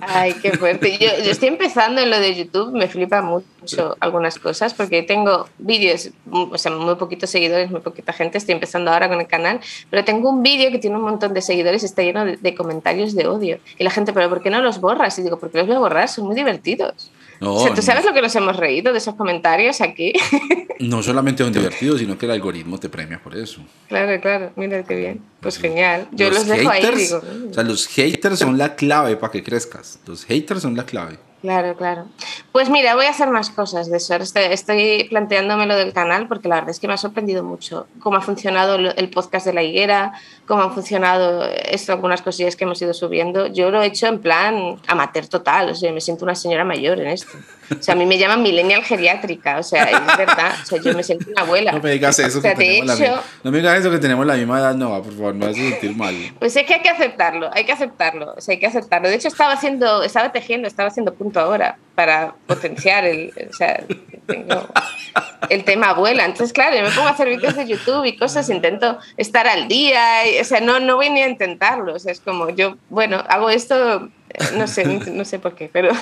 Ay, qué fuerte. Yo, estoy empezando en lo de YouTube, me flipa mucho algunas cosas porque tengo vídeos, o sea, muy poquitos seguidores, muy poquita gente, estoy empezando ahora con el canal, pero tengo un vídeo que tiene un montón de seguidores y está lleno de, comentarios de odio. Y la gente, pero ¿por qué no los borras? Y digo, porque los voy a borrar, son muy divertidos. ¿Tú sabes lo que nos hemos reído de esos comentarios aquí? No solamente son divertidos, sino que el algoritmo te premia por eso. Claro, claro, mira qué bien. Pues genial. Yo los, dejo ahí. Digo. O sea, los haters son la clave para que crezcas. Los haters son la clave. Claro, claro. Pues mira, voy a hacer más cosas de eso. Estoy, planteándome lo del canal porque la verdad es que me ha sorprendido mucho cómo ha funcionado el podcast de la higuera, cómo han funcionado esto, algunas cosillas que hemos ido subiendo. Yo lo he hecho en plan amateur total, o sea, me siento una señora mayor en esto. O sea, a mí me llaman millennial geriátrica, o sea, es verdad, o sea, yo me siento una abuela. No me digas eso, que tenemos la no me digas eso que tenemos la misma edad, no, por favor, no vas a sentir mal. Pues es que hay que aceptarlo, hay que aceptarlo, o sea, hay que aceptarlo. De hecho, estaba haciendo, estaba tejiendo, estaba haciendo punto ahora para potenciar el, o sea, tengo el tema abuela. Entonces, claro, yo me pongo a hacer vídeos de YouTube y cosas, intento estar al día, y, o sea, no, no voy ni a intentarlo, o sea, es como yo, bueno, hago esto no sé, no sé por qué, pero...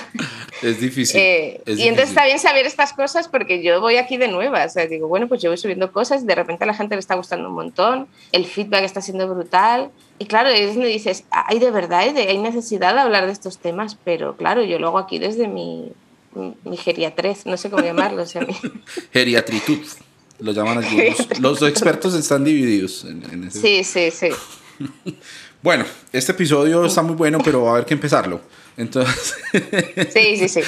Es difícil. Eh, y entonces está bien saber estas cosas porque yo voy aquí de nuevas. O sea, digo, bueno, pues yo voy subiendo cosas y de repente a la gente le está gustando un montón, el feedback está siendo brutal. Y claro, es donde dices, hay de verdad, hay necesidad de hablar de estos temas, pero claro, yo lo hago aquí desde mi, mi geriatrez, no sé cómo llamarlo. O sea, Geriatritud, lo llaman algunos. Los expertos están divididos en, en ese... Sí, sí, sí. Bueno, este episodio está muy bueno, pero va a haber que empezarlo. Entonces. Sí, sí, sí.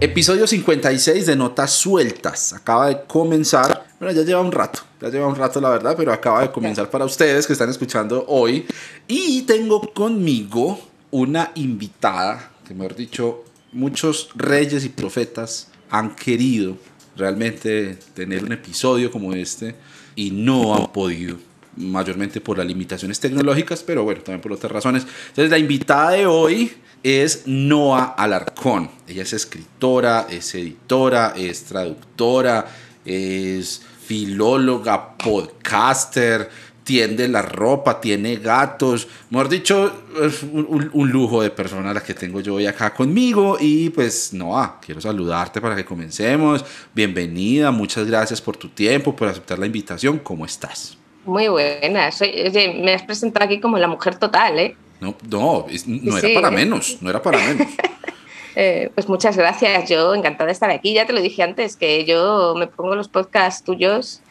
Episodio 56 de Notas Sueltas. Acaba de comenzar. Bueno, ya lleva un rato. Ya lleva un rato, la verdad, pero acaba de comenzar para ustedes que están escuchando hoy. Y tengo conmigo una invitada, que mejor dicho, muchos reyes y profetas han querido realmente tener un episodio como este y no han podido, mayormente por las limitaciones tecnológicas, pero bueno, también por otras razones. Entonces la invitada de hoy es Noa Alarcón. Ella es escritora, es editora, es traductora, es filóloga, podcaster, tiende la ropa, tiene gatos. Mejor dicho, es un, lujo de persona la que tengo yo hoy acá conmigo. Y pues, Noah, quiero saludarte para que comencemos. Bienvenida, muchas gracias por tu tiempo, por aceptar la invitación. ¿Cómo estás? Muy buena. Soy, me has presentado aquí como la mujer total, ¿eh? No, no, no era para menos, no era para menos. Eh, pues muchas gracias, yo encantada de estar aquí. Ya te lo dije antes, que yo me pongo los podcasts tuyos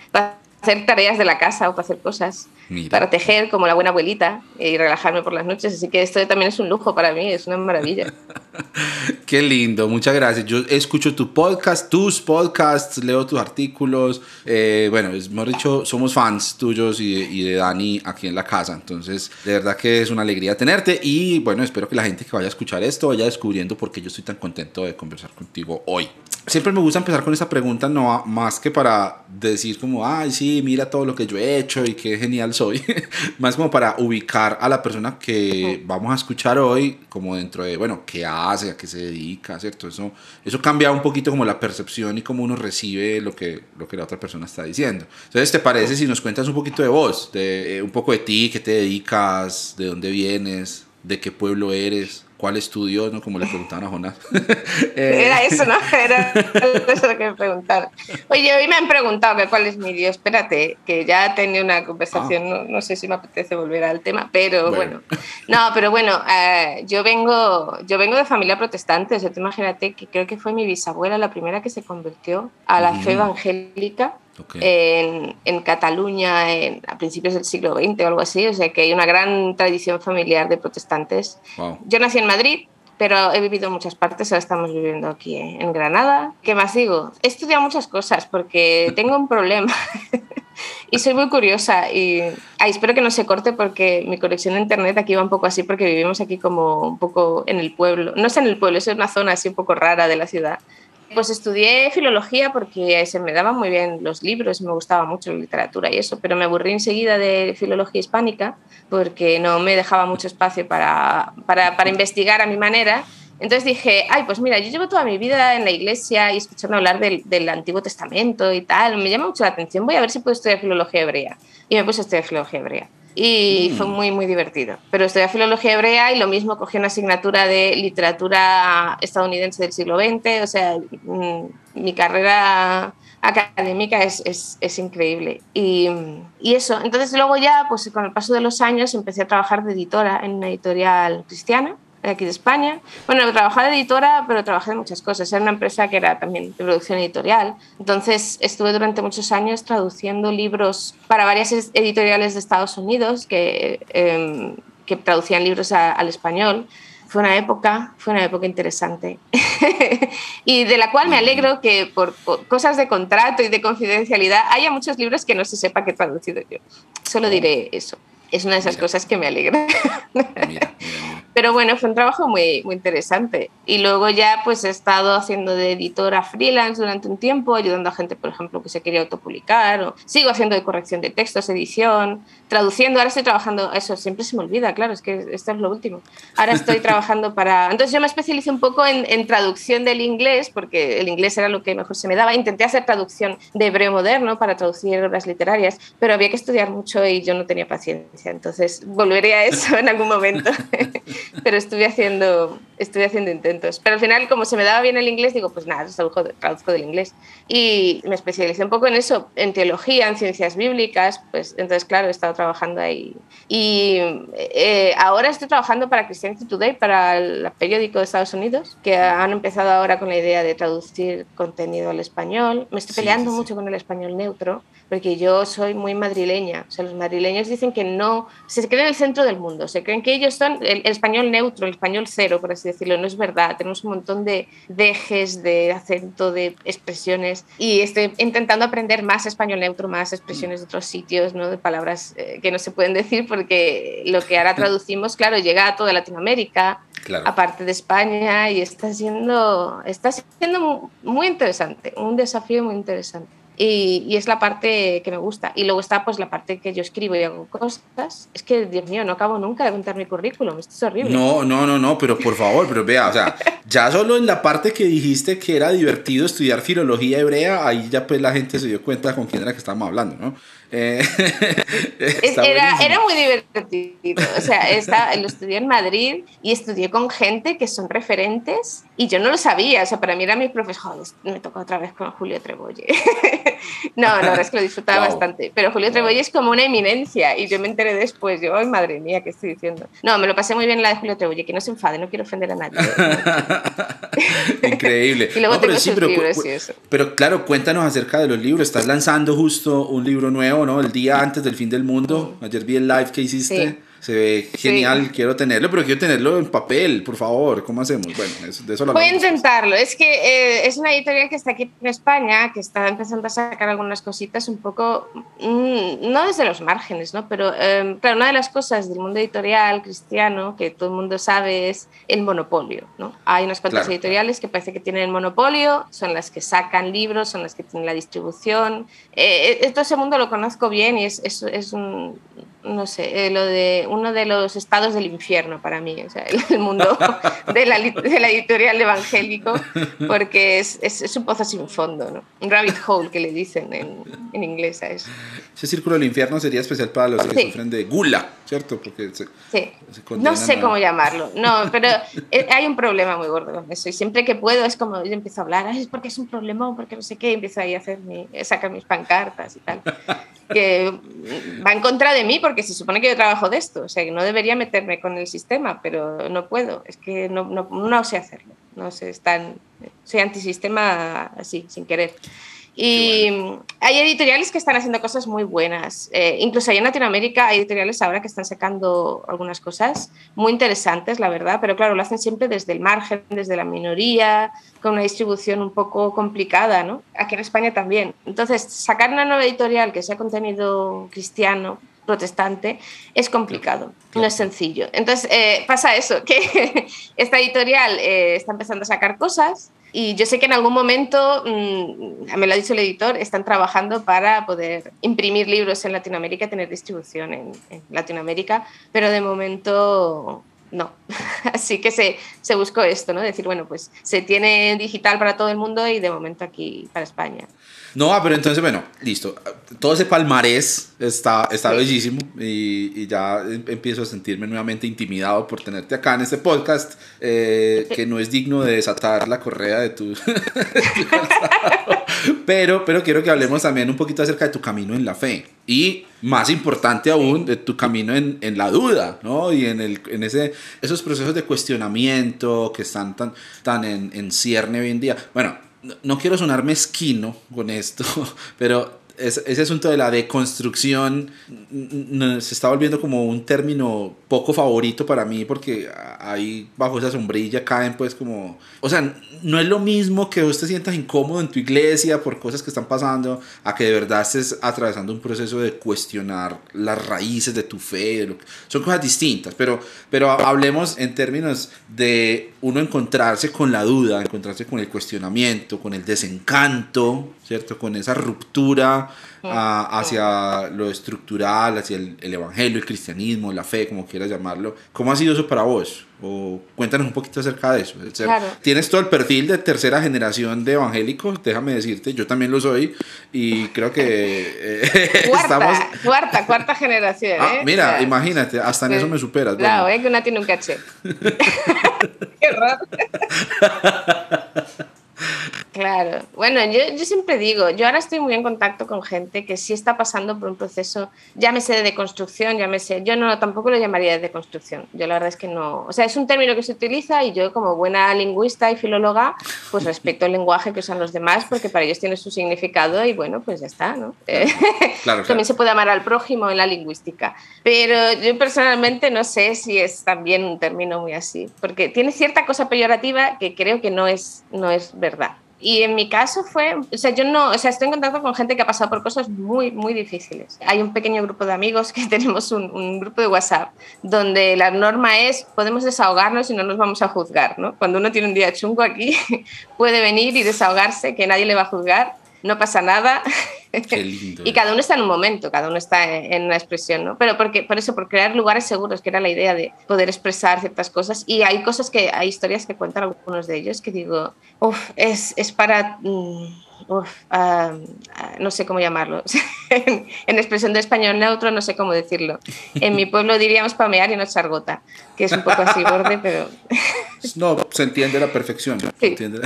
hacer tareas de la casa o para hacer cosas, para tejer como la buena abuelita y relajarme por las noches. Así que esto también es un lujo para mí, es una maravilla. Qué lindo, muchas gracias. Yo escucho tu podcast, tus podcasts, leo tus artículos. Eh, bueno, es, mejor dicho, somos fans tuyos y de, y de, Dani aquí en la casa. Entonces, de verdad que es una alegría tenerte y bueno, espero que la gente que vaya a escuchar esto vaya descubriendo por qué yo estoy tan contento de conversar contigo hoy siempre me gusta empezar con esa pregunta, no más que para decir como, ay, sí, mira todo lo que yo he hecho y qué genial soy, más como para ubicar a la persona que vamos a escuchar hoy como dentro de, bueno, qué hace, a qué se dedica, ¿cierto? Eso, eso cambia un poquito como la percepción y cómo uno recibe lo que, lo que la otra persona está diciendo. Entonces, ¿te parece si nos cuentas un poquito de vos, de, eh, un poco de ti, qué te dedicas, de dónde vienes, de qué pueblo eres? ¿Cuál estudió? ¿no? Como le preguntaban a Jonás. Era eso, ¿no? Era eso lo que me preguntaron. Oye, hoy me han preguntado que cuál es mi Dios. Espérate, que ya he tenido una conversación, ah. no, sé si me apetece volver al tema, pero bueno. No, pero bueno, eh, yo, vengo, yo vengo de familia protestante. O sea, imagínate que creo que fue mi bisabuela la primera que se convirtió a la fe evangélica en, en, Cataluña en, a principios del siglo XX o algo así, o sea que hay una gran tradición familiar de protestantes. Yo nací en Madrid, pero he vivido en muchas partes, ahora estamos viviendo aquí en Granada. ¿Qué más digo? He estudiado muchas cosas porque tengo un problema y soy muy curiosa y espero que no se corte porque mi conexión a internet aquí va un poco así porque vivimos aquí como un poco en el pueblo. No es en el pueblo, es una zona así un poco rara de la ciudad. Pues estudié filología porque se me daban muy bien los libros, me gustaba mucho la literatura y eso, pero me aburrí enseguida de filología hispánica porque no me dejaba mucho espacio para, para, para investigar a mi manera Entonces dije, ay, pues mira, yo llevo toda mi vida en la iglesia y escuchando hablar del, del Antiguo Testamento y tal, me llama mucho la atención, voy a ver si puedo estudiar filología hebrea. Y me puse a estudiar filología hebrea y fue mm. muy, muy divertido. Pero estudié filología hebrea y lo mismo cogí una asignatura de literatura estadounidense del siglo XX, o sea, mm, mi carrera académica es, es, es increíble. Y, y, eso, entonces luego ya, pues con el paso de los años, empecé a trabajar de editora en una editorial cristiana aquí de España. Bueno, trabajaba de editora, pero trabajé de muchas cosas. Era una empresa que era también de producción editorial. Entonces estuve durante muchos años traduciendo libros para varias editoriales de Estados Unidos que, em, que traducían libros al español. Fue una época, fue una época interesante y de la cual me alegro que por, cosas de contrato y de confidencialidad haya muchos libros que no se sepa que he traducido yo. Solo diré eso. Es una de esas cosas que me alegra. Pero bueno, fue un trabajo muy, muy interesante. Y luego ya pues he estado haciendo de editora freelance durante un tiempo, ayudando a gente, por ejemplo, que se quería autopublicar. O sigo haciendo de corrección de textos, edición, traduciendo. Ahora estoy trabajando, eso siempre se me olvida, claro, es que esto es lo último. Ahora estoy trabajando para... Entonces yo me especialicé un poco en, en traducción del inglés, porque el inglés era lo que mejor se me daba. Intenté hacer traducción de hebreo moderno para traducir obras literarias, pero había que estudiar mucho y yo no tenía paciencia. Entonces volveré a eso en algún momento. pero estuve haciendo, estuve haciendo intentos. Pero al final, como se me daba bien el inglés, digo, pues nada, traduzco, traduzco del inglés. Y me especialicé un poco en eso, en teología, en ciencias bíblicas, pues entonces, claro, he estado trabajando ahí. Y eh, ahora estoy trabajando para Christianity Today, para el periódico de Estados Unidos, que han empezado ahora con la idea de traducir contenido al español. Me estoy peleando mucho con el español neutro, porque yo soy muy madrileña. O sea, los madrileños dicen que no, se creen en el centro del mundo, se creen que ellos son el, español neutro, el español cero, por así decirlo. No es verdad. Tenemos un montón de dejes, de acento, de expresiones. Y estoy intentando aprender más español neutro, más expresiones de otros sitios, ¿no? de palabras eh, que no se pueden decir, porque lo que ahora traducimos, claro, llega a toda Latinoamérica. aparte de España, y está siendo, está siendo muy interesante, un desafío muy interesante. Y, es la parte que me gusta. Y luego está pues la parte que yo escribo y hago cosas. Es que, Dios mío, no acabo nunca de contar mi currículum. Esto es horrible. No, no, no, no, pero por favor, pero vea, o sea, ya solo en la parte que dijiste que era divertido estudiar filología hebrea, ahí ya pues la gente se dio cuenta con quién era que estábamos hablando, ¿no? Eh, era, era, muy divertido. O sea, está, lo estudié en Madrid y estudié con gente que son referentes y yo no lo sabía. O sea, para mí era mi profesor. Me tocó otra vez con Julio Trebolle. no, verdad es que lo disfrutaba bastante. Pero Julio Trebolle es como una eminencia y yo me enteré después. Yo, ay, madre mía, ¿qué estoy diciendo? No, me lo pasé muy bien la de Julio Trebolle, que no se enfade, no quiero ofender a nadie. Increíble. y luego tengo pero, sí, pero, libros y eso. Pero claro, cuéntanos acerca de los libros. Estás lanzando justo un libro nuevo, ¿no? El día antes del fin del mundo. Ayer vi el live que hiciste. Se ve genial, quiero tenerlo, pero quiero tenerlo en papel, por favor. ¿Cómo hacemos? Bueno, de eso lo Voy a intentarlo. Es que eh, es una editorial que está aquí en España, que está empezando a sacar algunas cositas un poco, mm, no desde los márgenes, ¿no? Pero, em, claro, una de las cosas del mundo editorial cristiano que todo el mundo sabe es el monopolio, ¿no? Hay unas cuantas editoriales que parece que tienen el monopolio, son las que sacan libros, son las que tienen la distribución. Eh, eh todo ese mundo lo conozco bien y es, es, es un no sé, eh, lo de uno de los estados del infierno para mí, o sea, el, mundo de la, de la, editorial evangélico, porque es, es, un pozo sin fondo, ¿no? Un rabbit hole que le dicen en, en inglés a eso. Ese círculo del infierno sería especial para los que sufren de gula, ¿cierto? Porque sí. no sé cómo llamarlo, no, pero eh, hay un problema muy gordo con eso y siempre que puedo es como yo empiezo a hablar, es porque es un problema, porque no sé qué, empiezo ahí a hacer mi, sacar mis pancartas y tal que va en contra de mí porque se supone que yo trabajo de esto, o sea, que no debería meterme con el sistema, pero no puedo, es que no, no, no sé hacerlo, no sé, están, soy antisistema así, sin querer. Y hay editoriales que están haciendo cosas muy buenas. Eh, incluso ahí en Latinoamérica hay editoriales ahora que están sacando algunas cosas muy interesantes, la verdad, pero claro, lo hacen siempre desde el margen, desde la minoría, con una distribución un poco complicada, ¿no? Aquí en España también. Entonces, sacar una nueva editorial que sea contenido cristiano, protestante, es complicado, no es sencillo. Entonces, eh, pasa eso, que esta editorial eh, está empezando a sacar cosas y yo sé que en algún momento, mm, me lo ha dicho el editor, están trabajando para poder imprimir libros en Latinoamérica tener distribución en, Latinoamérica, pero de momento no. Así que se, se buscó esto, ¿no? Decir, bueno, pues se tiene digital para todo el mundo y de momento aquí para España. No, pero entonces, bueno, listo. Todo ese palmarés está, está bellísimo y, y, ya em, empiezo a sentirme nuevamente intimidado por tenerte acá en este podcast, eh, que no es digno de desatar la correa de tu, pero, pero quiero que hablemos también un poquito acerca de tu camino en la fe y más importante aún de tu camino en, en la duda, ¿no? Y en, el, en ese, esos procesos de cuestionamiento que están tan, tan en, en cierne hoy en día. Bueno, no quiero sonar mezquino con esto, pero ese asunto de la deconstrucción se está volviendo como un término poco favorito para mí porque ahí bajo esa sombrilla caen pues como, o sea, no es lo mismo que vos te sientas incómodo en tu iglesia por cosas que están pasando a que de verdad estés atravesando un proceso de cuestionar las raíces de tu fe, son cosas distintas, pero, pero hablemos en términos de uno encontrarse con la duda, encontrarse con el cuestionamiento, con el desencanto, ¿cierto? Con esa ruptura hacia lo estructural, hacia el, evangelio, el cristianismo, la fe, como quieras llamarlo. ¿Cómo ha sido eso para vos? O cuéntanos un poquito acerca de eso. Tienes todo el perfil de tercera generación de evangélicos, déjame decirte, yo también lo soy y creo que eh, cuarta, estamos... Cuarta, cuarta generación. Ah, ¿eh? Mira, imagínate, hasta en eso me superas. Claro, es que una tiene un caché. Qué raro. Claro, bueno, yo, yo, siempre digo, yo ahora estoy muy en contacto con gente que sí está pasando por un proceso, llámese de deconstrucción, llámese, yo no tampoco lo llamaría de deconstrucción, yo la verdad es que no, o sea, es un término que se utiliza y yo como buena lingüista y filóloga, pues respeto el lenguaje que usan los demás porque para ellos tiene su significado y bueno, pues ya está, ¿no? Claro, También se puede amar al prójimo en la lingüística, pero yo personalmente no sé si es también un término muy así, porque tiene cierta cosa peyorativa que creo que no es, no es verdad. Y en mi caso fue, o sea, yo no, o sea, estoy en contacto con gente que ha pasado por cosas muy, muy difíciles. Hay un pequeño grupo de amigos que tenemos un, grupo de WhatsApp donde la norma es podemos desahogarnos y no nos vamos a juzgar, ¿no? Cuando uno tiene un día chungo aquí, puede venir y desahogarse, que nadie le va a juzgar no pasa nada. y cada uno está en un momento, cada uno está en una expresión, ¿no? Pero porque, por eso, por crear lugares seguros, que era la idea de poder expresar ciertas cosas. Y hay cosas que, hay historias que cuentan algunos de ellos que digo, uff, es, es para... Mm, uf, uh, no sé cómo llamarlo. en, en, expresión de español neutro no sé cómo decirlo. En mi pueblo diríamos pamear y no chargota, que es un poco así borde, pero... no, se entiende la perfección. Sí. Se entiende.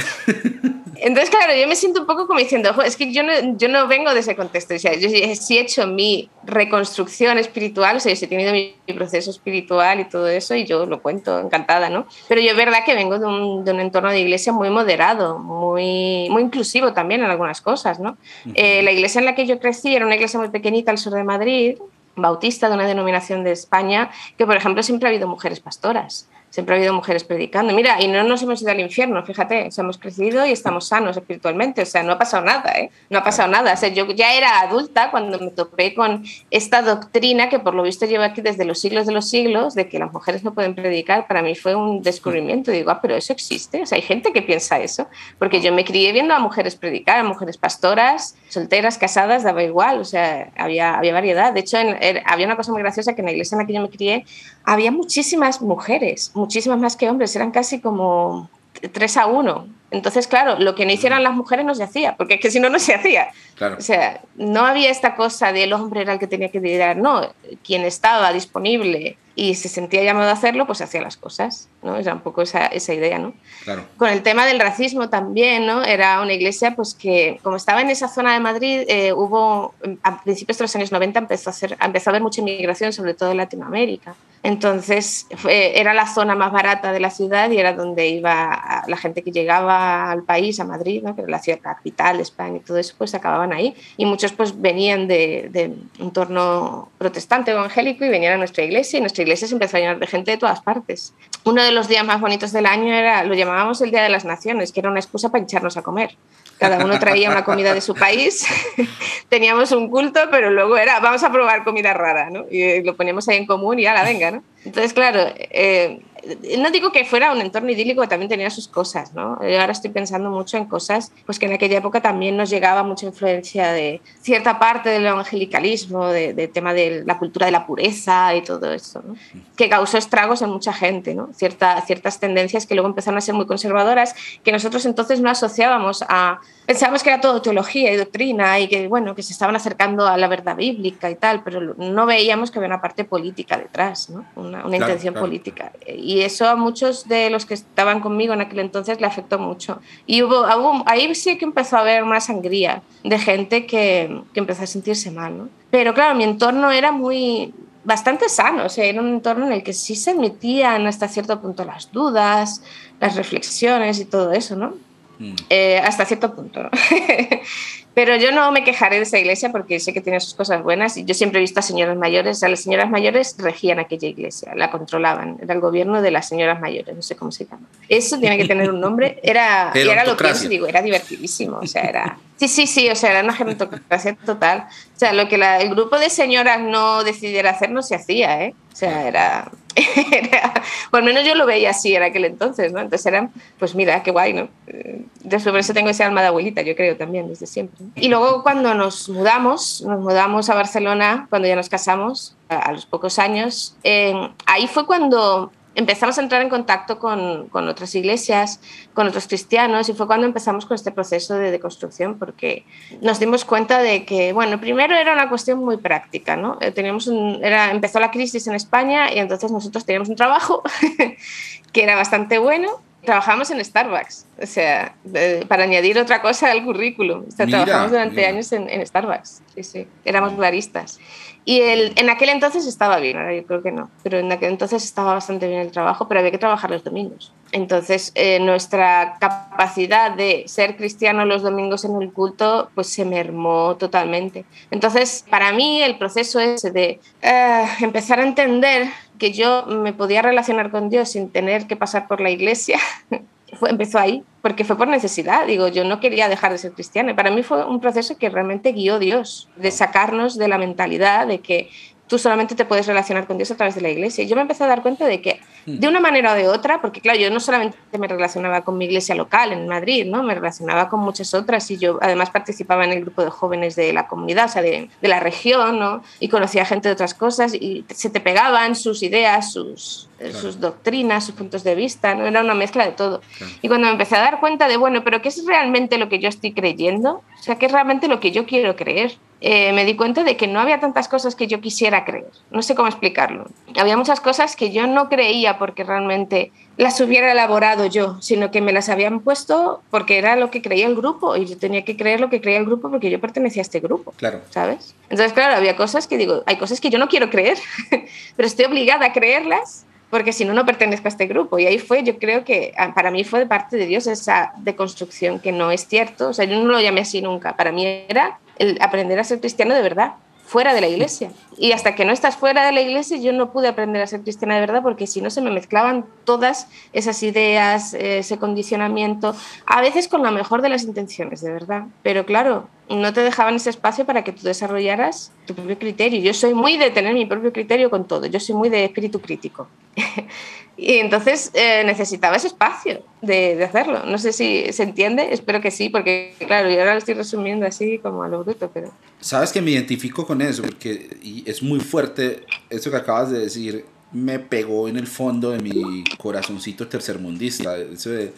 Entonces, claro, yo me siento un poco como diciendo, es que yo no, yo no vengo de ese contexto. O sea, yo sí he hecho mi reconstrucción espiritual, o sea, yo he tenido mi, mi, proceso espiritual y todo eso, y yo lo cuento encantada, ¿no? Pero yo es verdad que vengo de un, de un entorno de iglesia muy moderado, muy, muy inclusivo también en algunas cosas, ¿no? Uh -huh. eh, la iglesia en la que yo crecí era una iglesia muy pequeñita al sur de Madrid, bautista de una denominación de España, que por ejemplo siempre ha habido mujeres pastoras siempre ha habido mujeres predicando. Mira, y no nos hemos ido al infierno, fíjate, o sea, hemos crecido y estamos sanos espiritualmente, o sea, no ha pasado nada, ¿eh? No ha pasado nada. O sea, yo ya era adulta cuando me topé con esta doctrina que por lo visto lleva aquí desde los siglos de los siglos, de que las mujeres no pueden predicar, para mí fue un descubrimiento. Digo, ah, pero eso existe, o sea, hay gente que piensa eso, porque yo me crié viendo a mujeres predicar, a mujeres pastoras, solteras, casadas, daba igual, o sea, había, había variedad. De hecho, en, er, había una cosa muy graciosa que en la iglesia en la que yo me crié había muchísimas mujeres, muchísimas más que hombres, eran casi como tres a uno. Entonces, claro, lo que no hicieran las mujeres no se hacía, porque es que si no, no se hacía. Claro. O sea, no había esta cosa del hombre era el que tenía que liderar, no, quien estaba disponible y se sentía llamado a hacerlo, pues hacía las cosas, ¿no? Era un poco esa, esa idea, ¿no? Claro. Con el tema del racismo también, ¿no? Era una iglesia, pues que como estaba en esa zona de Madrid, eh, hubo, a principios de los años 90 empezó a, hacer, empezó a haber mucha inmigración, sobre todo en Latinoamérica. Entonces, fue, era la zona más barata de la ciudad y era donde iba la gente que llegaba al país, a Madrid, ¿no? que era la ciudad capital de España y todo eso, pues acababan ahí. Y muchos pues venían de, de entorno protestante evangélico y venían a nuestra iglesia y nuestra iglesia se empezó a llenar de gente de todas partes. Uno de los días más bonitos del año era, lo llamábamos el Día de las Naciones, que era una excusa para hincharnos a comer. Cada uno traía una comida de su país, teníamos un culto, pero luego era, vamos a probar comida rara, ¿no? Y lo poníamos ahí en común y la venga, ¿no? Entonces, claro, eh, no digo que fuera un entorno idílico, también tenía sus cosas, ¿no? Yo ahora estoy pensando mucho en cosas, pues que en aquella época también nos llegaba mucha influencia de cierta parte del evangelicalismo, del de tema de la cultura de la pureza y todo eso, ¿no? que causó estragos en mucha gente, ¿no? Cierta, ciertas tendencias que luego empezaron a ser muy conservadoras, que nosotros entonces no asociábamos a... Pensábamos que era todo teología y doctrina y que, bueno, que se estaban acercando a la verdad bíblica y tal, pero no veíamos que había una parte política detrás, ¿no? Una, una intención política. Y eso a muchos de los que estaban conmigo en aquel entonces le afectó mucho. Y hubo, ahí sí que empezó a haber una sangría de gente que, que empezó a sentirse mal, ¿no? Pero claro, mi entorno era muy bastante sano, o sea, era un entorno en el que sí se admitían hasta cierto punto las dudas, las reflexiones y todo eso, ¿no? Mm. Eh, hasta cierto punto, ¿no? Pero yo no me quejaré de esa iglesia porque sé que tiene sus cosas buenas y yo siempre he visto a señoras mayores, o sea, las señoras mayores regían aquella iglesia, la controlaban, era el gobierno de las señoras mayores, no sé cómo se llama. Eso tiene que tener un nombre, era, era lo que digo, era divertidísimo, o sea, era... Sí, sí, sí, o sea, era una gerontocracia total. O sea, lo que el grupo de señoras no decidiera hacer no se hacía, ¿eh? O sea, era, o al menos yo lo veía así en aquel entonces, ¿no? Entonces eran, pues mira, qué guay, ¿no? De sobre eso tengo ese alma de abuelita, yo creo también, desde siempre. Y luego cuando nos mudamos, nos mudamos a Barcelona, cuando ya nos casamos, a, los pocos años, eh, ahí fue cuando empezamos a entrar en contacto con, con, otras iglesias, con otros cristianos, y fue cuando empezamos con este proceso de deconstrucción, porque nos dimos cuenta de que, bueno, primero era una cuestión muy práctica, ¿no? Eh, teníamos era, empezó la crisis en España y entonces nosotros teníamos un trabajo que era bastante bueno. Trabajamos en Starbucks, o sea, para añadir otra cosa al currículum. O sea, trabajamos durante años en, en Starbucks, sí, sí, éramos baristas. Y el, en aquel entonces estaba bien, ahora yo creo que no, pero en aquel entonces estaba bastante bien el trabajo, pero había que trabajar los domingos. Entonces eh, nuestra capacidad de ser cristiano los domingos en el culto pues se mermó totalmente. Entonces para mí el proceso es de eh, empezar a entender que yo me podía relacionar con Dios sin tener que pasar por la iglesia empezó ahí, porque fue por necesidad. Digo, yo no quería dejar de ser cristiana. Para mí fue un proceso que realmente guió Dios, de sacarnos de la mentalidad de que tú solamente te puedes relacionar con Dios a través de la iglesia. Y yo me empecé a dar cuenta de que de una manera o de otra, porque claro, yo no solamente me relacionaba con mi iglesia local en Madrid, ¿no? me relacionaba con muchas otras y yo además participaba en el grupo de jóvenes de la comunidad, o sea, de, de la región, ¿no? y conocía gente de otras cosas y se te pegaban sus ideas, sus, sus doctrinas, sus puntos de vista, ¿no? era una mezcla de todo. Y cuando me empecé a dar cuenta de, bueno, pero ¿qué es realmente lo que yo estoy creyendo? O sea, ¿qué es realmente lo que yo quiero creer? Eh, me di cuenta de que no había tantas cosas que yo quisiera creer. No sé cómo explicarlo. Había muchas cosas que yo no creía porque realmente las hubiera elaborado yo, sino que me las habían puesto porque era lo que creía el grupo y yo tenía que creer lo que creía el grupo porque yo pertenecía a este grupo. Claro. ¿Sabes? Entonces, claro, había cosas que digo, hay cosas que yo no quiero creer, pero estoy obligada a creerlas porque si no, no pertenezco a este grupo. Y ahí fue, yo creo que ah, para mí fue de parte de Dios esa deconstrucción que no es cierto. O sea, yo no lo llamé así nunca. Para mí era el aprender a ser cristiano de verdad, fuera de la iglesia. Y hasta que no estás fuera de la iglesia, yo no pude aprender a ser cristiana de verdad porque si no se me mezclaban todas esas ideas, ese condicionamiento, a veces con la mejor de las intenciones, de verdad. Pero claro, no te dejaban ese espacio para que tú desarrollaras tu propio criterio. Yo soy muy de tener mi propio criterio con todo, yo soy muy de espíritu crítico. y entonces eh, necesitaba ese espacio de, de, hacerlo. No sé si se entiende, espero que sí, porque claro, yo ahora lo estoy resumiendo así como a lo bruto, pero... Sabes que me identifico con eso, porque es muy fuerte eso que acabas de decir me pegó en el fondo de mi corazoncito tercermundista. Eso de,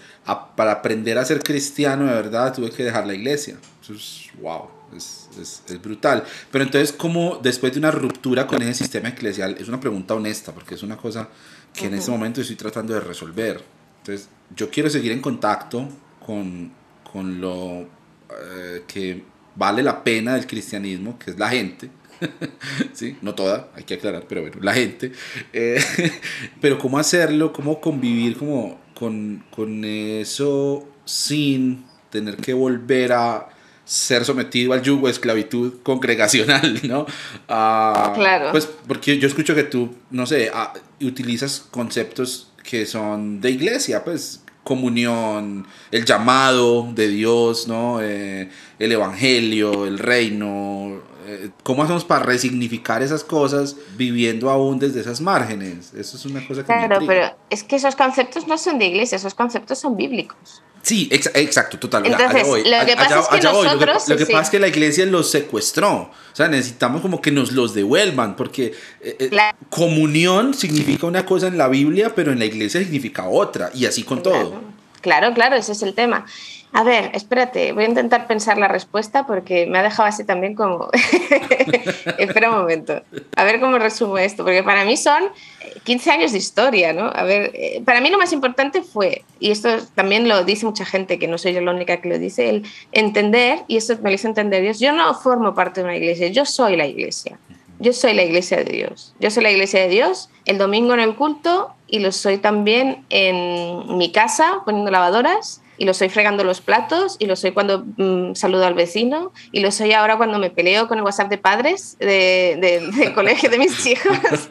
para aprender a ser cristiano de verdad tuve que dejar la iglesia. Eso es, wow, es, es, brutal. Pero entonces, ¿cómo después de una ruptura con ese sistema eclesial? Es una pregunta honesta, porque es una cosa que en este momento estoy tratando de resolver. Entonces, yo quiero seguir en contacto con, con lo eh, que vale la pena del cristianismo, que es la gente ¿sí? No toda, hay que aclarar, pero bueno, la gente. Eh, pero cómo hacerlo, cómo convivir como con, con eso sin tener que volver a ser sometido al yugo de esclavitud congregacional, ¿no? Ah, claro. Pues porque yo escucho que tú, no sé, ah, utilizas conceptos que son de iglesia, pues comunión, el llamado de Dios, ¿no? Eh, el evangelio, el reino, Eh, ¿Cómo hacemos para resignificar esas cosas viviendo aún desde esas márgenes? Eso es una cosa que Claro, pero es que esos conceptos no son de iglesia, esos conceptos son bíblicos. Sí, exacto, total. Entonces, lo que pasa es que nosotros... Lo que, pasa es que la iglesia los secuestró. O sea, necesitamos como que nos los devuelvan, porque eh, eh, comunión significa una cosa en la Biblia, pero en la iglesia significa otra, y así con todo. Claro, claro, ese es el tema. A ver, espérate, voy a intentar pensar la respuesta porque me ha dejado así también como... Espera un momento, a ver cómo resumo esto, porque para mí son 15 años de historia, ¿no? A ver, eh, para mí lo más importante fue, y esto también lo dice mucha gente, que no soy yo la única que lo dice, el entender, y esto me lo hizo entender Dios, yo no formo parte de una iglesia, yo soy la iglesia. Yo soy la iglesia de Dios. Yo soy la iglesia de Dios el domingo en el culto y lo soy también en mi casa poniendo lavadoras y lo soy fregando los platos y lo soy cuando mm, saludo al vecino y lo soy ahora cuando me peleo con el WhatsApp de padres del colegio de mis hijos.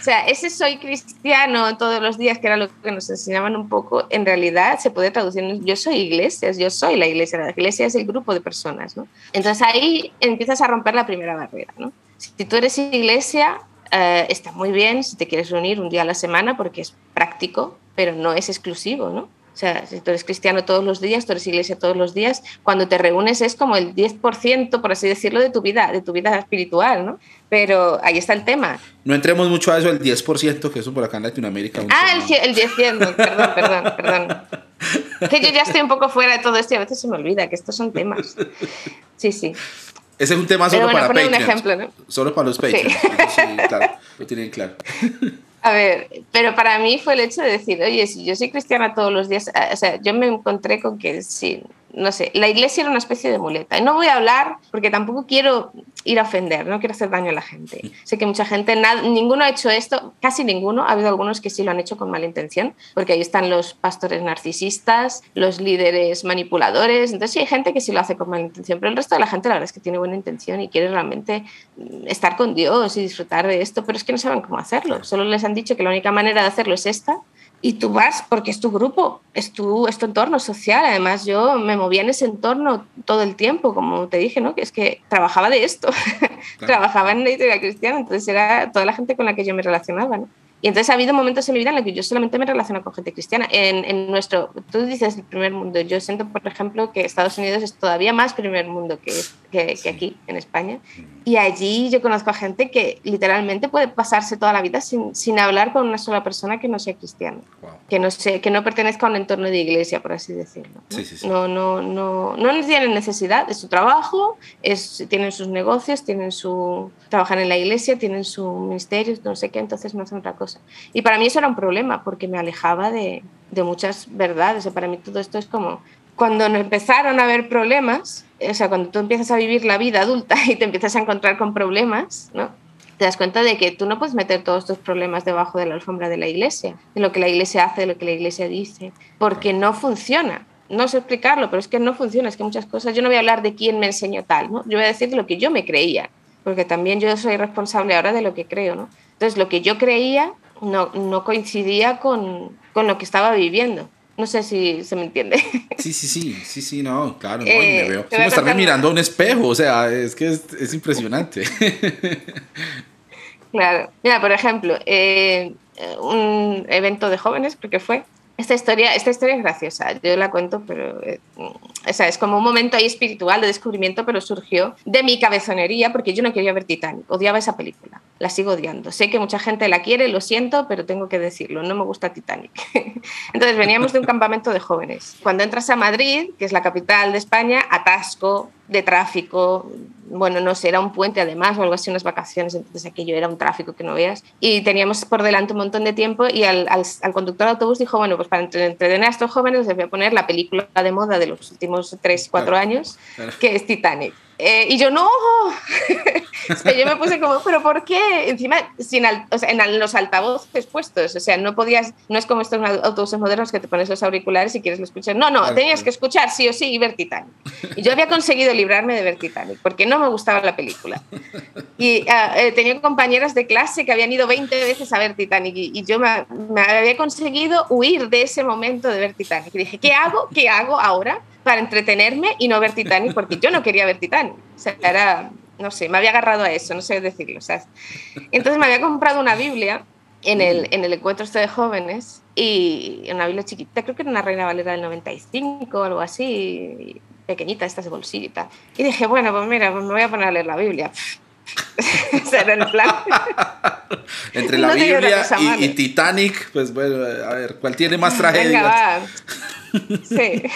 o sea, ese soy cristiano todos los días, que era lo que nos enseñaban un poco, en realidad se puede traducir en yo soy iglesia, yo soy la iglesia, la iglesia es el grupo de personas. ¿no? Entonces ahí empiezas a romper la primera barrera. ¿no? Si tú eres iglesia, eh, está muy bien si te quieres reunir un día a la semana porque es práctico, pero no es exclusivo, ¿no? O sea, si tú eres cristiano todos los días, tú eres iglesia todos los días, cuando te reúnes es como el 10%, por así decirlo, de tu vida, de tu vida espiritual, ¿no? Pero ahí está el tema. No entremos mucho a eso, el 10%, que eso por acá en Latinoamérica. Ah, el, el 10%, perdón, perdón, perdón. Que yo ya estoy un poco fuera de todo esto y a veces se me olvida que estos son temas. Sí, sí. Ese es un tema solo para Patreon. ¿no? Solo para los Patreons. Sí. sí claro, lo tienen claro. A ver, pero para mí fue el hecho de decir, oye, si yo soy cristiana todos los días, o sea, yo me encontré con que sí, no sé, la iglesia era una especie de muleta. Y no voy a hablar porque tampoco quiero ir a ofender, no quiero hacer daño a la gente. Sé que mucha gente, ninguno ha hecho esto, casi ninguno, ha habido algunos que sí lo han hecho con mala intención, porque ahí están los pastores narcisistas, los líderes manipuladores, entonces sí hay gente que sí lo hace con mala intención, pero el resto de la gente la verdad es que tiene buena intención y quiere realmente mm, estar con Dios y disfrutar de esto, pero es que no saben cómo hacerlo, solo les han dicho que la única manera de hacerlo es esta y tú vas porque es tu grupo, es tu, es tu entorno social. Además, yo me movía en ese entorno todo el tiempo, como te dije, ¿no? Que es que trabajaba de esto, trabajaba en la editorial cristiana, entonces era toda la gente con la que yo me relacionaba, ¿no? Y entonces ha habido momentos en mi vida en los que yo solamente me relaciono con gente cristiana. En, en, nuestro, tú dices el primer mundo, yo siento, por ejemplo, que Estados Unidos es todavía más primer mundo que, que, que aquí, en España. Y allí yo conozco a gente que literalmente puede pasarse toda la vida sin, sin hablar con una sola persona que no sea cristiana, que, no sea, que no pertenezca a un entorno de iglesia, por así decirlo. ¿no? Sí, sí, no, no, no, no tienen necesidad de su trabajo, es, tienen sus negocios, tienen su, trabajan en la iglesia, tienen su ministerio, no sé qué, entonces no hacen otra cosa. Y para mí eso era un problema porque me alejaba de, de muchas verdades. O para mí todo esto es como cuando empezaron a haber problemas, o sea, cuando tú empiezas a vivir la vida adulta y te empiezas a encontrar con problemas, ¿no? te das cuenta de que tú no puedes meter todos tus problemas debajo de la alfombra de la iglesia, de lo que la iglesia hace, de lo que la iglesia dice, porque no funciona. No sé explicarlo, pero es que no funciona. Es que muchas cosas, yo no voy a hablar de quién me enseñó tal, ¿no? Yo voy a decir de lo que yo me creía, porque también yo soy responsable ahora de lo que creo, ¿no? Entonces, lo que yo creía no, no coincidía con, con, lo que estaba viviendo. No sé si se me entiende. Sí, sí, sí, sí, sí, no, claro, no, me veo. Es como estarme mirando a un espejo, o sea, es que es, es impresionante. Claro, mira, por ejemplo, eh, un evento de jóvenes, porque fue, esta historia, esta historia es graciosa, yo la cuento, pero eh, es como un momento ahí espiritual de descubrimiento, pero surgió de mi cabezonería porque yo no quería ver Titanic, odiaba esa película, la sigo odiando. Sé que mucha gente la quiere, lo siento, pero tengo que decirlo, no me gusta Titanic. Entonces veníamos de un campamento de jóvenes. Cuando entras a Madrid, que es la capital de España, atasco de tráfico, bueno, no sé, era un puente además o algo así, unas vacaciones, entonces aquello era un tráfico que no veas. Y teníamos por delante un montón de tiempo y al, al, conductor de autobús dijo, bueno, pues para entretener a estos jóvenes les voy a poner la película de moda de los últimos 3, 4 años, que es Titanic. Eh, y yo, no, yo me puse como, pero ¿por qué? Encima, sin o sea, en los altavoces puestos, o sea, no podías, no es como estos autobuses modernos que te pones los auriculares y quieres lo escuchar. No, no, tenías que escuchar sí o sí y ver Titanic. Y yo había conseguido librarme de ver Titanic, porque no me gustaba la película. Y uh, eh, tenía compañeras de clase que habían ido 20 veces a ver Titanic y, y yo me, me, había conseguido huir de ese momento de ver Titanic. Y dije, ¿qué hago? ¿Qué hago ahora? Para entretenerme y no ver Titanic, porque yo no quería ver Titanic. O sea, era, no sé, me había agarrado a eso, no sé decirlo. Sea, entonces me había comprado una Biblia en el, en el encuentro este de jóvenes y una Biblia chiquita, creo que era una Reina Valera del 95 o algo así, pequeñita, estas de bolsillo y dije, bueno, pues mira, pues me voy a poner a leer la Biblia. Era el plan. Entre la Biblia y, Titanic, pues bueno, a ver, ¿cuál tiene más tragedia? Sí.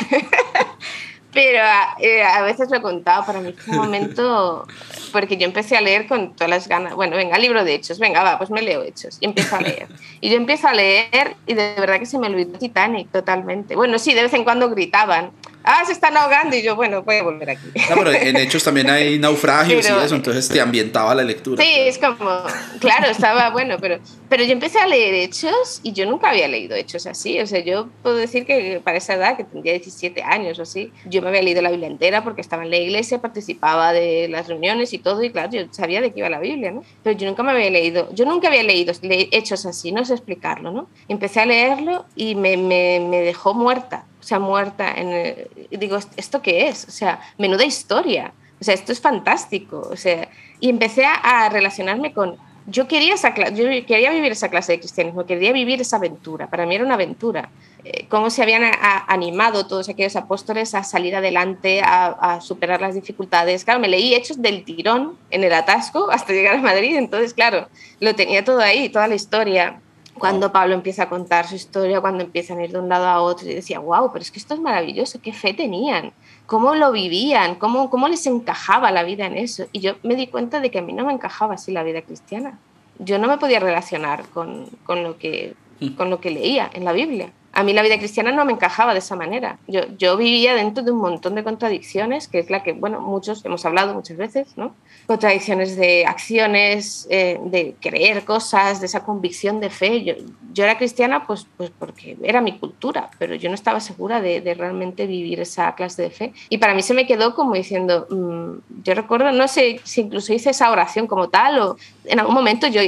Pero eh, a, veces lo he contado, para mí fue un momento, porque yo empecé a leer con todas las ganas, bueno, venga, libro de hechos, venga, va, pues me leo hechos, y empiezo a leer. Y yo empiezo a leer y de verdad que se me olvidó Titanic totalmente. Bueno, sí, de vez en cuando gritaban, ah, se están ahogando y yo, bueno, voy a volver aquí. No, pero en hechos también hay naufragios y eso, entonces te ambientaba la lectura. Sí, es como, claro, estaba bueno, pero, pero yo empecé a leer hechos y yo nunca había leído hechos así, o sea, yo puedo decir que para esa edad, que tendría 17 años o así, yo me había leído la Biblia entera porque estaba en la iglesia, participaba de las reuniones y todo, y claro, yo sabía de qué iba la Biblia, ¿no? Pero yo nunca me había leído, yo nunca había leído hechos así, no sé explicarlo, ¿no? Empecé a leerlo y me, me, me dejó muerta sea, muerta. En digo, ¿esto qué es? O sea, menuda historia. O sea, esto es fantástico. O sea, y empecé a, relacionarme con... Yo quería, esa, yo quería vivir esa clase de cristianismo, quería vivir esa aventura. Para mí era una aventura. Eh, cómo se habían animado todos aquellos apóstoles a salir adelante, a, a, superar las dificultades. Claro, me leí hechos del tirón en el atasco hasta llegar a Madrid, entonces, claro, lo tenía todo ahí, toda la historia cuando Pablo empieza a contar su historia, cuando empiezan a ir de un lado a otro, y decía, wow, pero es que esto es maravilloso, qué fe tenían, cómo lo vivían, cómo, cómo les encajaba la vida en eso. Y yo me di cuenta de que a mí no me encajaba así la vida cristiana. Yo no me podía relacionar con, con lo, que, con lo que leía en la Biblia a mí la vida cristiana no me encajaba de esa manera. Yo, yo vivía dentro de un montón de contradicciones, que es la que, bueno, muchos hemos hablado muchas veces, ¿no? Contradicciones de acciones, eh, de creer cosas, de esa convicción de fe. Yo, yo era cristiana pues, pues porque era mi cultura, pero yo no estaba segura de, de, realmente vivir esa clase de fe. Y para mí se me quedó como diciendo, mm, yo recuerdo, no sé si incluso hice esa oración como tal o en algún momento yo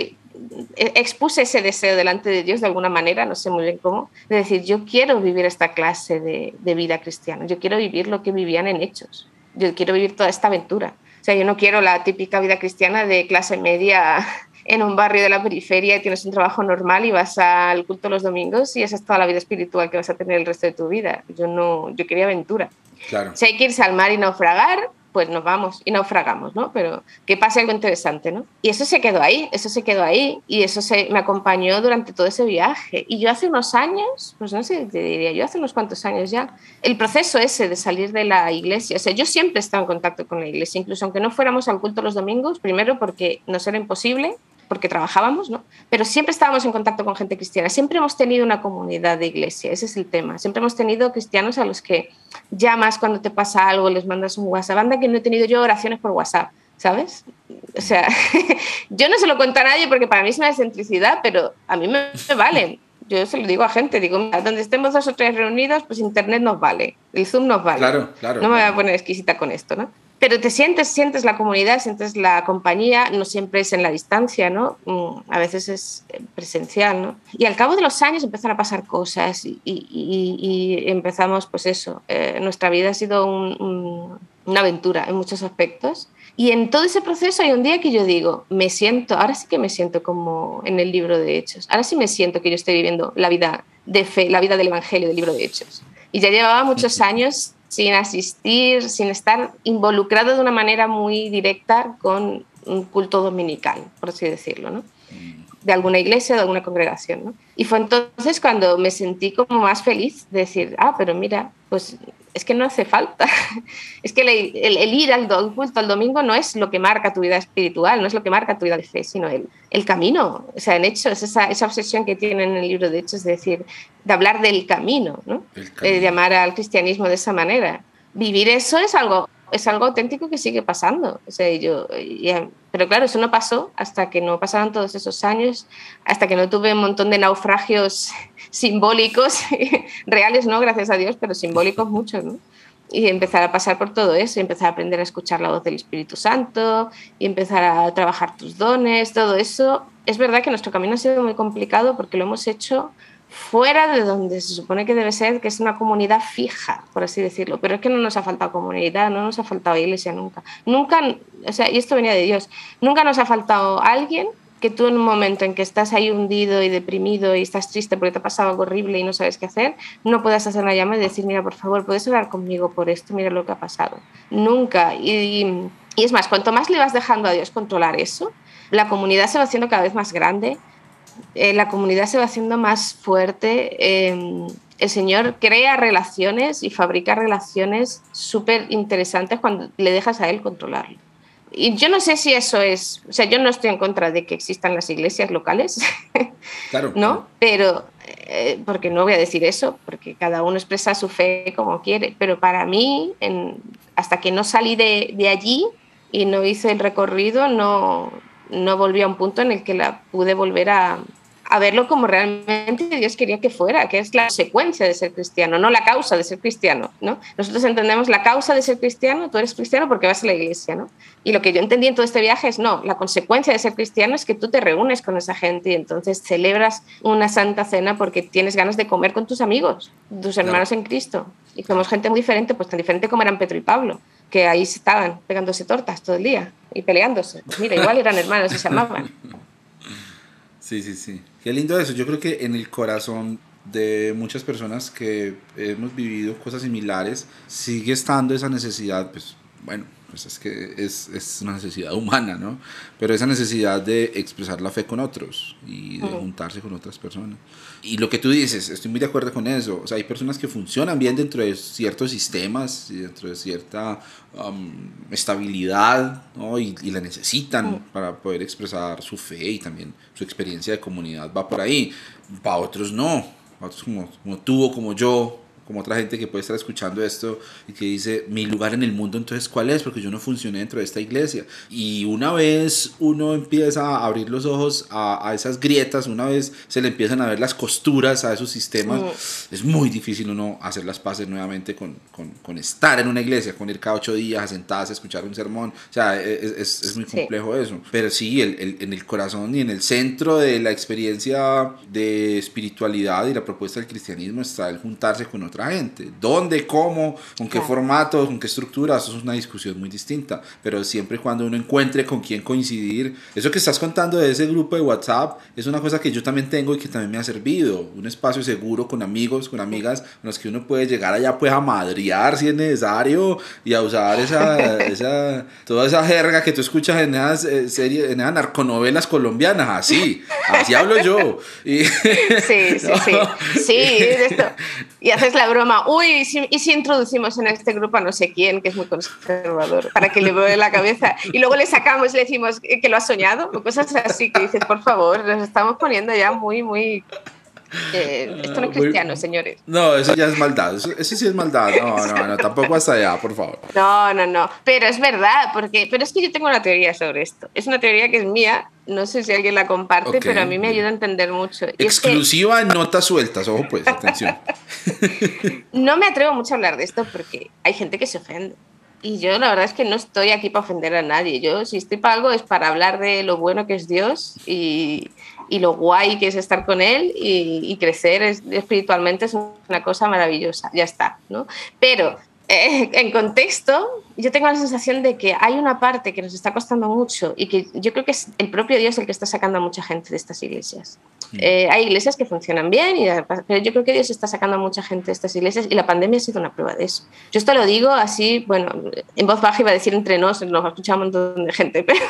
expuse ese deseo delante de Dios de alguna manera, no sé muy bien cómo, de decir, yo quiero vivir esta clase de, de, vida cristiana, yo quiero vivir lo que vivían en hechos, yo quiero vivir toda esta aventura. O sea, yo no quiero la típica vida cristiana de clase media en un barrio de la periferia y tienes un trabajo normal y vas al culto los domingos y esa es toda la vida espiritual que vas a tener el resto de tu vida. Yo no, yo quería aventura. Claro. Si hay que irse al mar y naufragar, pues nos vamos y naufragamos, ¿no? Pero que pase algo interesante, ¿no? Y eso se quedó ahí, eso se quedó ahí y eso se, me acompañó durante todo ese viaje. Y yo hace unos años, pues no sé, te diría yo hace unos cuantos años ya, el proceso ese de salir de la iglesia, o sea, yo siempre estaba en contacto con la iglesia, incluso aunque no fuéramos al culto los domingos, primero porque nos era imposible porque trabajábamos, ¿no? Pero siempre estábamos en contacto con gente cristiana, siempre hemos tenido una comunidad de iglesia, ese es el tema. Siempre hemos tenido cristianos a los que llamas cuando te pasa algo, les mandas un WhatsApp. Anda que no he tenido yo oraciones por WhatsApp, ¿sabes? O sea, yo no se lo cuento a nadie porque para mí es una excentricidad, pero a mí me, vale. Yo se lo digo a gente, digo, mira, donde estemos dos o tres reunidos, pues internet nos vale, el Zoom nos vale. Claro, claro. No me voy a poner exquisita con esto, ¿no? Pero te sientes, sientes la comunidad, sientes la compañía, no siempre es en la distancia, ¿no? Mm, a veces es presencial, ¿no? Y al cabo de los años empiezan a pasar cosas y, y, empezamos, pues eso, eh, nuestra vida ha sido una aventura en muchos aspectos. Y en todo ese proceso hay un día que yo digo, me siento, ahora sí que me siento como en el libro de Hechos, ahora sí me siento que yo estoy viviendo la vida de fe, la vida del Evangelio del libro de Hechos. Y ya llevaba muchos años sin asistir, sin estar involucrado de una manera muy directa con un culto dominical, por así decirlo, ¿no? Mm. de alguna iglesia, de alguna congregación. ¿no? Y fue entonces cuando me sentí como más feliz de decir, ah, pero mira, pues es que no hace falta. es que el, ir al culto al domingo no es lo que marca tu vida espiritual, no es lo que marca tu vida de fe, sino el, el camino. O sea, en Hechos, esa, esa obsesión que tienen en el libro de Hechos, es decir, de hablar del camino, ¿no? de llamar al cristianismo de esa manera. Vivir eso es algo es algo auténtico que sigue pasando. O sea, yo, pero claro, eso no pasó hasta que no pasaron todos esos años, hasta que no tuve un montón de naufragios simbólicos, reales no, gracias a Dios, pero simbólicos muchos. Y empezar a pasar por todo eso, y empezar a aprender a escuchar la voz del Espíritu Santo, y empezar a trabajar tus dones, todo eso. Es verdad que nuestro camino ha sido muy complicado porque lo hemos hecho fuera de donde se supone que debe ser, que es una comunidad fija, por así decirlo. Pero es que no nos ha faltado comunidad, no nos ha faltado iglesia nunca. Nunca, o sea, y esto venía de Dios, nunca nos ha faltado alguien que tú en un momento en que estás ahí hundido y deprimido y estás triste porque te ha pasado algo horrible y no sabes qué hacer, no puedas hacer una llamada y decir, mira, por favor, puedes hablar conmigo por esto, mira lo que ha pasado. Nunca. Y, y es más, cuanto más le vas dejando a Dios controlar eso, la comunidad se va haciendo cada vez más grande, eh, la comunidad se va haciendo más fuerte. Eh, el Señor crea relaciones y fabrica relaciones súper interesantes cuando le dejas a Él controlarlo y yo no sé si eso es, o sea, yo no estoy en contra de que existan las iglesias locales, claro, ¿no? Pero, eh, porque no voy a decir eso, porque cada uno expresa su fe como quiere, pero para mí, en, hasta que no salí de, de, allí y no hice el recorrido, no, no volví a un punto en el que la pude volver a, a verlo como realmente Dios quería que fuera, que es la secuencia de ser cristiano, no la causa de ser cristiano, ¿no? Nosotros entendemos la causa de ser cristiano, tú eres cristiano porque vas a la iglesia, ¿no? Y lo que yo entendí en todo este viaje es, no, la consecuencia de ser cristiano es que tú te reúnes con esa gente y entonces celebras una santa cena porque tienes ganas de comer con tus amigos, tus hermanos en Cristo. Y somos gente muy diferente, pues tan diferente como eran Pedro y Pablo, que ahí estaban pegándose tortas todo el día y peleándose. Mira, igual eran hermanos y se amaban. Sí, sí, sí. Qué lindo eso. Yo creo que en el corazón de muchas personas que hemos vivido cosas similares sigue estando esa necesidad, pues bueno, pues es que es, es, una necesidad humana, ¿no? Pero esa necesidad de expresar la fe con otros y de juntarse con otras personas. Y lo que tú dices, estoy muy de acuerdo con eso. O sea, hay personas que funcionan bien dentro de ciertos sistemas y dentro de cierta um, estabilidad, ¿no? Y, y la necesitan para poder expresar su fe y también su experiencia de comunidad va por ahí. Para otros no. Para otros como, como tú o como yo, como otra gente que puede estar escuchando esto y que dice, mi lugar en el mundo entonces cuál es, porque yo no funcioné dentro de esta iglesia. Y una vez uno empieza a abrir los ojos a, a esas grietas, una vez se le empiezan a ver las costuras a esos sistemas, es muy difícil uno hacer las paces nuevamente con, con, con, estar en una iglesia, con ir cada ocho días a sentarse a escuchar un sermón. O sea, e, e, es, es, muy complejo eso. Pero sí, el, el, en el corazón y en el centro de la experiencia de espiritualidad y la propuesta del cristianismo está el juntarse con otros gente. ¿Dónde, cómo, con qué formato, con qué estructura? Eso es una discusión muy distinta. Pero siempre cuando uno encuentre con quién coincidir, eso que estás contando de ese grupo de WhatsApp es una cosa que yo también tengo y que también me ha servido. Un espacio seguro con amigos, con amigas, en los que uno puede llegar allá pues a madrear si es necesario y a usar esa, esa toda esa jerga que tú escuchas en esas eh, series, en esas narconovelas colombianas. Así, así hablo yo. Y, sí, sí, sí. Sí, esto. Y haces la broma, uy, ¿y si, introducimos en este grupo a no sé quién, que es muy conservador, para que le vuelva la cabeza? Y luego le sacamos y le decimos que lo ha soñado, o cosas así que dices, por favor, nos estamos poniendo ya muy, muy eh, esto no es cristiano, señores. No, eso ya es maldad. Eso, sí es maldad. No, no, no, tampoco hasta allá, por favor. No, no, no. Pero es verdad, porque, pero es que yo tengo una teoría sobre esto. Es una teoría que es mía. No sé si alguien la comparte, pero a mí me ayuda a entender mucho. Exclusiva en notas sueltas, ojo pues, atención. no me atrevo mucho a hablar de esto porque hay gente que se ofende. Y yo la verdad es que no estoy aquí para ofender a nadie. Yo si estoy para algo es para hablar de lo bueno que es Dios y, y lo guay que es estar con Él y, y crecer espiritualmente es una cosa maravillosa. Ya está, ¿no? Pero eh, en contexto, yo tengo la sensación de que hay una parte que nos está costando mucho y que yo creo que es el propio Dios el que está sacando a mucha gente de estas iglesias. Mm. Eh, hay iglesias que funcionan bien, y, pero yo creo que Dios está sacando a mucha gente de estas iglesias y la pandemia ha sido una prueba de eso. Yo esto lo digo así, bueno, en voz baja iba a decir entre nos, nos ha escuchado un montón de gente, pero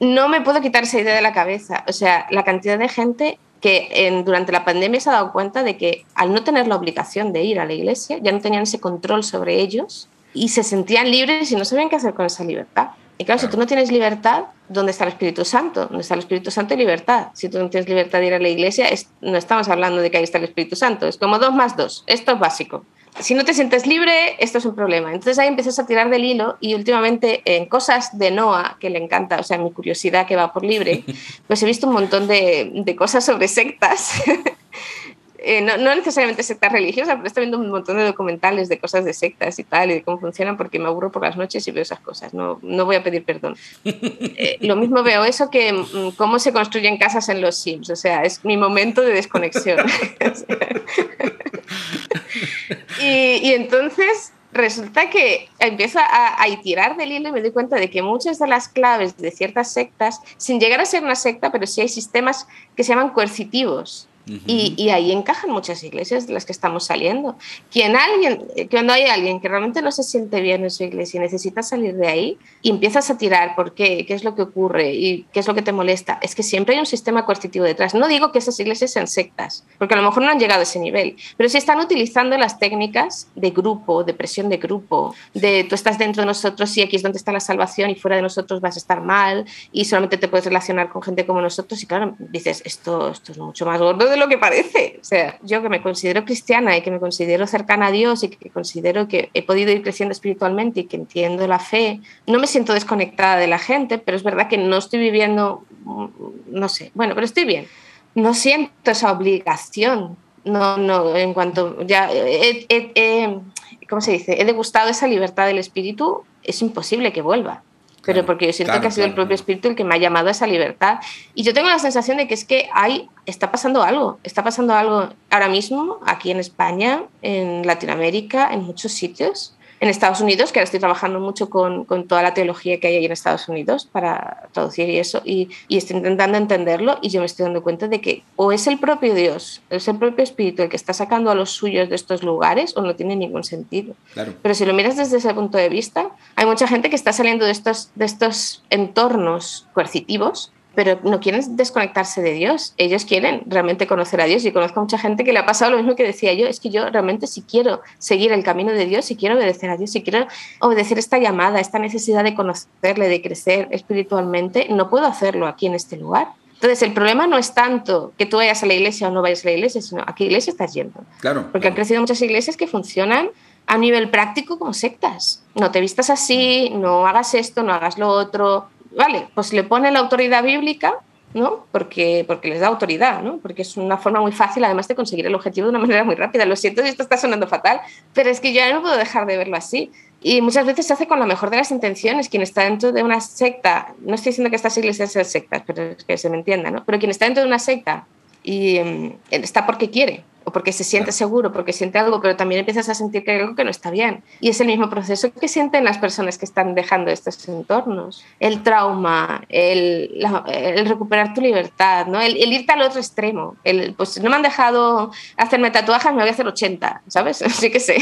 no me puedo quitar esa idea de la cabeza. O sea, la cantidad de gente que durante la pandemia se ha dado cuenta de que al no tener la obligación de ir a la iglesia, ya no tenían ese control sobre ellos y se sentían libres y no sabían qué hacer con esa libertad. Y claro, si tú no tienes libertad, ¿dónde está el Espíritu Santo? ¿Dónde está el Espíritu Santo y libertad? Si tú no tienes libertad de ir a la iglesia, no estamos hablando de que ahí está el Espíritu Santo, es como dos más dos, esto es básico si no te sientes libre, esto es un problema. Entonces ahí empiezas a tirar del hilo y últimamente en cosas de Noah, que le encanta, o sea, mi curiosidad que va por libre, pues he visto un montón de, de cosas sobre sectas eh, no, no, necesariamente sectas religiosas, pero estoy viendo un montón de documentales de cosas de sectas y tal, y de cómo funcionan, porque me aburro por las noches y veo esas cosas. No, no voy a pedir perdón. Eh, lo mismo veo eso que mm, cómo se construyen casas en los Sims. O sea, es mi momento de desconexión. y, y entonces resulta que empiezo a, a, tirar del hilo y me doy cuenta de que muchas de las claves de ciertas sectas, sin llegar a ser una secta, pero sí hay sistemas que se llaman coercitivos y, ahí encajan muchas iglesias de las que estamos saliendo. Quien alguien, cuando hay alguien que realmente no se siente bien en su iglesia y necesita salir de ahí y empiezas a tirar por qué, qué es lo que ocurre y qué es lo que te molesta, es que siempre hay un sistema coercitivo detrás. No digo que esas iglesias sean sectas, porque a lo mejor no han llegado a ese nivel, pero sí están utilizando las técnicas de grupo, de presión de grupo, de tú estás dentro de nosotros y aquí es donde está la salvación y fuera de nosotros vas a estar mal y solamente te puedes relacionar con gente como nosotros y claro, dices, esto, esto es mucho más gordo lo que parece. O sea, yo que me considero cristiana y que me considero cercana a Dios y que considero que he podido ir creciendo espiritualmente y que entiendo la fe, no me siento desconectada de la gente, pero es verdad que no estoy viviendo, mm, no sé, bueno, pero estoy bien. No siento esa obligación. No, no, en cuanto ya, ¿cómo se dice? He degustado esa libertad del espíritu, es imposible que vuelva pero porque yo siento que ha sido el propio espíritu el que me ha llamado a esa libertad. Y yo tengo la sensación de que es que hay, está pasando algo, está pasando algo ahora mismo aquí en España, en Latinoamérica, en muchos sitios, en Estados Unidos, que ahora estoy trabajando mucho con, con, toda la teología que hay ahí en Estados Unidos para traducir y eso, y, y, estoy intentando entenderlo y yo me estoy dando cuenta de que o es el propio Dios, es el propio Espíritu el que está sacando a los suyos de estos lugares o no tiene ningún sentido. Claro. Pero si lo miras desde ese punto de vista, hay mucha gente que está saliendo de estos, de estos entornos coercitivos pero no quieren desconectarse de Dios. Ellos quieren realmente conocer a Dios. Y conozco a mucha gente que le ha pasado lo mismo que decía yo, es que yo realmente si quiero seguir el camino de Dios, si quiero obedecer a Dios, si quiero obedecer esta llamada, esta necesidad de conocerle, de crecer espiritualmente, no puedo hacerlo aquí en este lugar. Entonces, el problema no es tanto que tú vayas a la iglesia o no vayas a la iglesia, sino a qué iglesia estás yendo. Claro. Porque claro. han crecido muchas iglesias que funcionan a nivel práctico como sectas. No te vistas así, no hagas esto, no hagas lo otro, vale, pues le pone la autoridad bíblica, ¿no? Porque, porque les da autoridad, ¿no? Porque es una forma muy fácil, además, de conseguir el objetivo de una manera muy rápida. Lo siento si esto está sonando fatal, pero es que yo no puedo dejar de verlo así. Y muchas veces se hace con la mejor de las intenciones. Quien está dentro de una secta, no estoy diciendo que estas iglesias sean sectas, pero es que se me entienda, ¿no? Pero quien está dentro de una secta y um, está porque quiere, o porque se siente seguro, porque siente algo, pero también empiezas a sentir que hay algo que no está bien. Y es el mismo proceso que sienten las personas que están dejando estos entornos. El trauma, el, la, el recuperar tu libertad, ¿no? El, el, irte al otro extremo. El, pues no me han dejado hacerme tatuajes, me voy a hacer 80, ¿sabes? Así que sé.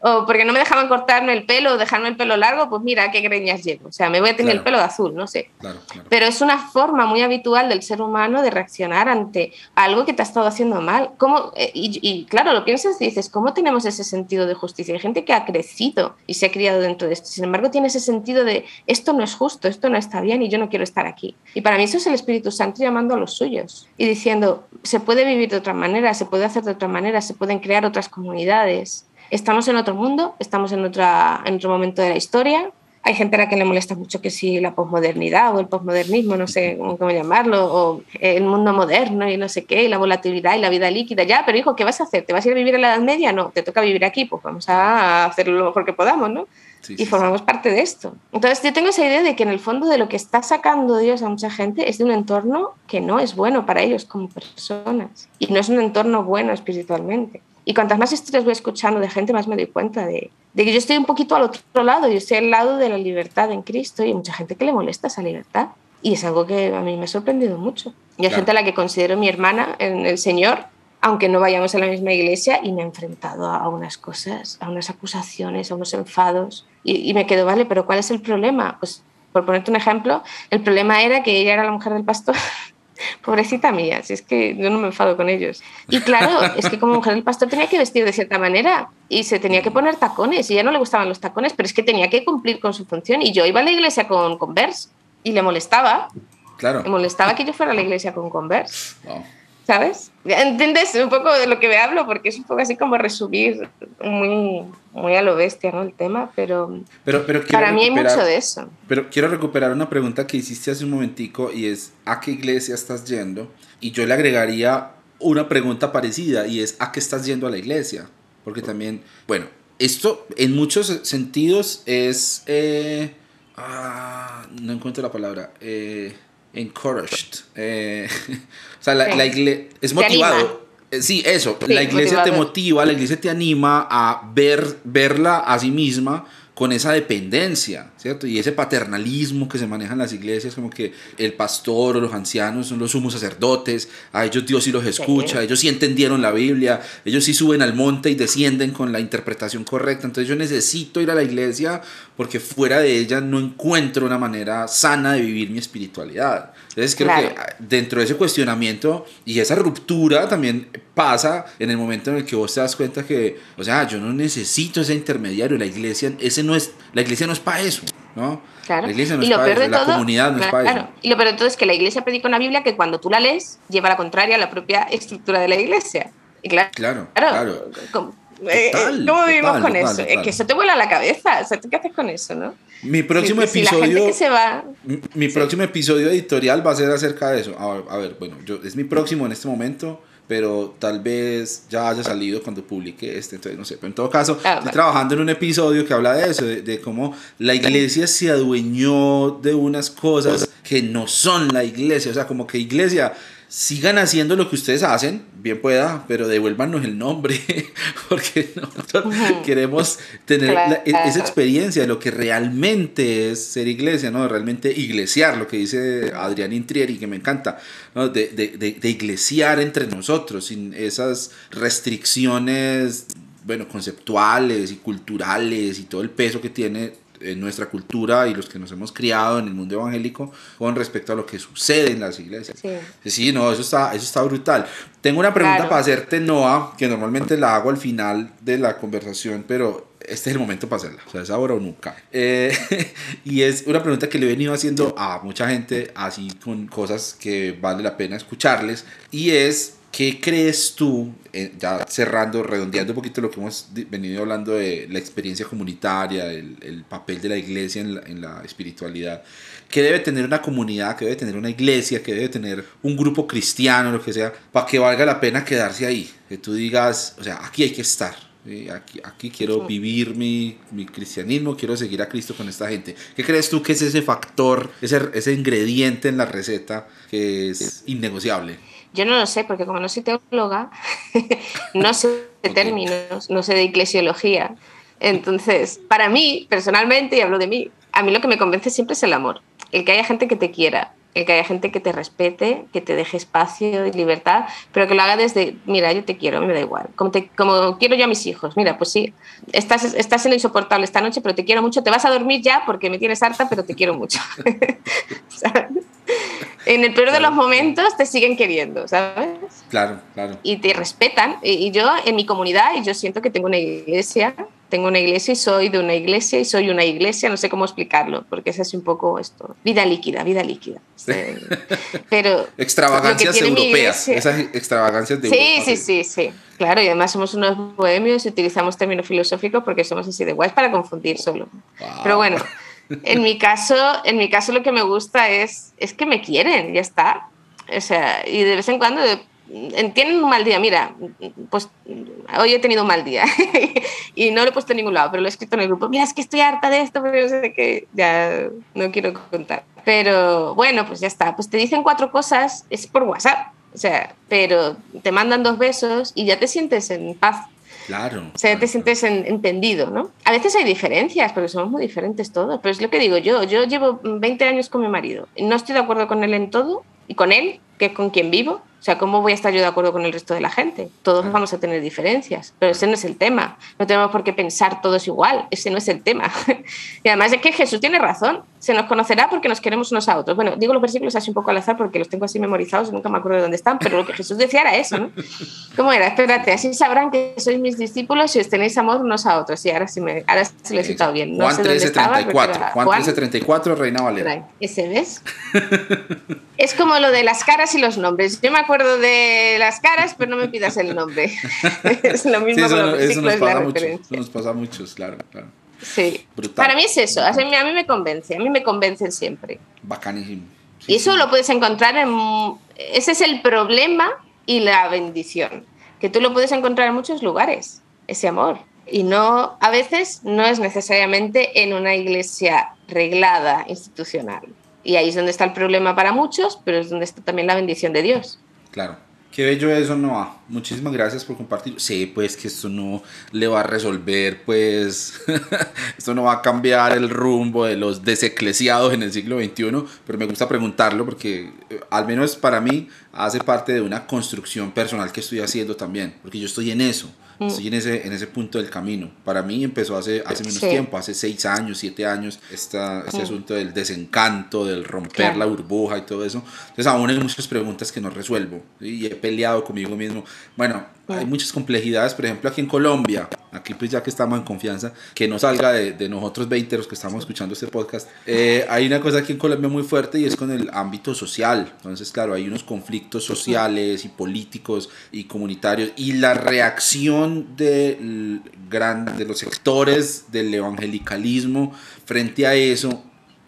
o porque no me dejaban cortarme el pelo dejarme el pelo largo, pues mira qué greñas llevo. O sea, me voy a tener claro. el pelo de azul, no sé. Claro, claro. Pero es una forma muy habitual del ser humano de reaccionar ante algo que te ha estado haciendo mal. ¿Cómo y, y, claro, lo piensas y dices, ¿cómo tenemos ese sentido de justicia? Hay gente que ha crecido y se ha criado dentro de esto. Sin embargo, tiene ese sentido de esto no es justo, esto no está bien y yo no quiero estar aquí. Y para mí eso es el Espíritu Santo llamando a los suyos y diciendo, se puede vivir de otra manera, se puede hacer de otra manera, se pueden crear otras comunidades. Estamos en otro mundo, estamos en, otra, en otro momento de la historia, hay gente a la que le molesta mucho que si la posmodernidad o el posmodernismo, no sé cómo, llamarlo, o el mundo moderno y no sé qué, y la volatilidad y la vida líquida. Ya, pero hijo, ¿qué vas a hacer? ¿Te vas a ir a vivir en la Edad Media? No, te toca vivir aquí, pues vamos a hacer lo mejor que podamos, ¿no? Sí, y sí, formamos sí. parte de esto. Entonces yo tengo esa idea de que en el fondo de lo que está sacando Dios a mucha gente es de un entorno que no es bueno para ellos como personas y no es un entorno bueno espiritualmente. Y cuantas más historias voy escuchando de gente, más me doy cuenta de, de, que yo estoy un poquito al otro lado, yo estoy al lado de la libertad en Cristo y hay mucha gente que le molesta esa libertad. Y es algo que a mí me ha sorprendido mucho. Y hay claro. gente a la que considero mi hermana en el Señor, aunque no vayamos a la misma iglesia, y me he enfrentado a unas cosas, a unas acusaciones, a unos enfados. Y, y me quedo, vale, pero ¿cuál es el problema? Pues por ponerte un ejemplo, el problema era que ella era la mujer del pastor Pobrecita mía, si es que yo no me enfado con ellos. Y claro, es que como mujer el pastor tenía que vestir de cierta manera y se tenía que poner tacones y ya no le gustaban los tacones, pero es que tenía que cumplir con su función y yo iba a la iglesia con Converse y le molestaba. Claro. Le molestaba que yo fuera a la iglesia con Converse. Wow. ¿Sabes? ¿Entiendes un poco de lo que me hablo? Porque es un poco así como resumir muy, muy a lo bestia ¿no? el tema, pero, pero, pero para mí hay mucho de eso. Pero quiero recuperar una pregunta que hiciste hace un momentico y es ¿a qué iglesia estás yendo? Y yo le agregaría una pregunta parecida y es, ¿a qué estás yendo a la iglesia? Porque también, bueno, esto en muchos sentidos es... Eh, ah, no encuentro la palabra. Eh, encouraged. Eh, o sea, la, iglesia es motivado. Eh, sí, eso. la iglesia te motiva, la iglesia te anima a ver, verla a sí misma con esa dependencia, ¿cierto? Y ese paternalismo que se maneja en las iglesias, como que el pastor o los ancianos son los sumos sacerdotes, a ellos Dios sí los escucha, ellos sí entendieron la Biblia, ellos sí suben al monte y descienden con la interpretación correcta, entonces yo necesito ir a la iglesia porque fuera de ella no encuentro una manera sana de vivir mi espiritualidad. Entonces creo que dentro de ese cuestionamiento y esa ruptura también pasa en el momento en el que vos te das cuenta que, o sea, yo no necesito ese intermediario, la iglesia, ese no es, la iglesia no es para eso, ¿no? Claro. La iglesia no y es para eso, la comunidad no es para eso. Y lo peor de todo es que la iglesia predica una Biblia que cuando tú la lees lleva a la contraria a la propia estructura de la iglesia. Y claro, claro, claro. Eh, ¿Cómo vivimos con eso? Es que eso te vuela la cabeza. O sea, ¿tú qué haces con eso, no? Mi próximo episodio. Mi, próximo episodio editorial va a ser acerca de eso. A ver, bueno, yo, es mi próximo en este momento, pero tal vez ya haya salido cuando publique este, entonces no sé. Pero en todo caso, ah, estoy trabajando en un episodio que habla de eso, de, de cómo la iglesia se adueñó de unas cosas que no son la iglesia. O sea, como que iglesia sigan haciendo lo que ustedes hacen, bien pueda, pero devuélvanos el nombre, porque nosotros queremos tener e, esa experiencia de lo que realmente es ser iglesia, ¿no? Realmente iglesiar, lo que dice Adrián Intrieri, que me encanta, ¿no? de, de, de, de iglesiar entre nosotros, sin esas restricciones, bueno, conceptuales y culturales y todo el peso que tiene en nuestra cultura y los que nos hemos criado en el mundo evangélico con respecto a lo que sucede en las iglesias. Sí, sí no, eso está, eso está brutal. Tengo una pregunta para hacerte, Noah, que normalmente la hago al final de la conversación, pero este es el momento para hacerla, o sea, es ahora o nunca. Eh, y es una pregunta que le he venido haciendo a mucha gente, así con cosas que vale la pena escucharles, y es ¿Qué crees tú, eh, ya cerrando, redondeando un poquito lo que hemos venido hablando de la experiencia comunitaria, el, el papel de la iglesia en la, en la, espiritualidad, que debe tener una comunidad, que debe tener una iglesia, que debe tener un grupo cristiano, lo que sea, para que valga la pena quedarse ahí? Que tú digas, o sea, aquí hay que estar, aquí, aquí quiero vivir mi, mi, cristianismo, quiero seguir a Cristo con esta gente. ¿Qué crees tú que es ese factor, ese, ese ingrediente en la receta que es innegociable? Yo no lo sé, porque como no soy teóloga, no sé de términos, no sé de eclesiología. Entonces, para mí, personalmente, y hablo de mí, a mí lo que me convence siempre es el amor. El que haya gente que te quiera, que haya gente que te respete, que te deje espacio y libertad, pero que lo haga desde, mira, yo te quiero, me da igual. Como, te, como quiero yo a mis hijos, mira, pues sí, estás, estás siendo insoportable esta noche, pero te quiero mucho, te vas a dormir ya porque me tienes harta, pero te quiero mucho. en el peor de los momentos te siguen queriendo, ¿sabes? Claro, claro. Y te respetan. Y yo en mi comunidad, y yo siento que tengo una iglesia, tengo una iglesia y soy de una iglesia y soy una iglesia, no sé cómo explicarlo, porque es así un poco esto. Vida líquida, vida líquida. Pero extravagancias europeas, esas extravagancias de Sí, sí, sí, sí. Claro, y además somos unos bohemios y utilizamos términos filosóficos porque somos así de guays para confundir solo. Pero bueno, en mi caso, en mi caso lo que me gusta es, es que me quieren, ya está. O sea, y de vez en cuando tienen un mal día, mira, pues hoy he tenido un mal día y no lo he puesto en ningún lado, pero lo he escrito en el grupo, mira, es que estoy harta de esto, pero no sé qué, ya no quiero contar. Pero bueno, pues ya está, pues te dicen cuatro cosas, es por WhatsApp, o sea, pero te mandan dos besos y ya te sientes en paz. Claro. O sea, te sientes entendido, ¿no? A veces hay diferencias, porque somos muy diferentes todos, pero es lo que digo yo. Yo llevo 20 años con mi marido. No estoy de acuerdo con él en todo y con él, que es con quien vivo, o sea, ¿cómo voy a estar yo de acuerdo con el resto de la gente? Todos vamos a tener diferencias, pero ese no es el tema. No tenemos por qué pensar todos igual, ese no es el tema. y además es que Jesús tiene razón, se nos conocerá porque nos queremos unos a otros. Bueno, digo los versículos así un poco al azar porque los tengo así memorizados y nunca me acuerdo de dónde están, pero lo que Jesús decía era eso, ¿no? ¿Cómo era? Espérate, así sabrán que sois mis discípulos si os tenéis amor unos a otros. Y ahora sí, me, ahora sí lo he citado bien. No Juan 13:34, Juan 13:34, Reina Valera. ¿Ese ves? es como lo de las caras y los nombres. Yo me acuerdo de las caras, pero no me pidas el nombre. es lo mismo sí, eso, eso nos pasa mucho, eso nos pasa a muchos, claro, claro. Sí. Para mí es eso. A mí, a mí me convence, a mí me convencen siempre. Bacanísimo. y eso lo puedes encontrar en... Ese es el problema y la bendición, que tú lo puedes encontrar en muchos lugares, ese amor. Y no, a veces no es necesariamente en una iglesia reglada, institucional. Y ahí es donde está el problema para muchos, pero es donde está también la bendición de Dios. Claro. Qué bello eso, Noah. Muchísimas gracias por compartir. Sé, pues, que esto no le va a resolver, pues, esto no va a cambiar el rumbo de los deseclesiados en el siglo XXI, pero me gusta preguntarlo porque, eh, al menos para mí, hace parte de una construcción personal que estoy haciendo también, porque yo estoy en eso. Mm. Estoy en ese, en ese punto del camino. Para mí empezó hace, hace menos tiempo, hace seis años, siete años, esta, este mm. asunto del desencanto, del romper la burbuja y todo eso. Entonces aún hay muchas preguntas que no resuelvo y he peleado conmigo mismo. Bueno, hay muchas complejidades, por ejemplo, aquí en Colombia, aquí pues ya que estamos en confianza, que no salga de, nosotros 20 los que estamos escuchando este podcast, eh, hay una cosa aquí en Colombia muy fuerte y es con el ámbito social. Entonces, claro, hay unos conflictos sociales y políticos y comunitarios y la reacción de, de los sectores del evangelicalismo frente a eso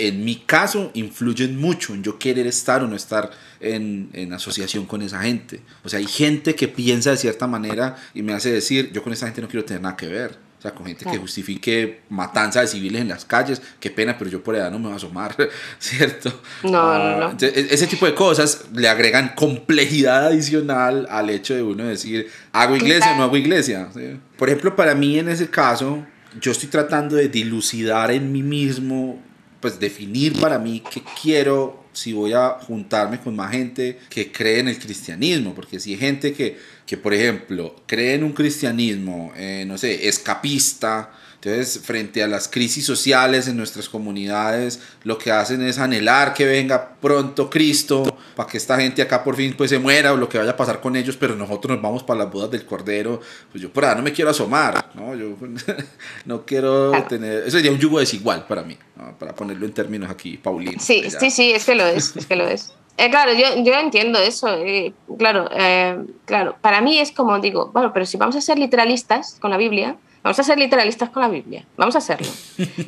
en mi caso, influyen mucho en yo querer estar o no estar en, en, asociación con esa gente. O sea, hay gente que piensa de cierta manera y me hace decir, yo con esa gente no quiero tener nada que ver. O sea, con gente que justifique matanza de civiles en las calles, qué pena, pero yo por edad no me voy a asomar, ¿cierto? No, no, ah, no. E, ese tipo de cosas le agregan complejidad adicional al hecho de uno decir, ¿hago iglesia o no hago iglesia? Por ejemplo, para mí en ese caso, yo estoy tratando de dilucidar en mí mismo pues definir para mí qué quiero si voy a juntarme con más gente que cree en el cristianismo, porque si hay gente que, que por ejemplo, cree en un cristianismo, eh, no sé, escapista, entonces, frente a las crisis sociales en nuestras comunidades, lo que hacen es anhelar que venga pronto Cristo para que esta gente acá por fin pues se muera o lo que vaya a pasar con ellos, pero nosotros nos vamos para las bodas del Cordero. Pues yo por ahí no me quiero asomar, ¿no? Yo no quiero tener... Eso sería un yugo desigual para mí, para ponerlo en términos aquí, Paulino. Sí, sí, sí, es que lo es, es que lo es. Eh, claro, yo, yo, entiendo eso. Eh, claro, eh, claro, para mí es como digo, bueno, pero si vamos a ser literalistas con la Biblia, Vamos a ser literalistas con la Biblia. Vamos a hacerlo.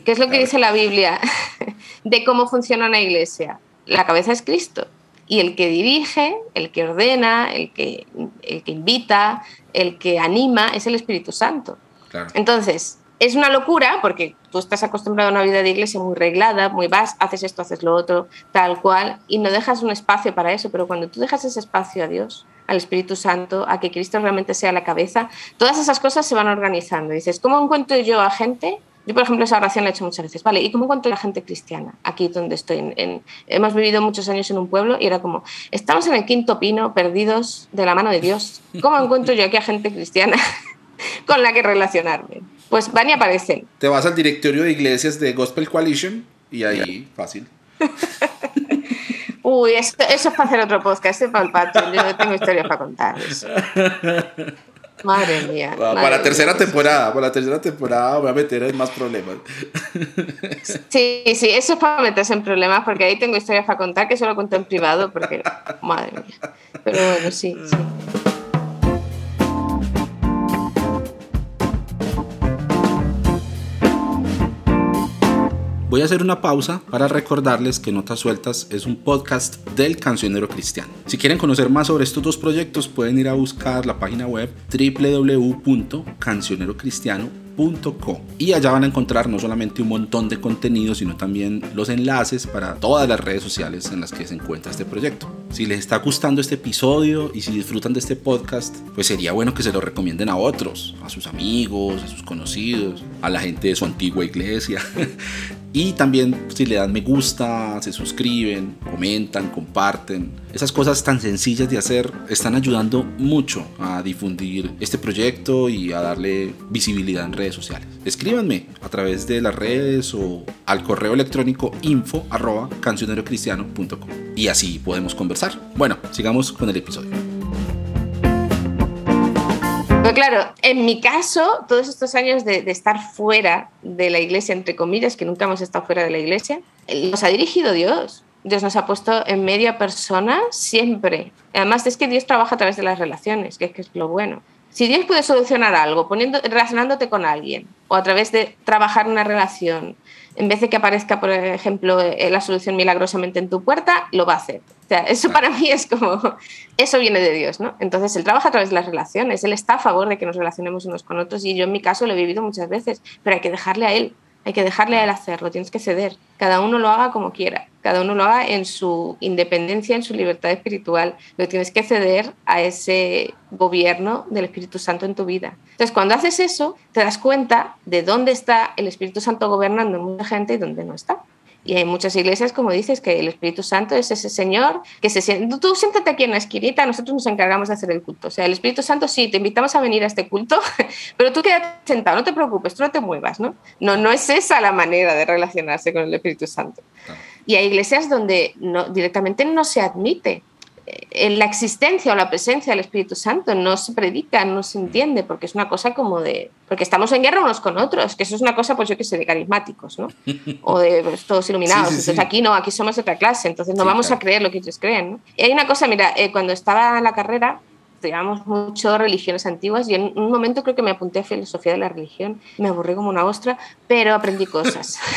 ¿Qué es lo que dice la Biblia de cómo funciona una iglesia? La cabeza es Cristo. Y el que dirige, el que ordena, el que, el que invita, el que anima es el Espíritu Santo. Entonces, es una locura porque tú estás acostumbrado a una vida de iglesia muy reglada, muy vas, haces esto, haces lo otro, tal cual, y no dejas un espacio para eso. Pero cuando tú dejas ese espacio a Dios, al Espíritu Santo, a que Cristo realmente sea la cabeza, todas esas cosas se van organizando. Dices, ¿cómo encuentro yo a gente? Yo, por ejemplo, esa oración la he hecho muchas veces. Vale, ¿y cómo encuentro a la gente cristiana? Aquí donde estoy. En, hemos vivido muchos años en un pueblo y era como, estamos en el quinto pino, perdidos de la mano de Dios. ¿Cómo encuentro yo aquí a gente cristiana con la que relacionarme? Pues van y aparecen. Te vas al directorio de iglesias de Gospel Coalition y ahí, fácil. Uy, eso es para hacer otro podcast, es para el patio. Yo no tengo historias para contar. Madre mía. para la tercera temporada, para la tercera temporada voy a meter en más problemas. Sí, sí, eso es para meterse en problemas porque ahí tengo historias para contar que solo cuento en privado porque, madre mía. Pero bueno, sí, sí. Voy a hacer una pausa para recordarles que Notas Sueltas es un podcast del cancionero cristiano. Si quieren conocer más sobre estos dos proyectos pueden ir a buscar la página web www.cancionerocristiano.com y allá van a encontrar no solamente un montón de contenido, sino también los enlaces para todas las redes sociales en las que se encuentra este proyecto. Si les está gustando este episodio y si disfrutan de este podcast, pues sería bueno que se lo recomienden a otros, a sus amigos, a sus conocidos, a la gente de su antigua iglesia. Y también si le dan me gusta, se suscriben, comentan, comparten. Esas cosas tan sencillas de hacer están ayudando mucho a difundir este proyecto y a darle visibilidad en redes sociales. Escríbanme a través de las redes o al correo electrónico info y así podemos conversar. Bueno, sigamos con el episodio. Pero claro, en mi caso, todos estos años de, estar fuera de la iglesia, entre comillas, que nunca hemos estado fuera de la iglesia, nos ha dirigido Dios. Dios nos ha puesto en media persona siempre. Además, es que Dios trabaja a través de las relaciones, que es, que es lo bueno. Si Dios puede solucionar algo poniendo, relacionándote con alguien o a través de trabajar una relación, en vez de que aparezca, por ejemplo, eh, la solución milagrosamente en tu puerta, lo va a hacer. O sea, eso para mí es como, eso viene de Dios, ¿no? Entonces, Él trabaja a través de las relaciones, Él está a favor de que nos relacionemos unos con otros y yo en mi caso lo he vivido muchas veces, pero hay que dejarle a Él hay que dejarle a él hacerlo, tienes que ceder. Cada uno lo haga como quiera, cada uno lo haga en su independencia, en su libertad espiritual, pero tienes que ceder a ese gobierno del Espíritu Santo en tu vida. Entonces, cuando haces eso, te das cuenta de dónde está el Espíritu Santo gobernando en mucha gente y dónde no está. Y hay muchas iglesias, como dices, que el Espíritu Santo es ese Señor que se siente. Tú siéntate aquí en la esquinita, nosotros nos encargamos de hacer el culto. O sea, el Espíritu Santo sí, te invitamos a venir a este culto, pero tú quédate sentado, no te preocupes, tú no te muevas, ¿no? No, no es esa la manera de relacionarse con el Espíritu Santo. Y hay iglesias donde no, directamente no se admite en la existencia o la presencia del Espíritu Santo no se predica, no se entiende, porque es una cosa como de. Porque estamos en guerra unos con otros, que eso es una cosa, pues yo que sé, de carismáticos, ¿no? O de pues, todos iluminados. entonces aquí no, aquí somos otra clase, entonces no vamos a creer lo que ellos creen, ¿no? Y hay una cosa, mira, eh, cuando estaba en la carrera, estudiábamos mucho religiones antiguas y en un momento creo que me apunté a filosofía de la religión, me aburrí como una ostra, pero aprendí cosas.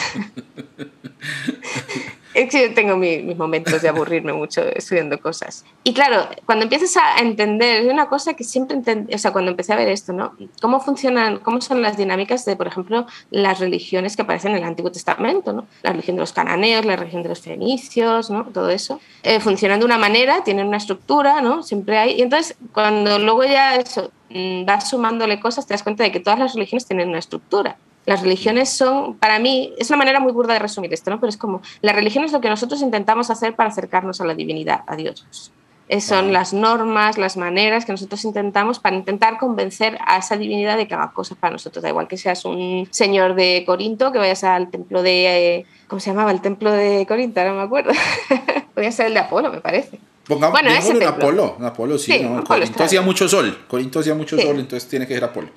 tengo mis momentos de aburrirme mucho estudiando cosas. Y claro, cuando empiezas a entender, es una cosa que siempre entendí, o sea, cuando empecé a ver esto, ¿no? ¿Cómo funcionan, cómo son las dinámicas de, por ejemplo, las religiones que aparecen en el Antiguo Testamento, ¿no? La religión de los cananeos, la religión de los fenicios, ¿no? Todo eso. Eh, funcionan de una manera, tienen una estructura, ¿no? Siempre hay. Y entonces, cuando luego ya eso mm, vas sumándole cosas, te das cuenta de que todas las religiones tienen una estructura. Las religiones son, para mí, es una manera muy burda de resumir esto, ¿no? Pero es como, la religión es lo que nosotros intentamos hacer para acercarnos a la divinidad, a Dios. son las normas, las maneras que nosotros intentamos para intentar convencer a esa divinidad de que haga cosas para nosotros. Da igual que seas un señor de Corinto, que vayas al templo de... Eh, ¿Cómo se llamaba? El templo de Corinto, no me acuerdo. Podría ser el de Apolo, me parece. Pongamos, bueno, en Apolo, Apolo sí, ¿no? Corinto hacía mucho sol, Corinto hacía mucho sol, entonces tiene que ser Apolo.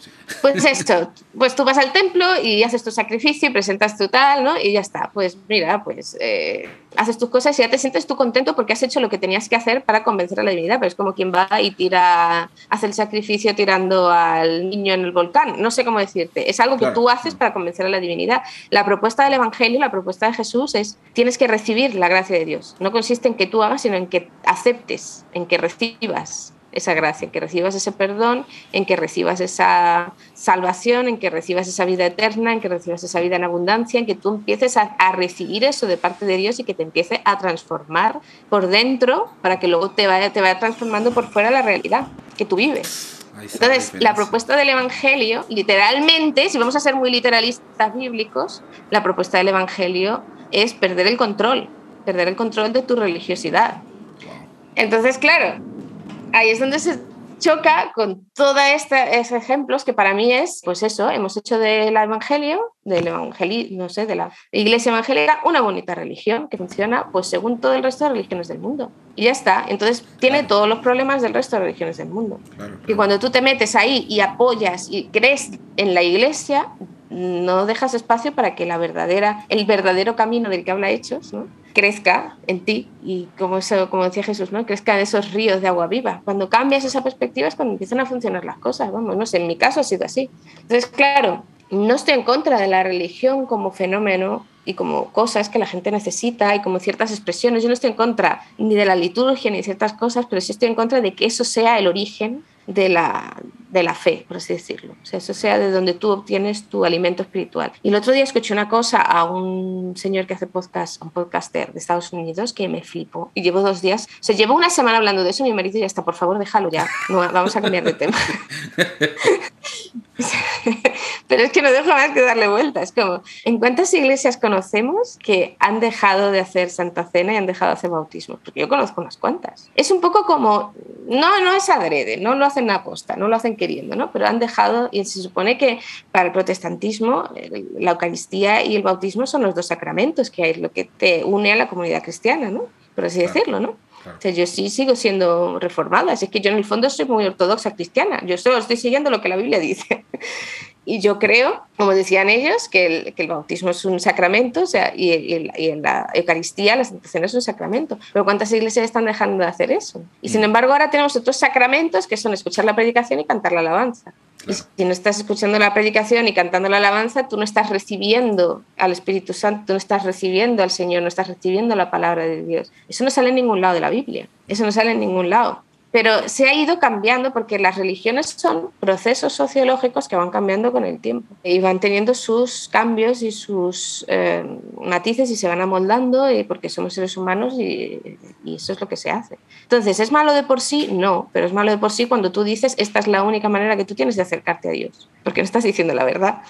Pues esto, pues tú vas al templo y haces tu sacrificio y presentas tu tal, ¿no? Y ya está, pues mira, pues eh, haces tus cosas y ya te sientes tú contento porque has hecho lo que tenías que hacer para convencer a la divinidad, pero es como quien va y tira, hace el sacrificio tirando al niño en el volcán, no sé cómo decirte, es algo que tú haces para convencer a la divinidad. La propuesta del Evangelio, la propuesta de Jesús es, tienes que recibir la gracia de Dios, no consiste en que tú hagas, sino en que aceptes, en que recibas esa gracia, en que recibas ese perdón, en que recibas esa salvación, en que recibas esa vida eterna, en que recibas esa vida en abundancia, en que tú empieces a, recibir eso de parte de Dios y que te empiece a transformar por dentro para que luego te vaya, te vaya transformando por fuera la realidad que tú vives. Entonces, la propuesta del Evangelio, literalmente, si vamos a ser muy literalistas bíblicos, la propuesta del Evangelio es perder el control, perder el control de tu religiosidad. Entonces, claro, ahí es donde se choca con todos estos ejemplos que para mí es, pues eso, hemos hecho del evangelio, del evangelio, no sé, de la iglesia evangélica, una bonita religión que funciona pues según todo el resto de religiones del mundo. Y ya está. Entonces tiene todos los problemas del resto de religiones del mundo. Y cuando tú te metes ahí y apoyas y crees en la iglesia, no dejas espacio para que la verdadera, el verdadero camino del que habla Hechos, ¿no? crezca en ti y como, eso, como decía Jesús, ¿no? crezca en esos ríos de agua viva. Cuando cambias esa perspectiva es cuando empiezan a funcionar las cosas, vamos, no sé, en mi caso ha sido así. Entonces, claro, no estoy en contra de la religión como fenómeno y como cosas que la gente necesita y como ciertas expresiones. Yo no estoy en contra ni de la liturgia ni de ciertas cosas, pero sí estoy en contra de que eso sea el origen de la, de la fe, por así decirlo. O sea, eso sea de donde tú obtienes tu alimento espiritual. Y el otro día escuché una cosa a un señor que hace podcast, un podcaster de Estados Unidos, que me flipo. Y llevo dos días, o sea, llevo una semana hablando de eso mi marido ya está, por favor, déjalo ya. No, vamos a cambiar de tema. Pero es que no dejo más que darle vueltas. Como, ¿en cuántas iglesias conocemos que han dejado de hacer Santa Cena y han dejado de hacer bautismo? Porque yo conozco unas cuantas. Es un poco como, no, no es adrede, no lo hacen a posta, no lo hacen queriendo, ¿no? Pero han dejado, y se supone que para el protestantismo la Eucaristía y el bautismo son los dos sacramentos, que es lo que te une a la comunidad cristiana, ¿no? Por así decirlo, ¿no? O sea, yo sí sigo siendo reformada, así que yo en el fondo soy muy ortodoxa cristiana, yo solo estoy siguiendo lo que la Biblia dice. Y yo creo, como decían ellos, que el, que el bautismo es un sacramento o sea, y, y, la Eucaristía, la Cena es un sacramento. Pero ¿cuántas iglesias están dejando de hacer eso? Y sin mm. embargo ahora tenemos otros sacramentos que son escuchar la predicación y cantar la alabanza. Si no estás escuchando la predicación y cantando la alabanza, tú no estás recibiendo al Espíritu Santo, tú no estás recibiendo al Señor, no estás recibiendo la palabra de Dios. Eso no sale en ningún lado de la Biblia, eso no sale en ningún lado. Pero se ha ido cambiando porque las religiones son procesos sociológicos que van cambiando con el tiempo y van teniendo sus cambios y sus eh, matices y se van amoldando y porque somos seres humanos y, y, eso es lo que se hace. Entonces, ¿es malo de por sí? No, pero es malo de por sí cuando tú dices esta es la única manera que tú tienes de acercarte a Dios, porque no estás diciendo la verdad.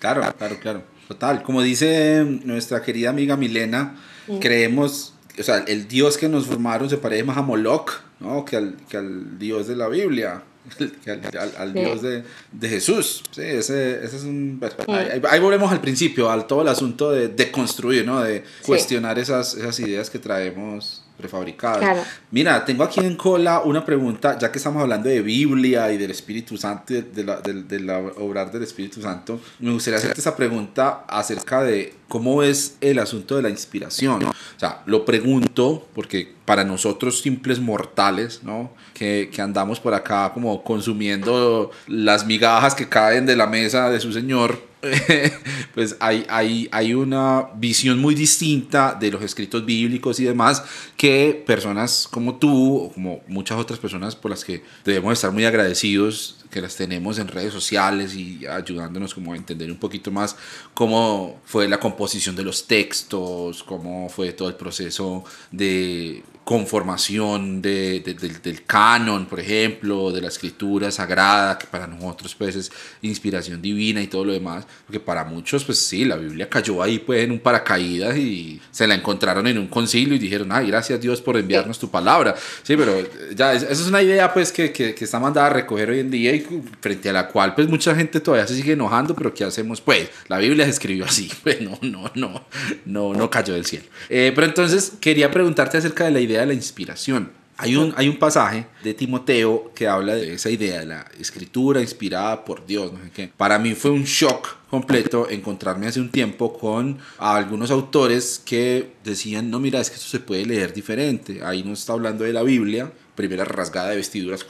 Claro, claro, claro. Total. Como dice nuestra querida amiga Milena, creemos o sea, el Dios que nos formaron se parece más a Moloch, ¿no? Que al, que al Dios de la Biblia, que al, al, Dios de, de, Jesús. Sí, ese, ese es un... Ahí, ahí, volvemos al principio, al todo el asunto de, de construir, ¿no? De cuestionar esas, esas ideas que traemos prefabricadas. Mira, tengo aquí en cola una pregunta, ya que estamos hablando de Biblia y del Espíritu Santo, de la, de, de la obrar del Espíritu Santo, me gustaría hacerte esa pregunta acerca de cómo es el asunto de la inspiración. O sea, lo pregunto porque para nosotros simples mortales, ¿no? Que, que andamos por acá como consumiendo las migajas que caen de la mesa de su Señor, pues hay, hay, hay una visión muy distinta de los escritos bíblicos y demás que personas como tú o como muchas otras personas por las que debemos estar muy agradecidos que las tenemos en redes sociales y ayudándonos como a entender un poquito más cómo fue la composición de los textos, cómo fue todo el proceso de conformación de, de, del canon, por ejemplo, de la escritura sagrada, que para nosotros pues es inspiración divina y todo lo demás, porque para muchos pues sí, la Biblia cayó ahí pues en un paracaídas y se la encontraron en un concilio y dijeron, ay, gracias Dios por enviarnos tu palabra. Sí, pero ya, esa es una idea pues que, que, que está mandada a recoger hoy en día y frente a la cual pues mucha gente todavía se sigue enojando, pero ¿qué hacemos? Pues la Biblia se escribió así, pues no, no, no, no, no cayó del cielo. Eh, pero entonces quería preguntarte acerca de la idea de la inspiración. Hay un, hay un pasaje de Timoteo que habla de esa idea de la escritura inspirada por Dios. No sé qué. Para mí fue un shock completo encontrarme hace un tiempo con algunos autores que decían, no, mira, es que esto se puede leer diferente. Ahí no está hablando de la Biblia, primera rasgada de vestiduras.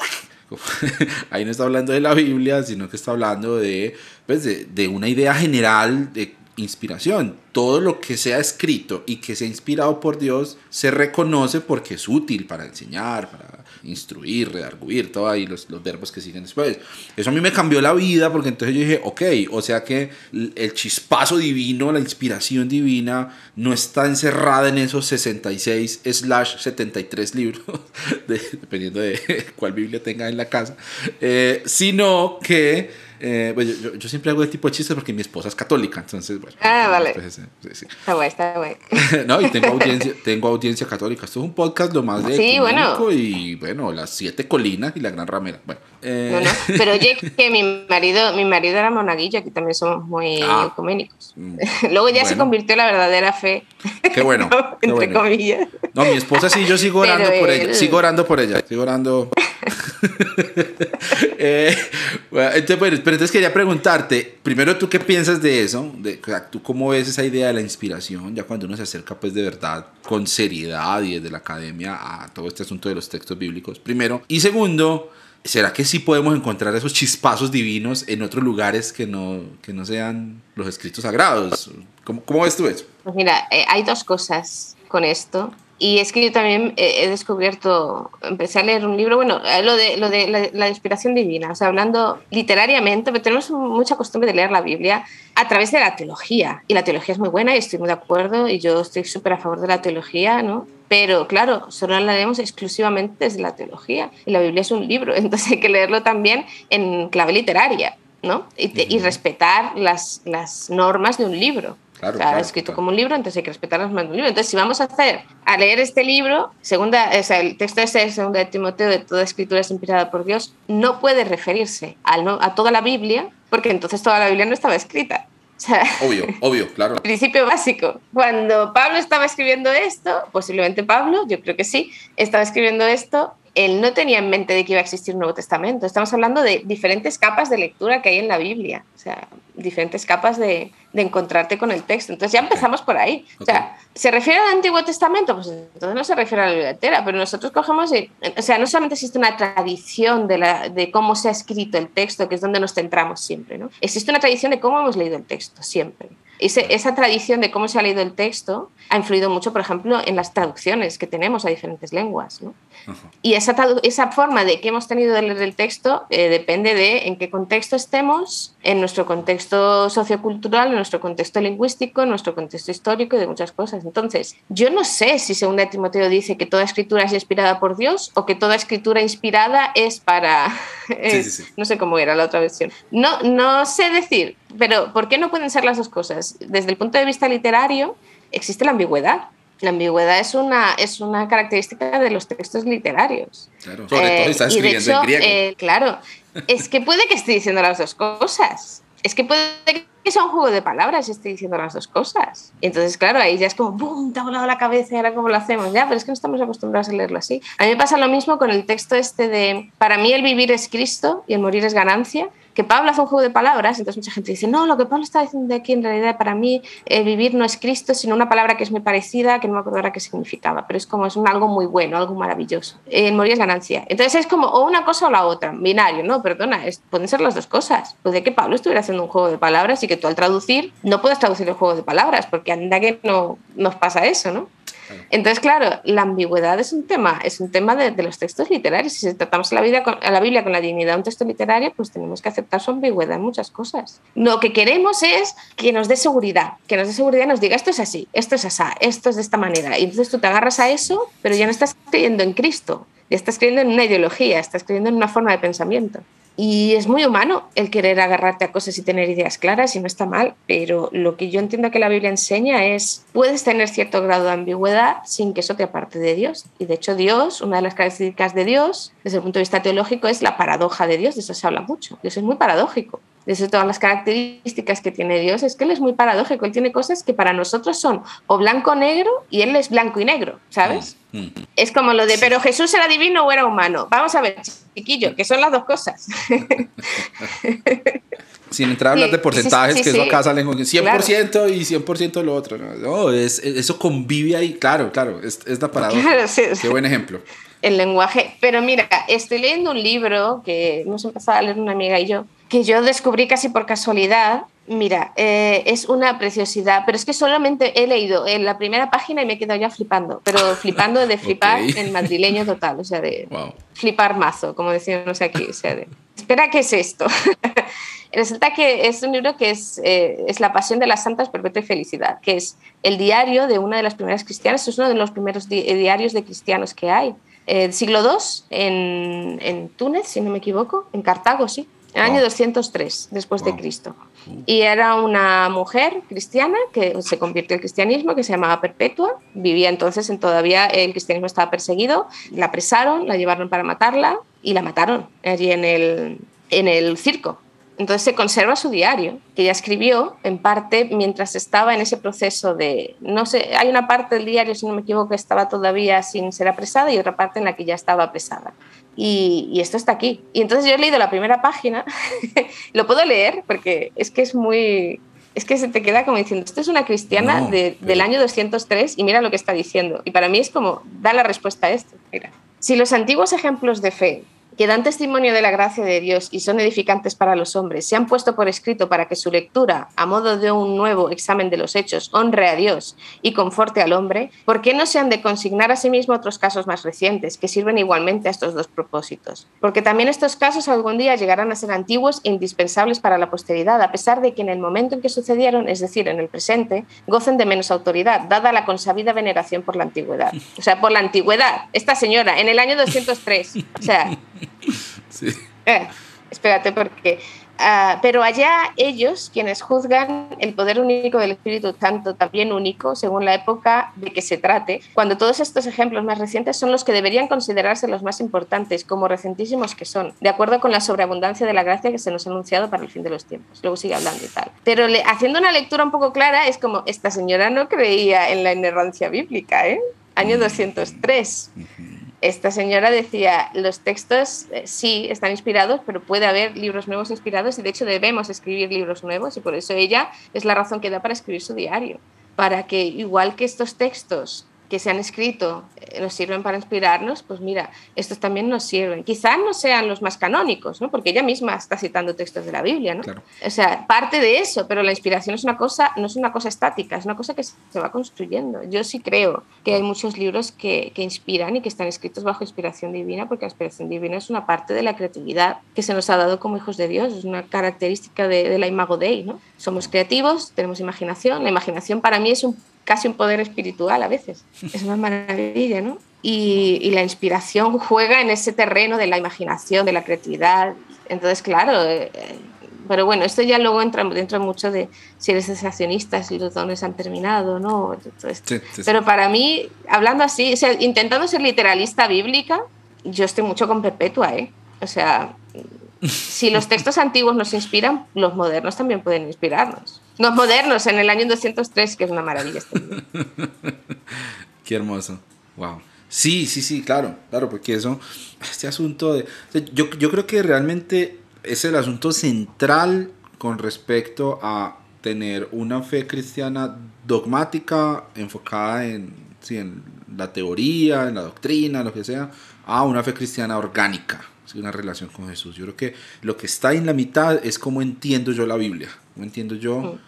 Ahí no está hablando de la Biblia, sino que está hablando de, pues de, de una idea general de inspiración. Todo lo que sea escrito y que sea inspirado por Dios se reconoce porque es útil para enseñar, para instruir, redarguir, todo ahí los, los verbos que siguen después. Eso a mí me cambió la vida porque entonces yo dije, ok, o sea que el chispazo divino, la inspiración divina no está encerrada en esos 66 slash 73 libros, de, dependiendo de cuál Biblia tenga en la casa, eh, sino que eh, pues yo, yo, siempre hago este tipo de chistes porque mi esposa es católica, entonces, bueno. Ah, vale. Pues, sí, sí. Está guay, está guay. no, y tengo audiencia, tengo audiencia católica. Esto es un podcast lo más de sí, bueno. y, bueno, las siete colinas y la gran ramera. Bueno. Eh... No, no, pero oye, que mi marido, mi marido era monaguillo, aquí también somos muy ah, ecuménicos. Luego ya bueno. se convirtió en la verdadera fe. Qué bueno. Entre qué bueno. comillas. No, mi esposa sí, yo sigo orando pero por él... ella. Sigo orando por ella. Sigo orando. eh, bueno, entonces, bueno, pero entonces quería preguntarte, primero tú qué piensas de eso, de, o sea, tú cómo ves esa idea de la inspiración, ya cuando uno se acerca pues de verdad con seriedad y desde la academia a todo este asunto de los textos bíblicos, primero. Y segundo, ¿será que sí podemos encontrar esos chispazos divinos en otros lugares que no, que no sean los escritos sagrados? ¿Cómo, cómo ves tú eso? Pues mira, eh, hay dos cosas con esto. Y es que yo también he descubierto, empecé a leer un libro, bueno, lo de, lo de la, la, inspiración divina, o sea, hablando literariamente, pero tenemos mucha costumbre de leer la Biblia a través de la teología. Y la teología es muy buena y estoy muy de acuerdo y yo estoy súper a favor de la teología, ¿no? Pero claro, solo la leemos exclusivamente desde la teología. Y la Biblia es un libro, entonces hay que leerlo también en clave literaria, ¿no? Y, te, y respetar las, las normas de un libro. Claro, claro, escrito claro. como un libro, entonces hay que respetar las normas de un libro. Entonces, si vamos a hacer, a leer este libro, segunda, o sea, el texto ese de segunda de Timoteo, de toda escritura es inspirada por Dios, no puede referirse al, a toda la Biblia, porque entonces toda la Biblia no estaba escrita. O sea, obvio, obvio, claro. Principio básico. Cuando Pablo estaba escribiendo esto, posiblemente Pablo, yo creo que sí, estaba escribiendo esto, él no tenía en mente de que iba a existir un Nuevo Testamento. Estamos hablando de diferentes capas de lectura que hay en la Biblia, o sea, diferentes capas de, de encontrarte con el texto. Entonces ya empezamos por ahí. Okay. O sea, ¿Se refiere al Antiguo Testamento? Pues entonces no se refiere a la Biblia entera, pero nosotros cogemos, y, o sea, no solamente existe una tradición de, la, de cómo se ha escrito el texto, que es donde nos centramos siempre, ¿no? Existe una tradición de cómo hemos leído el texto, siempre esa tradición de cómo se ha leído el texto ha influido mucho, por ejemplo, en las traducciones que tenemos a diferentes lenguas. ¿no? Y esa, esa forma de que hemos tenido de leer el texto eh, depende de en qué contexto estemos, en nuestro contexto sociocultural, en nuestro contexto lingüístico, en nuestro contexto histórico y de muchas cosas. Entonces, yo no sé si según Timoteo dice que toda escritura es inspirada por Dios o que toda escritura inspirada es para... No sé cómo era la otra versión. No, no sé decir, pero ¿por qué no pueden ser las dos cosas? Desde el punto de vista literario, existe la ambigüedad. La ambigüedad es una, es una característica de los textos literarios. Claro, sobre todo está escribiendo en griego. Eh, claro, es que puede que esté diciendo las dos cosas. Es que puede que sea un juego de palabras y esté diciendo las dos cosas. Entonces, claro, ahí ya es como, ¡bum! Te ha volado la cabeza y ahora cómo lo hacemos. Ya, pero es que no estamos acostumbrados a leerlo así. A mí me pasa lo mismo con el texto este de, para mí el vivir es Cristo y el morir es ganancia que Pablo hace un juego de palabras, entonces mucha gente dice, no, lo que Pablo está diciendo aquí en realidad para mí el vivir no es Cristo, sino una palabra que es muy parecida, que no me acuerdo ahora qué significaba, pero es como es un algo muy bueno, algo maravilloso. El morir es ganancia. Entonces es como o una cosa o la otra, binario, no, perdona, pueden ser las dos cosas. Puede que Pablo estuviera haciendo un juego de palabras y que tú al traducir no puedes traducir el juego de palabras, porque anda que no nos pasa eso, ¿no? Entonces, claro, la ambigüedad es un tema, es un tema de, los textos literarios. Si tratamos a la, a la Biblia con la dignidad de un texto literario, pues tenemos que aceptar su ambigüedad en muchas cosas. Lo que queremos es que nos dé seguridad, que nos dé seguridad y nos diga esto es así, esto es así, esto es de esta manera. Y entonces tú te agarras a eso, pero ya no estás creyendo en Cristo, ya estás creyendo en una ideología, estás creyendo en una forma de pensamiento. Y es muy humano el querer agarrarte a cosas y tener ideas claras y no está mal, pero lo que yo entiendo que la Biblia enseña es, puedes tener cierto grado de ambigüedad sin que eso te aparte de Dios. Y de hecho Dios, una de las características de Dios, desde el punto de vista teológico, es la paradoja de Dios, de eso se habla mucho. Dios es muy paradójico desde todas las características que tiene Dios, es que Él es muy paradójico. Él tiene cosas que para nosotros son o blanco o negro y Él es blanco y negro, ¿sabes? Mm, mm. Es como lo de, pero Jesús era divino o era humano. Vamos a ver, chiquillo, que son las dos cosas. Sin entrar a hablar de porcentajes, que eso acá salen con 100% y 100% lo otro. No, es, eso convive ahí, claro, claro, es, es la paradoja. Qué buen ejemplo. El lenguaje. Pero mira, estoy leyendo un libro que hemos empezado a leer una amiga y yo, que yo descubrí casi por casualidad. Mira, eh, es una preciosidad, pero es que solamente he leído en la primera página y me he quedado ya flipando, pero flipando de flipar en madrileño total, o sea, de flipar mazo, como decíamos aquí, o sea, de, espera, ¿qué es esto? Resulta que es un libro que es, eh, es La Pasión de las Santas Perpetua y Felicidad, que es el diario de una de las primeras cristianas, es uno de los primeros diarios de cristianos que hay. Eh, siglo II, en, en Túnez, si no me equivoco, en Cartago, sí el año 203 después de Cristo. Y era una mujer cristiana que se convirtió al cristianismo, que se llamaba Perpetua. Vivía entonces en todavía el cristianismo estaba perseguido. La apresaron, la llevaron para matarla y la mataron allí en el, en el circo. Entonces se conserva su diario, que ella escribió en parte mientras estaba en ese proceso de, no sé, hay una parte del diario, si no me equivoco, que estaba todavía sin ser apresada y otra parte en la que ya estaba apresada. Y, esto está aquí. Y entonces yo he leído la primera página, lo puedo leer porque es que es muy... Es que se te queda como diciendo, esto es una cristiana del año 203 y mira lo que está diciendo. Y para mí es como, da la respuesta a esto. Mira. Si los antiguos ejemplos de fe que dan testimonio de la gracia de Dios y son edificantes para los hombres, se han puesto por escrito para que su lectura, a modo de un nuevo examen de los hechos, honre a Dios y conforte al hombre, ¿por qué no se han de consignar a sí mismo otros casos más recientes que sirven igualmente a estos dos propósitos? Porque también estos casos algún día llegarán a ser antiguos e indispensables para la posteridad, a pesar de que en el momento en que sucedieron, es decir, en el presente, gocen de menos autoridad, dada la consabida veneración por la antigüedad. O sea, por la antigüedad. Esta señora, en el año 203, o sea, Sí. Eh, espérate, porque. Ah, pero allá ellos, quienes juzgan el poder único del Espíritu Santo, también único, según la época de que se trate, cuando todos estos ejemplos más recientes son los que deberían considerarse los más importantes, como recentísimos que son, de acuerdo con la sobreabundancia de la gracia que se nos ha anunciado para el fin de los tiempos. Luego sigue hablando y tal. Pero le, haciendo una lectura un poco clara, es como, esta señora no creía en la inerrancia bíblica, ¿eh? Año 203 esta señora decía, los textos eh, sí están inspirados, pero puede haber libros nuevos inspirados y de hecho debemos escribir libros nuevos y por eso ella es la razón que da para escribir su diario. para que igual que estos textos que se han escrito eh, nos sirven para inspirarnos, pues mira, estos también nos sirven. Quizás no sean los más canónicos, ¿no? porque ella misma está citando textos de la Biblia, ¿no? O sea, parte de eso, pero la inspiración es una cosa, no es una cosa estática, es una cosa que se va construyendo. Yo sí creo que hay muchos libros que, que inspiran y que están escritos bajo inspiración divina, porque la inspiración divina es una parte de la creatividad que se nos ha dado como hijos de Dios, es una característica de, de la imago Dei, ¿no? Somos creativos, tenemos imaginación, la imaginación para mí es un casi un poder espiritual a veces. Es una maravilla, ¿no? Y, la inspiración juega en ese terreno de la imaginación, de la creatividad. Entonces, claro, eh, pero bueno, esto ya luego entra dentro mucho de si eres sensacionista, si los dones han terminado, ¿no? Pero para mí, hablando así, intentando ser literalista bíblica, yo estoy mucho con Perpetua, ¿eh? O sea, si los textos antiguos nos inspiran, los modernos también pueden inspirarnos. Los modernos, en el año 203, que es una maravilla. Este Qué hermoso. Wow. Sí, sí, sí, claro, claro, porque eso, este asunto de... Yo, yo creo que realmente es el asunto central con respecto a tener una fe cristiana dogmática enfocada en, sí, en la teoría, en la doctrina, lo que sea, a una fe cristiana orgánica, una relación con Jesús. Yo creo que lo que está en la mitad es cómo entiendo yo la Biblia, cómo entiendo yo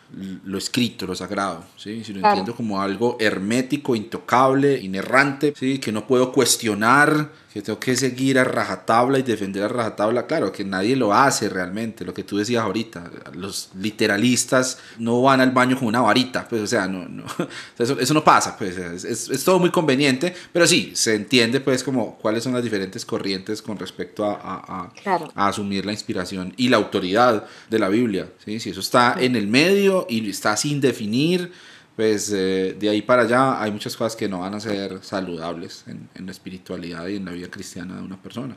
lo escrito, lo sagrado, ¿sí? si lo entiendo como algo hermético, intocable, inerrante, ¿sí? que no puedo cuestionar, que tengo que seguir a rajatabla y defender a rajatabla, claro, que nadie lo hace realmente, lo que tú decías ahorita, los literalistas no van al baño con una varita, pues o sea, no, no eso, eso, no pasa, pues es, es, todo muy conveniente, pero sí, se entiende pues como cuáles son las diferentes corrientes con respecto a, a, a, asumir la inspiración y la autoridad de la Biblia, ¿sí? si eso está en el medio, y está sin definir, pues eh, de ahí para allá hay muchas cosas que no van a ser saludables en, en la espiritualidad y en la vida cristiana de una persona.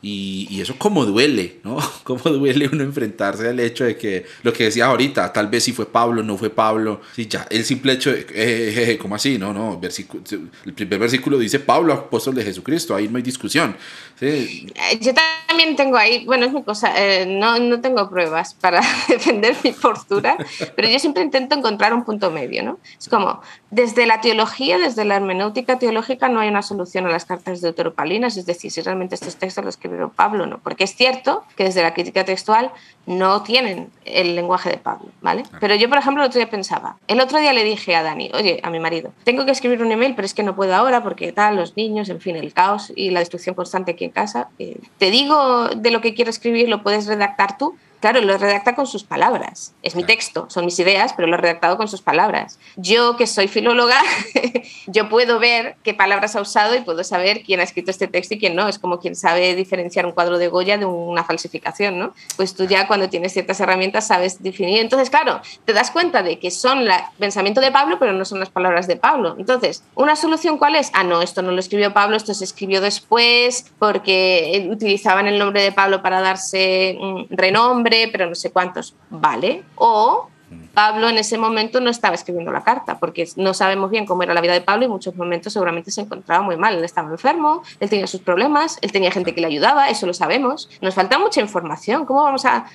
Y, y, eso como duele, ¿no? Como duele uno enfrentarse al hecho de que lo que decía ahorita, tal vez si fue Pablo, no fue Pablo, sí, ya, el simple hecho de, eh, eh ¿cómo así? No, no, el primer versículo dice Pablo, apóstol de Jesucristo, ahí no hay discusión. ¿sí? Eh, yo también tengo ahí, bueno, es mi cosa, eh, no, no tengo pruebas para defender mi postura, pero yo siempre intento encontrar un punto medio, ¿no? Es como, desde la teología, desde la hermenéutica teológica, no hay una solución a las cartas de deuteropalinas, es decir, si realmente estos textos los escribió Pablo no, porque es cierto que desde la crítica textual no tienen el lenguaje de Pablo, ¿vale? Pero yo, por ejemplo, el otro día pensaba, el otro día le dije a Dani, oye, a mi marido, tengo que escribir un email, pero es que no puedo ahora porque tal, los niños, en fin, el caos y la destrucción constante aquí en casa. Eh, te digo de lo que quiero escribir, lo puedes redactar tú Claro, lo redacta con sus palabras. Es mi texto, son mis ideas, pero lo he redactado con sus palabras. Yo, que soy filóloga, yo puedo ver qué palabras ha usado y puedo saber quién ha escrito este texto y quién no. Es como quien sabe diferenciar un cuadro de Goya de una falsificación, ¿no? Pues tú ya cuando tienes ciertas herramientas sabes definir. Entonces, claro, te das cuenta de que son el pensamiento de Pablo, pero no son las palabras de Pablo. Entonces, ¿una solución cuál es? Ah, no, esto no lo escribió Pablo, esto se escribió después porque utilizaban el nombre de Pablo para darse renombre pero no sé cuántos, vale. O Pablo en ese momento no estaba escribiendo la carta, porque no sabemos bien cómo era la vida de Pablo y en muchos momentos seguramente se encontraba muy mal. Él estaba enfermo, él tenía sus problemas, él tenía gente que le ayudaba, eso lo sabemos. Nos falta mucha información. ¿Cómo vamos a,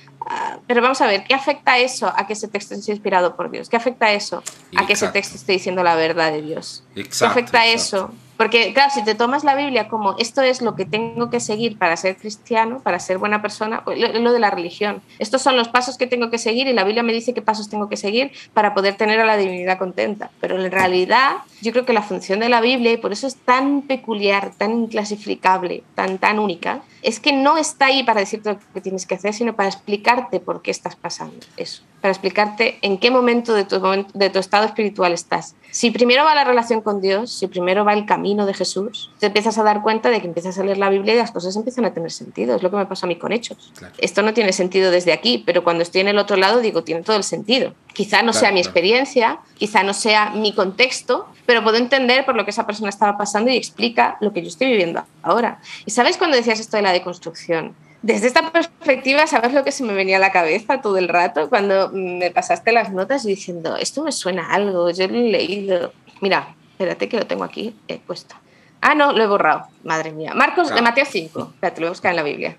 Pero vamos a ver, ¿qué afecta eso a que ese texto esté inspirado por Dios? ¿Qué afecta eso a que ese texto esté diciendo la verdad de Dios? ¿Qué afecta eso porque, claro, si te tomas la Biblia como esto es lo que tengo que seguir para ser cristiano, para ser buena persona, lo, de la religión. Estos son los pasos que tengo que seguir y la Biblia me dice qué pasos tengo que seguir para poder tener a la divinidad contenta. Pero en realidad, yo creo que la función de la Biblia, y por eso es tan peculiar, tan inclasificable, tan, tan única, es que no está ahí para decirte lo que tienes que hacer, sino para explicarte por qué estás pasando eso, para explicarte en qué momento de tu, de tu estado espiritual estás. Si primero va la relación con Dios, si primero va el camino, de Jesús, te empiezas a dar cuenta de que empiezas a leer la Biblia y las cosas empiezan a tener sentido. Es lo que me pasó a mí con Hechos. Esto no tiene sentido desde aquí, pero cuando estoy en el otro lado digo, tiene todo el sentido. Quizá no sea mi experiencia, quizá no sea mi contexto, pero puedo entender por lo que esa persona estaba pasando y explica lo que yo estoy viviendo ahora. ¿Y sabes cuando decías esto de la deconstrucción? Desde esta perspectiva, ¿sabes lo que se me venía a la cabeza todo el rato cuando me pasaste las notas diciendo, esto me suena algo, yo lo he leído? Mira, Espérate que lo tengo aquí he puesto. Ah, no, lo he borrado. Madre mía. Marcos de Mateo 5. Espérate, lo voy a buscar en la Biblia.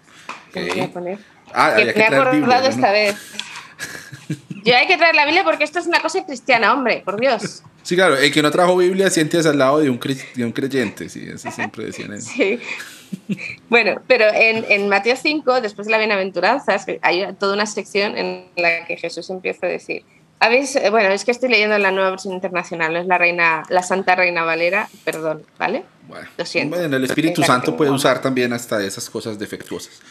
Okay. Voy a poner? Ah, que me he acordado esta vez. Yo hay que traer la Biblia porque esto es una cosa cristiana, hombre, por Dios. Sí, claro, el que no trajo Biblia sientes al lado de un, creyente, sí, eso siempre decían eso. Sí. Bueno, pero en, en, Mateo 5, después de la bienaventuranza, hay toda una sección en la que Jesús empieza a decir, ¿Habéis, bueno, es que estoy leyendo la nueva versión internacional, no es la reina, la Santa Reina Valera, perdón, ¿vale? Bueno, Lo siento. Bueno, el Espíritu Santo puede usar también hasta esas cosas defectuosas.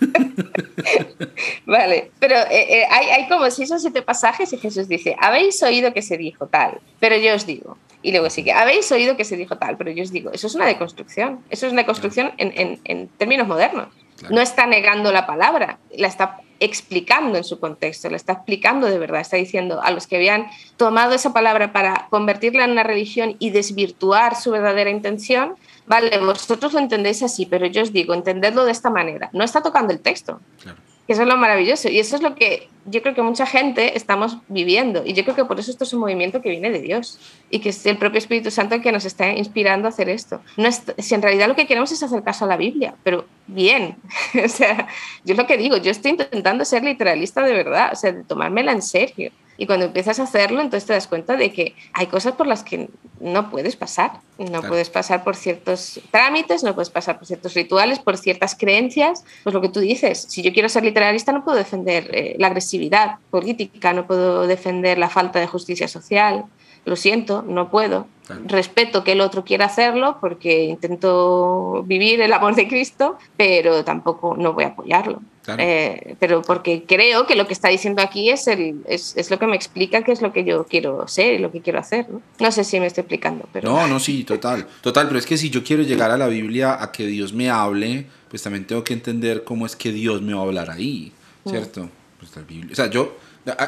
vale, pero eh, eh, hay, hay, como seis o siete pasajes y Jesús dice, habéis oído que se dijo tal, pero yo os digo. Y luego sigue, habéis oído que se dijo tal, pero yo os digo, eso es una deconstrucción, eso es una deconstrucción en, en, en términos modernos. No está negando la palabra, la está explicando en su contexto, la está explicando de verdad, está diciendo a los que habían tomado esa palabra para convertirla en una religión y desvirtuar su verdadera intención, vale, vosotros lo entendéis así, pero yo os digo, entendedlo de esta manera. No está tocando el texto. Claro. Eso es lo maravilloso y eso es lo que yo creo que mucha gente estamos viviendo y yo creo que por eso esto es un movimiento que viene de Dios y que es el propio Espíritu Santo el que nos está inspirando a hacer esto. No es, si en realidad lo que queremos es hacer caso a la Biblia, pero bien. o sea, yo es lo que digo, yo estoy intentando ser literalista de verdad, o sea, de tomármela en serio. Y cuando empiezas a hacerlo, entonces te das cuenta de que hay cosas por las que no puedes pasar. No puedes pasar por ciertos trámites, no puedes pasar por ciertos rituales, por ciertas creencias. Pues lo que tú dices, si yo quiero ser literalista no puedo defender eh, la agresividad política, no puedo defender la falta de justicia social. Lo siento, no puedo. Respeto que el otro quiera hacerlo porque intento vivir el amor de Cristo, pero tampoco no voy a apoyarlo. Eh, pero porque creo que lo que está diciendo aquí es, el, es, es, lo que me explica qué es lo que yo quiero ser y lo que quiero hacer. ¿no? no sé si me estoy explicando. Pero... No, no, sí, total. Total, pero es que si yo quiero llegar a la Biblia a que Dios me hable, pues también tengo que entender cómo es que Dios me va a hablar ahí, mm. ¿cierto? Pues la Biblia. O sea, yo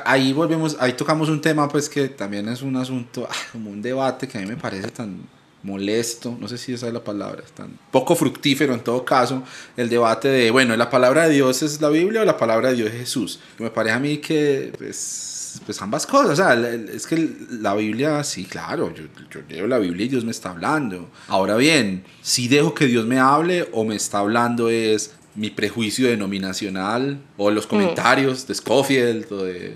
ahí volvemos, ahí tocamos un tema pues que también es un asunto, ah, como un debate que a mí me parece tan molesto, no sé si esa es la palabra, es tan poco fructífero en todo caso, el debate de, bueno, ¿la palabra de Dios es la Biblia o la palabra de Dios es Jesús? Me parece a mí que, pues, pues ambas cosas, o sea, es que la Biblia, sí, claro, yo, yo leo la Biblia y Dios me está hablando. Ahora bien, si dejo que Dios me hable o me está hablando es mi prejuicio denominacional o los mm. comentarios de Scofield o de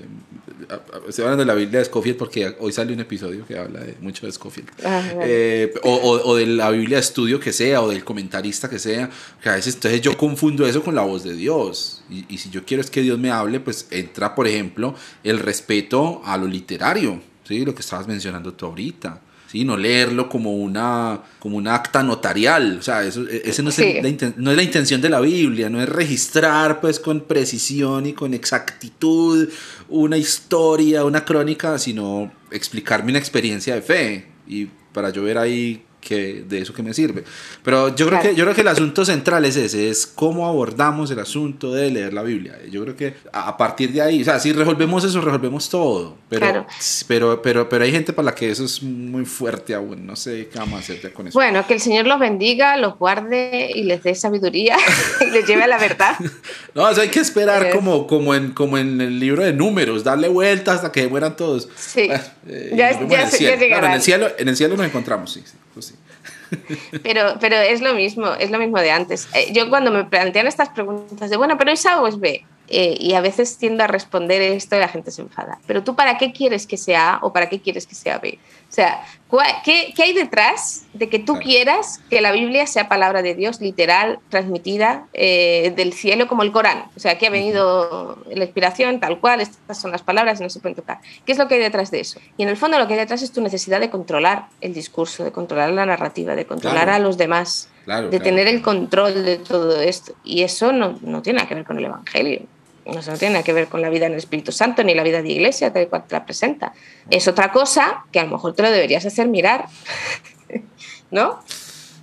estoy hablando de la Biblia de Scofield porque hoy sale un episodio que habla de, mucho de Scofield. Ah, eh, o, o, de la Biblia de estudio que sea, o del comentarista que sea. Que a veces entonces yo confundo eso con la voz de Dios. Y, y, si yo quiero es que Dios me hable, pues entra, por ejemplo, el respeto a lo literario. ¿sí? Lo que estabas mencionando tú ahorita. ¿Sí? no leerlo como una, como una acta notarial, o sea, eso, e, ese no, es la no es la intención de la Biblia, no es registrar pues con precisión y con exactitud una historia, una crónica, sino explicarme una experiencia de fe. Y para yo ver ahí que de eso que me sirve. Pero yo creo, que, yo creo que el asunto central es ese, es cómo abordamos el asunto de leer la Biblia. Yo creo que a partir de ahí, o sea, si resolvemos eso, resolvemos todo. Pero, pero, pero, pero hay gente para la que eso es muy fuerte aún. No sé qué vamos a hacer con eso. Bueno, que el Señor los bendiga, los guarde y les dé sabiduría y les lleve a la verdad. no, eso hay que esperar como, como, en, como en el libro de números, darle vueltas hasta que mueran todos. Sí. Eh, ya, ya, en el cielo, en el cielo nos encontramos, sí. sí. Pues pero, pero es lo mismo, es lo mismo de antes. Eh, yo cuando me plantean estas preguntas de, bueno, pero es A o es B, eh, y a veces tiendo a responder esto y la gente se enfada. Pero tú, ¿para qué quieres que sea A o para qué quieres que sea B? O sea, ¿qué, qué hay detrás de que tú quieras que la Biblia sea palabra de Dios, literal, transmitida eh, del cielo como el Corán? O sea, aquí ha venido la inspiración, tal cual, estas son las palabras y no se pueden tocar. ¿Qué es lo que hay detrás de eso? Y en el fondo lo que hay detrás es tu necesidad de controlar el discurso, de controlar la narrativa, de controlar a los demás, de tener el control de todo esto. Y eso no, no tiene nada que ver con el Evangelio no, no tiene nada que ver con la vida en el Espíritu Santo ni la vida de iglesia, tal cual te la presenta. Es otra cosa que a lo mejor te lo deberías hacer mirar, ¿no?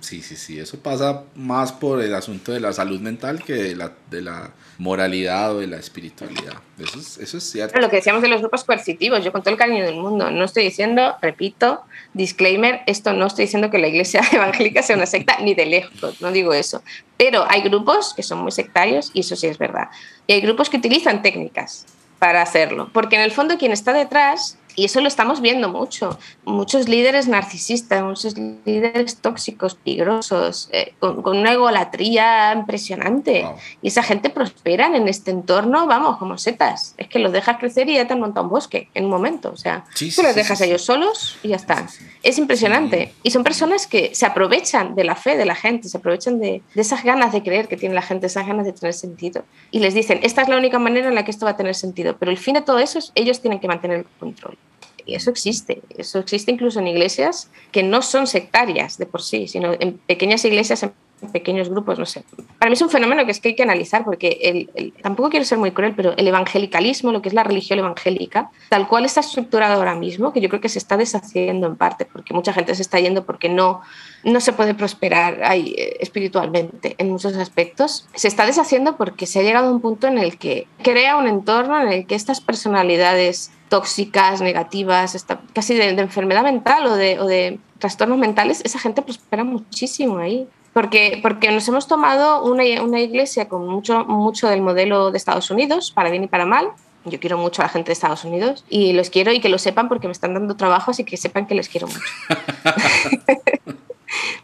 Sí, sí, sí, eso pasa más por el asunto de la salud mental que de la, de la moralidad o de la espiritualidad. Eso es, eso es cierto. Lo que decíamos de los grupos coercitivos, yo con todo el cariño del mundo, no estoy diciendo, repito, disclaimer, esto no estoy diciendo que la iglesia evangélica sea una secta, ni de lejos, no digo eso. Pero hay grupos que son muy sectarios y eso sí es verdad. Y hay grupos que utilizan técnicas para hacerlo, porque en el fondo quien está detrás Y eso lo estamos viendo mucho. Muchos líderes narcisistas, muchos líderes tóxicos, peligrosos, eh, con, una egolatría impresionante. Y esa gente prospera en este entorno, vamos, como setas. Es que los dejas crecer y ya te han montado un bosque en un momento. O sea, tú los dejas a ellos solos y ya está. Es impresionante. Y son personas que se aprovechan de la fe de la gente, se aprovechan de, de esas ganas de creer que tiene la gente, esas ganas de tener sentido. Y les dicen, esta es la única manera en la que esto va a tener sentido. Pero el fin de todo eso es ellos tienen que mantener el control. Y eso existe, eso existe incluso en iglesias que no son sectarias de por sí, sino en pequeñas iglesias, en pequeños grupos, no sé. Para mí es un fenómeno que es que hay que analizar porque el, tampoco quiero ser muy cruel, pero el evangelicalismo, lo que es la religión evangélica, tal cual está estructurado ahora mismo, que yo creo que se está deshaciendo en parte, porque mucha gente se está yendo porque no, no se puede prosperar ahí eh, espiritualmente en muchos aspectos, se está deshaciendo porque se ha llegado a un punto en el que crea un entorno en el que estas personalidades tóxicas, negativas, casi de, enfermedad mental o de, o de trastornos mentales, esa gente prospera muchísimo ahí porque, porque nos hemos tomado una, una iglesia con mucho, mucho del modelo de Estados Unidos, para bien y para mal, yo quiero mucho a la gente de Estados Unidos y los quiero y que lo sepan porque me están dando trabajo, así que sepan que les quiero mucho.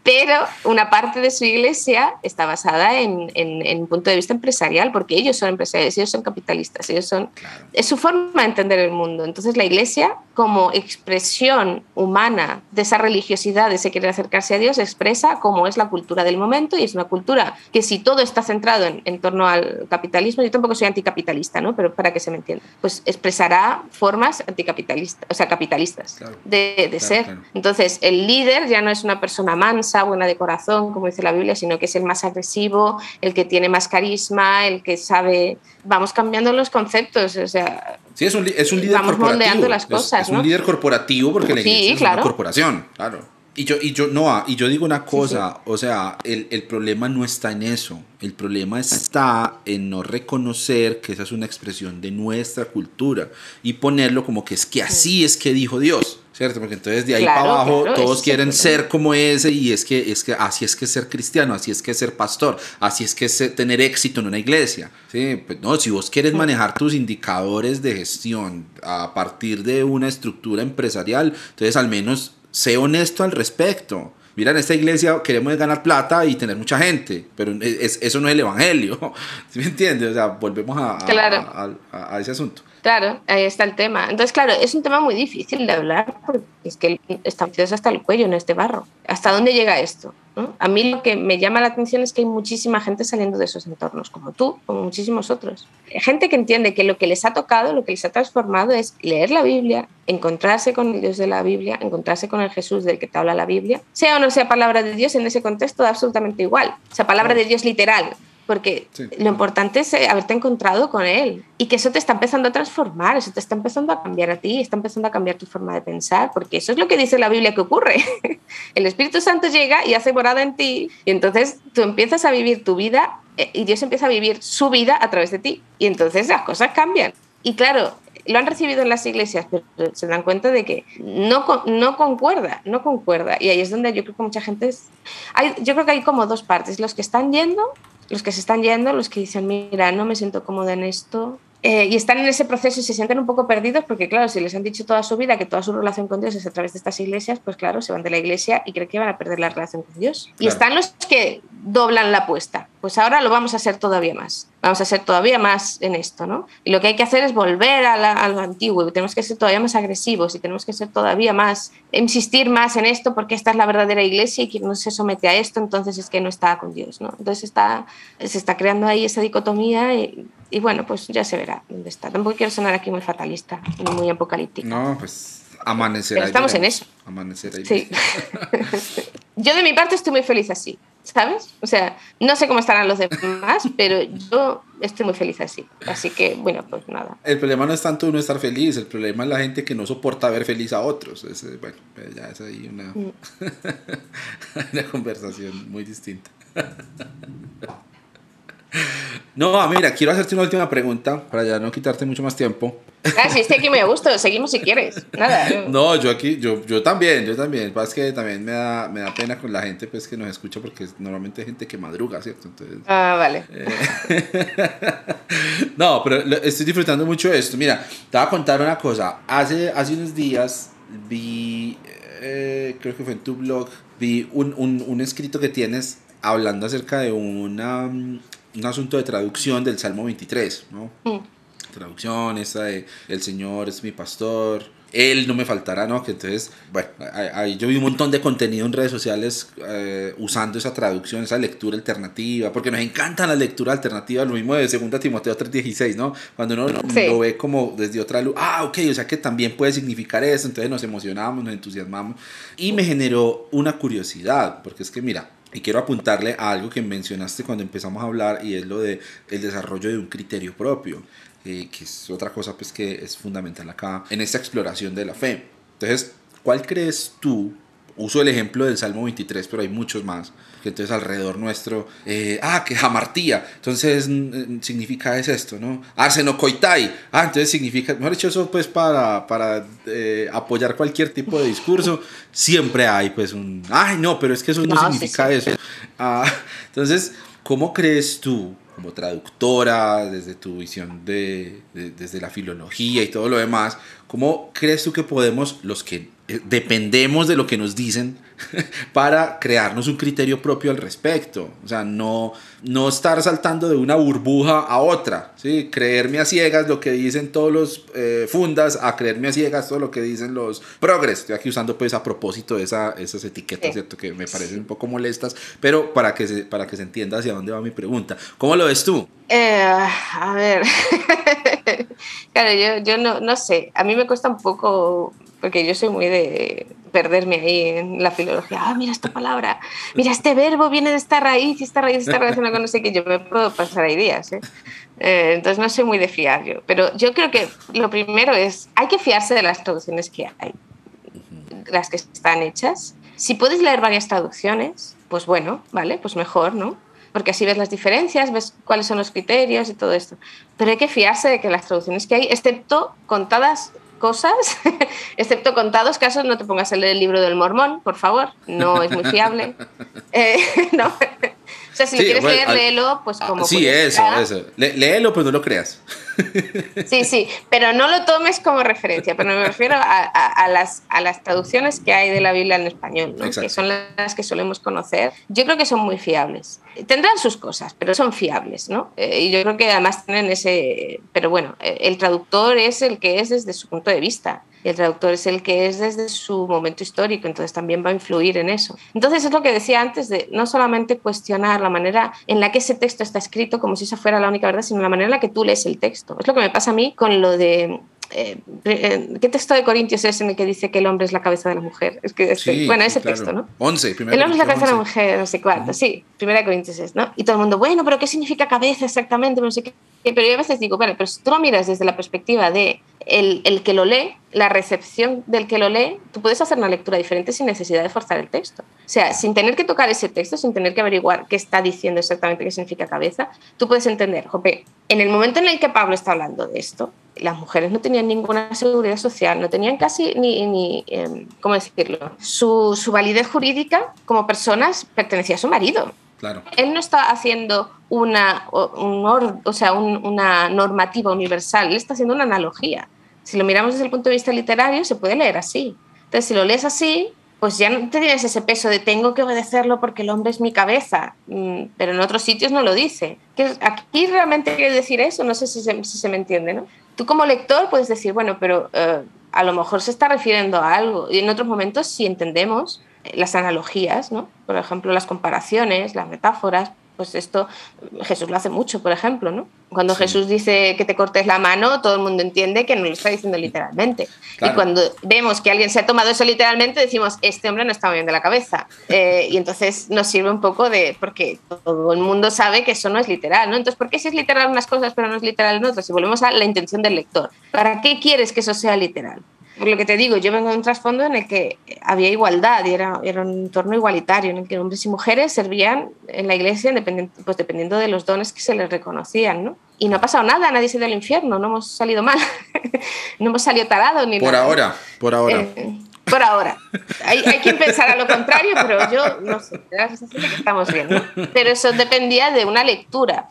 Pero una parte de su iglesia está basada en, en, un punto de vista empresarial, porque ellos son empresarios, ellos son capitalistas, ellos son... Es su forma de entender el mundo. Entonces la iglesia, como expresión humana de esa religiosidad, de ese querer acercarse a Dios, expresa cómo es la cultura del momento y es una cultura que si todo está centrado en, en torno al capitalismo, yo tampoco soy anticapitalista, ¿no? pero para que se me entienda, pues expresará formas anticapitalistas, o sea, capitalistas de, de ser. Entonces el líder ya no es una persona mansa, buena de corazón, como dice la Biblia, sino que es el más agresivo, el que tiene más carisma, el que sabe... Vamos cambiando los conceptos, o sea... Sí, es un, es un líder vamos corporativo. moldeando las cosas, es, es un líder corporativo porque la iglesia es una corporación, claro. Y yo, y yo, no, y yo digo una cosa, o sea, el, el, problema no está en eso, el problema está en no reconocer que esa es una expresión de nuestra cultura y ponerlo como que es que así es que dijo Dios. ¿Cierto? Porque entonces de ahí para abajo todos quieren ser como ese y es que, es que así es que ser cristiano, así es que ser pastor, así es que es tener éxito en una iglesia. Sí, pues no, si vos quieres manejar tus indicadores de gestión a partir de una estructura empresarial, entonces al menos sé honesto al respecto. Mira, en esta iglesia queremos ganar plata y tener mucha gente, pero es, eso no es el evangelio. ¿Sí me entiendes? O sea, volvemos a, a ese asunto. Claro, ahí está el tema. Entonces, claro, es un tema muy difícil de hablar porque es que están metidos hasta el cuello en este barro. ¿Hasta dónde llega esto? A mí lo que me llama la atención es que hay muchísima gente saliendo de esos entornos, como tú, como muchísimos otros. Gente que entiende que lo que les ha tocado, lo que les ha transformado es leer la Biblia, encontrarse con el Dios de la Biblia, encontrarse con el Jesús del que te habla la Biblia. Sea o no sea palabra de Dios, en ese contexto da absolutamente igual. O sea, palabra de Dios literal, porque lo importante es eh, haberte encontrado con él y que eso te está empezando a transformar, eso te está empezando a cambiar a ti, está empezando a cambiar tu forma de pensar, porque eso es lo que dice la Biblia que ocurre. El Espíritu Santo llega y hace morada en ti y entonces tú empiezas a vivir tu vida eh, y Dios empieza a vivir su vida a través de ti y entonces las cosas cambian. Y claro, lo han recibido en las iglesias, pero se dan cuenta de que no, no concuerda, no concuerda. Y ahí es donde yo creo que mucha gente es... Hay, yo creo que hay como dos partes, los que están yendo los que se están yendo, los que dicen, mira, no me siento cómoda en esto, eh, y están en ese proceso y se sienten un poco perdidos porque, claro, si les han dicho toda su vida que toda su relación con Dios es a través de estas iglesias, pues claro, se van de la iglesia y creen que van a perder la relación con Dios. Y están los que doblan la apuesta. Pues ahora lo vamos a hacer todavía más. Vamos a ser todavía más en esto, ¿no? Y lo que hay que hacer es volver a, lo antiguo y tenemos que ser todavía más agresivos y tenemos que ser todavía más, insistir más en esto porque esta es la verdadera iglesia y quien no se somete a esto, entonces es que no está con Dios, ¿no? Entonces está, se está creando ahí esa dicotomía y, y bueno, pues ya se verá dónde está. Tampoco quiero sonar aquí muy fatalista, muy apocalíptica. No, pues amanecer Pero estamos en eso. Amanecer ahí. Sí. yo de mi parte estoy muy feliz así, ¿sabes? O sea, no sé cómo estarán los demás, pero yo estoy muy feliz así. Así que, bueno, pues nada. El problema no es tanto uno estar feliz, el problema es la gente que no soporta ver feliz a otros. Es, bueno, ya es ahí una, mm. una conversación muy distinta. No, mira, quiero hacerte una última pregunta para ya no quitarte mucho más tiempo. Ah, sí, estoy aquí muy a gusto, seguimos si quieres. Nada. No, yo aquí, yo, yo también, yo también. Pasa que también me da, me da pena con la gente pues, que nos escucha porque normalmente hay gente que madruga, ¿cierto? Entonces, ah, vale. Eh, no, pero estoy disfrutando mucho de esto. Mira, te voy a contar una cosa. Hace, hace unos días vi, eh, creo que fue en tu blog, vi un, un, un escrito que tienes hablando acerca de una, un asunto de traducción del Salmo 23, ¿no? Mm. Traducción, esa de El Señor es mi pastor, Él no me faltará, ¿no? Que entonces, bueno, ahí yo vi un montón de contenido en redes sociales eh, usando esa traducción, esa lectura alternativa, porque nos encanta la lectura alternativa, lo mismo de 2 Timoteo 3.16, ¿no? Cuando uno lo ve como desde otra luz, ah, ok, o sea que también puede significar eso, entonces nos emocionamos, nos entusiasmamos, y me generó una curiosidad, porque es que mira, y quiero apuntarle a algo que mencionaste cuando empezamos a hablar y es lo de el desarrollo de un criterio propio, eh, que es otra cosa pues que es fundamental acá en esta exploración de la fe. Entonces, ¿cuál crees tú uso el ejemplo del Salmo 23, pero hay muchos más. Que entonces alrededor nuestro, eh, ah, que jamartía, entonces mm, significa es esto, ¿no? Arsenocoitai, ah, entonces significa, mejor dicho, eso pues para, para eh, apoyar cualquier tipo de discurso, siempre hay pues un, ay, no, pero es que eso no, significa eso. Ah, entonces, ¿cómo crees tú como traductora, desde tu visión de, desde la filología y todo lo demás, ¿cómo crees tú que podemos, los que eh, dependemos de lo que nos dicen, para crearnos un criterio propio al respecto? O sea, no, no estar saltando de una burbuja a otra, ¿sí? Creerme a ciegas lo que dicen todos los eh, fundas, a creerme a ciegas todo lo que dicen los progres. Estoy aquí usando pues a propósito esa, esas etiquetas, ¿cierto? Que me parecen un poco molestas, pero para que, se, para que se entienda hacia dónde va mi pregunta. ¿Cómo lo ves tú? Eh, a ver, claro, yo, yo no, no sé, a mí me cuesta un poco, porque yo soy muy de perderme ahí en la filología. Ah, mira esta palabra, mira este verbo viene de esta raíz y esta raíz está relacionada con no sé qué. Yo me puedo pasar ahí días. ¿eh? ¿eh? entonces no soy muy de fiar yo. Pero yo creo que lo primero es, hay que fiarse de las traducciones que hay, las que están hechas. Si puedes leer varias traducciones, pues bueno, vale, pues mejor, ¿no? Porque así ves las diferencias, ves cuáles son los criterios y todo esto. Pero hay que fiarse de que las traducciones que hay, excepto contadas cosas, excepto contados casos, no te pongas a leer el libro del mormón, por favor, no es muy fiable. Eh, no. O sea, si lo quieres leer, léelo, pues ah, como. Sí, eso, eso. léelo, pero no lo creas. Sí, sí, pero no lo tomes como referencia, pero me refiero a, las, a las traducciones que hay de la Biblia en español, que son las que solemos conocer. Yo creo que son muy fiables. Tendrán sus cosas, pero son fiables, ¿no? Eh, y yo creo que además tienen ese. Pero bueno, eh, el traductor es el que es desde su punto de vista el traductor es el que es desde su momento histórico, entonces también va a influir en eso. Entonces es lo que decía antes de no solamente cuestionar la manera en la que ese texto está escrito como si esa fuera la única verdad, sino la manera en la que tú lees el texto. Es lo que me pasa a mí con lo de eh, eh, ¿Qué texto de Corintios es en el que dice que el hombre es la cabeza de la mujer? Es que, bueno, ese texto, ¿no? 11, El hombre es la cabeza de la mujer, no sé cuánto, sí, primera de Corintios es, ¿no? Y todo el mundo, bueno, pero ¿qué significa cabeza exactamente? No sé qué. Pero yo a veces digo, bueno, pero si tú lo miras desde la perspectiva de el, el, que lo lee, la recepción del que lo lee, tú puedes hacer una lectura diferente sin necesidad de forzar el texto. O sea, sin tener que tocar ese texto, sin tener que averiguar qué está diciendo exactamente qué significa cabeza, tú puedes entender, jope, en el momento en el que Pablo está hablando de esto, las mujeres no tenían ninguna seguridad social, no tenían casi ni, ni em, ¿cómo decirlo? Su, su validez jurídica como personas pertenecía a su marido. Él no está haciendo una, un, o sea, una normativa universal, él está haciendo una analogía. Si lo miramos desde el punto de vista literario, se puede leer así. Entonces, si lo lees así, pues ya no tienes ese peso de tengo que obedecerlo porque el hombre es mi cabeza, mm, pero en otros sitios no lo dice. Aquí realmente quiere decir eso, no sé si se, si se me entiende, ¿no? Tú como lector puedes decir, bueno, pero eh, a lo mejor se está refiriendo a algo. Y en otros momentos, si entendemos, las analogías, ¿no? por ejemplo, las comparaciones, las metáforas, pues esto Jesús lo hace mucho, por ejemplo, ¿no? Cuando Jesús dice que te cortes la mano, todo el mundo entiende que no lo está diciendo literalmente. Y cuando vemos que alguien se ha tomado eso literalmente, decimos, este hombre no está de la cabeza. Eh, y entonces nos sirve un poco de, porque todo el mundo sabe que eso no es literal, ¿no? Entonces, ¿por qué si es literal unas cosas pero no es literal en otras? Y volvemos a la intención del lector. ¿Para qué quieres que eso sea literal? Por lo que te digo, yo vengo de un trasfondo en el que había igualdad y era, era un entorno igualitario, en el que hombres y mujeres servían en la iglesia dependiendo, pues dependiendo de los dones que se les reconocían, ¿no? Y no ha pasado nada, nadie se ido al infierno, no hemos salido mal, no hemos salido tarados ni por nada. Ahora, por ahora. Eh, por ahora. Hay, hay, quien pensara lo contrario, pero yo no sé, que estamos bien. ¿no? Pero eso dependía de una lectura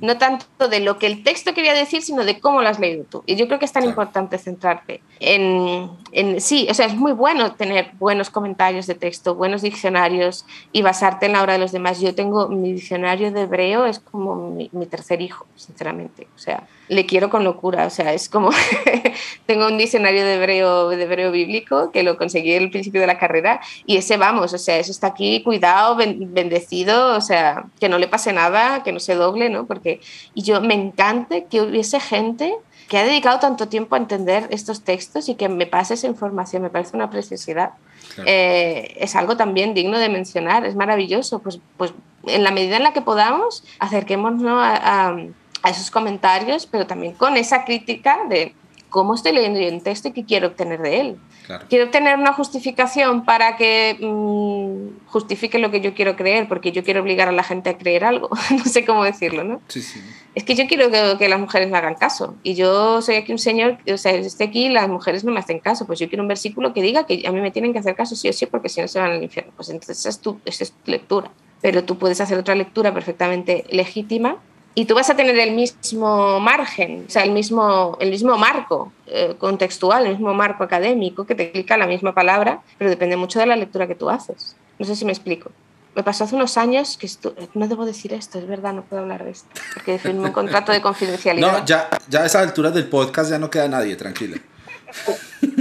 no tanto de lo que el texto quería decir, sino de cómo lo has leído tú. Y yo creo que es tan claro. importante centrarte en, en, sí, o sea, es muy bueno tener buenos comentarios de texto, buenos diccionarios y basarte en la obra de los demás. Yo tengo mi diccionario de hebreo, es como mi, mi tercer hijo, sinceramente. O sea, le quiero con locura, o sea, es como, tengo un diccionario de hebreo, de hebreo bíblico que lo conseguí al principio de la carrera y ese vamos, o sea, eso está aquí cuidado, bendecido, o sea, que no le pase nada, que no se doble, ¿no? Porque, y yo me encanta que hubiese gente que ha dedicado tanto tiempo a entender estos textos y que me pase esa información, me parece una preciosidad. Claro. Eh, es algo también digno de mencionar, es maravilloso, pues, pues en la medida en la que podamos, acerquémonos a, a a esos comentarios, pero también con esa crítica de cómo estoy leyendo yo un texto y qué quiero obtener de él. Claro. Quiero obtener una justificación para que mmm, justifique lo que yo quiero creer, porque yo quiero obligar a la gente a creer algo. no sé cómo decirlo, ¿no? Sí, sí. Es que yo quiero que, que, las mujeres me hagan caso. Y yo soy aquí un señor, o sea, estoy aquí y las mujeres no me hacen caso. Pues yo quiero un versículo que diga que a mí me tienen que hacer caso sí o sí, porque si no se van al infierno. Pues entonces esa es tu, esa es tu lectura. Pero tú puedes hacer otra lectura perfectamente legítima y tú vas a tener el mismo margen, o sea, el mismo, el mismo marco eh, contextual, el mismo marco académico que te explica la misma palabra, pero depende mucho de la lectura que tú haces. No sé si me explico. Me pasó hace unos años que no debo decir esto, es verdad, no puedo hablar de esto, porque firmé un contrato de confidencialidad. No, ya, ya a esa altura del podcast ya no queda nadie, tranquila.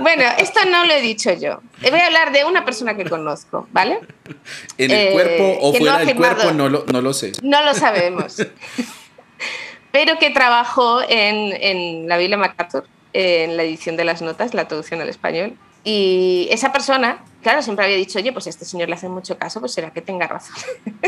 Bueno, esto no lo he dicho yo. Voy a hablar de una persona que conozco, ¿vale? ¿En el eh, cuerpo o fuera no del cuerpo? No lo, no lo sé. No lo sabemos. Pero que trabajó en, en la Biblia MacArthur, en la edición de las notas, la traducción al español. Y esa persona, claro, siempre había dicho, oye, pues este señor le hace mucho caso, pues será que tenga razón.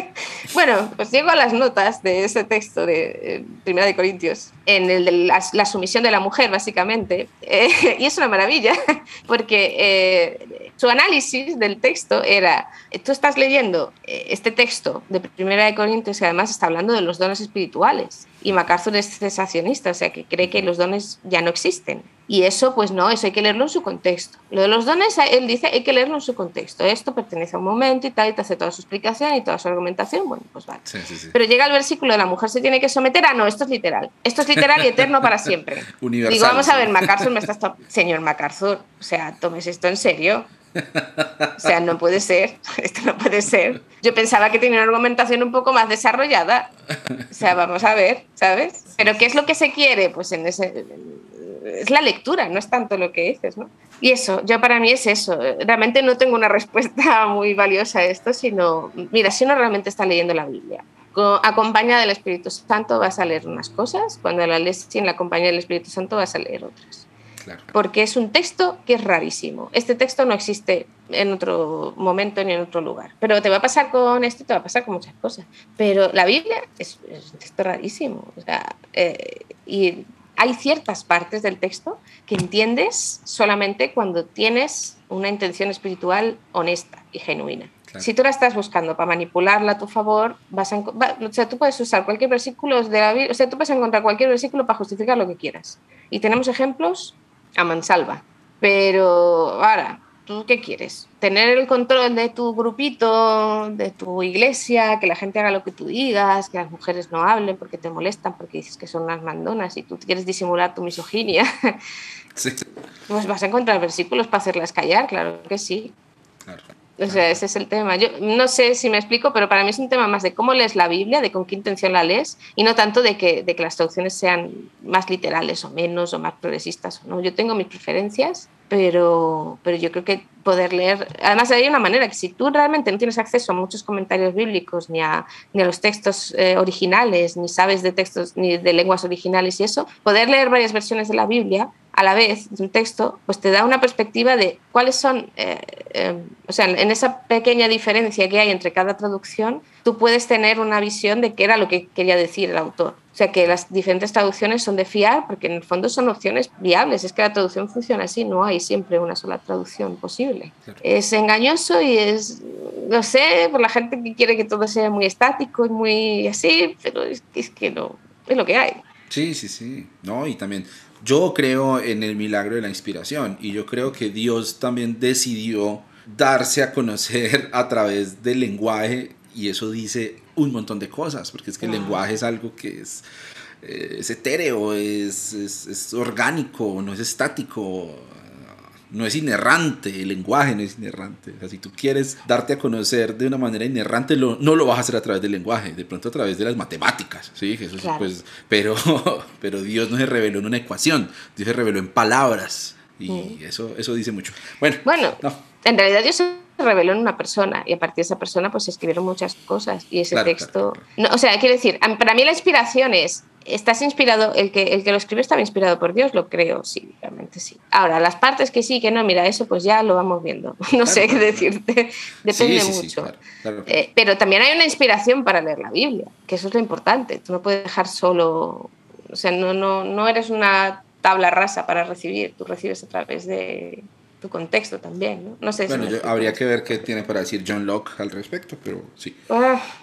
bueno, pues llego a las notas de ese texto de eh, Primera de Corintios, en el de la, sumisión de la mujer, básicamente, eh, y es una maravilla, porque eh, su análisis del texto era, tú estás leyendo este texto de Primera de Corintios que además está hablando de los dones espirituales, y MacArthur es cesacionista, o sea, que cree que los dones ya no existen. Y eso, pues no, eso hay que leerlo en su contexto. Lo de los dones, él dice, hay que leerlo en su contexto. Esto pertenece a un momento y tal, y te hace toda su explicación y toda su argumentación. Bueno, pues vale. Sí, sí, sí. Pero llega el versículo de la mujer se tiene que someter a no, esto es literal. Esto es literal y eterno para siempre. Universal, Digo, vamos a ver. MacArthur me estás. Señor MacArthur, o sea, tomes esto en serio. O sea, no puede ser, esto no puede ser. Yo pensaba que tenía una argumentación un poco más desarrollada. O sea, vamos a ver, ¿sabes? Pero ¿qué es lo que se quiere? Pues en ese es la lectura, no es tanto lo que dices, ¿no? Y eso, yo para mí es eso. Realmente no tengo una respuesta muy valiosa a esto, sino, mira, si uno realmente está leyendo la Biblia, acompaña del Espíritu Santo vas a leer unas cosas, cuando la lees sin la compañía del Espíritu Santo vas a leer otras. Claro. Porque es un texto que es rarísimo. Este texto no existe en otro momento ni en otro lugar. Pero te va a pasar con esto, te va a pasar con muchas cosas. Pero la Biblia es, es un texto rarísimo. O sea, eh, y hay ciertas partes del texto que entiendes solamente cuando tienes una intención espiritual honesta y genuina. Claro. Si tú la estás buscando para manipularla a tu favor, vas a, va, o sea, tú puedes usar cualquier versículo de la Biblia, o sea, tú puedes encontrar cualquier versículo para justificar lo que quieras. Y tenemos ejemplos a mansalva. Pero ahora, ¿tú qué quieres? ¿Tener el control de tu grupito, de tu iglesia, que la gente haga lo que tú digas, que las mujeres no hablen porque te molestan, porque dices que son unas mandonas y tú quieres disimular tu misoginia? Sí. Pues vas a encontrar versículos para hacerlas callar, claro que sí. Claro. O sea, ese es el tema. Yo no sé si me explico, pero para mí es un tema más de cómo lees la Biblia, de con qué intención la lees, y no tanto de que, de que las traducciones sean más literales o menos, o más progresisas o no. Yo tengo mis preferencias, pero, pero yo creo que poder leer... Además, hay una manera que si tú realmente no tienes acceso a muchos comentarios bíblicos, ni a, ni los textos eh, originales, ni sabes de textos, ni de lenguas originales y eso, poder leer varias versiones de la Biblia a la vez de un texto, pues te da una perspectiva de cuáles son, eh, eh, o sea, en esa pequeña diferencia que hay entre cada traducción, tú puedes tener una visión de qué era lo que quería decir el autor. O sea, que las diferentes traducciones son de fiar porque en el fondo son opciones viables. Es que la traducción funciona así, no hay siempre una sola traducción posible. Es engañoso y es, no sé, por la gente que quiere que todo sea muy estático y muy así, pero es, es que no, es lo que hay. Sí, sí, sí. No, y también yo creo en el milagro de la inspiración y yo creo que Dios también decidió darse a conocer a través del lenguaje y eso dice un montón de cosas, porque es que el lenguaje es algo que es, eh, es etéreo, es, es, es orgánico, no es estático, no es inerrante, el lenguaje no es inerrante. O sea, si tú quieres darte a conocer de una manera inerrante, lo, no lo vas a hacer a través del lenguaje, de pronto a través de las matemáticas, ¿sí? Eso pues, pero, pero Dios no se reveló en una ecuación, Dios se reveló en palabras. Y eso, eso dice mucho. Bueno, bueno en realidad Dios se reveló en una persona y a partir de esa persona pues se escribieron muchas cosas y ese texto... No, o sea, quiero decir, para mí la inspiración es ¿Estás inspirado? El que, el que lo escribe estaba inspirado por Dios, lo creo, sí, realmente sí. Ahora, las partes que sí, que no, mira, eso pues ya lo vamos viendo. No sé qué decirte, depende mucho. Eh, pero también hay una inspiración para leer la Biblia, que eso es lo importante. Tú no puedes dejar solo, o sea, no, no, no eres una tabla rasa para recibir, tú recibes a través de, tu contexto también, ¿no? no sé bueno, yo, habría que ver qué tiene para decir John Locke al respecto, pero sí. Ah,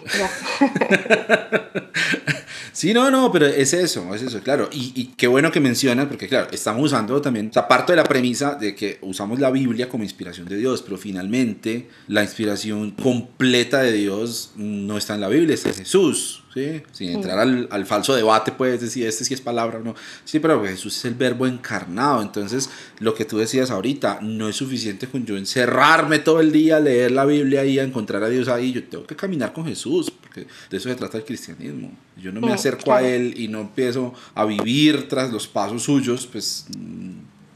sí, no, no, pero es eso, es eso, claro. Y, y, qué bueno que mencionas, porque claro, estamos usando también, o sea, de la premisa de que usamos la Biblia como inspiración de Dios, pero finalmente la inspiración completa de Dios no está en la Biblia, está en Jesús. ¿sí? Sin entrar al, al, falso debate, puedes decir este sí es palabra o no. Sí, pero Jesús es el verbo encarnado. Entonces, lo que tú decías ahorita, no es suficiente con yo encerrarme todo el día, leer la Biblia y a encontrar a Dios ahí. Yo tengo que caminar con Jesús, porque de eso se trata el cristianismo. Yo no me acerco a Él y no empiezo a vivir tras los pasos suyos, pues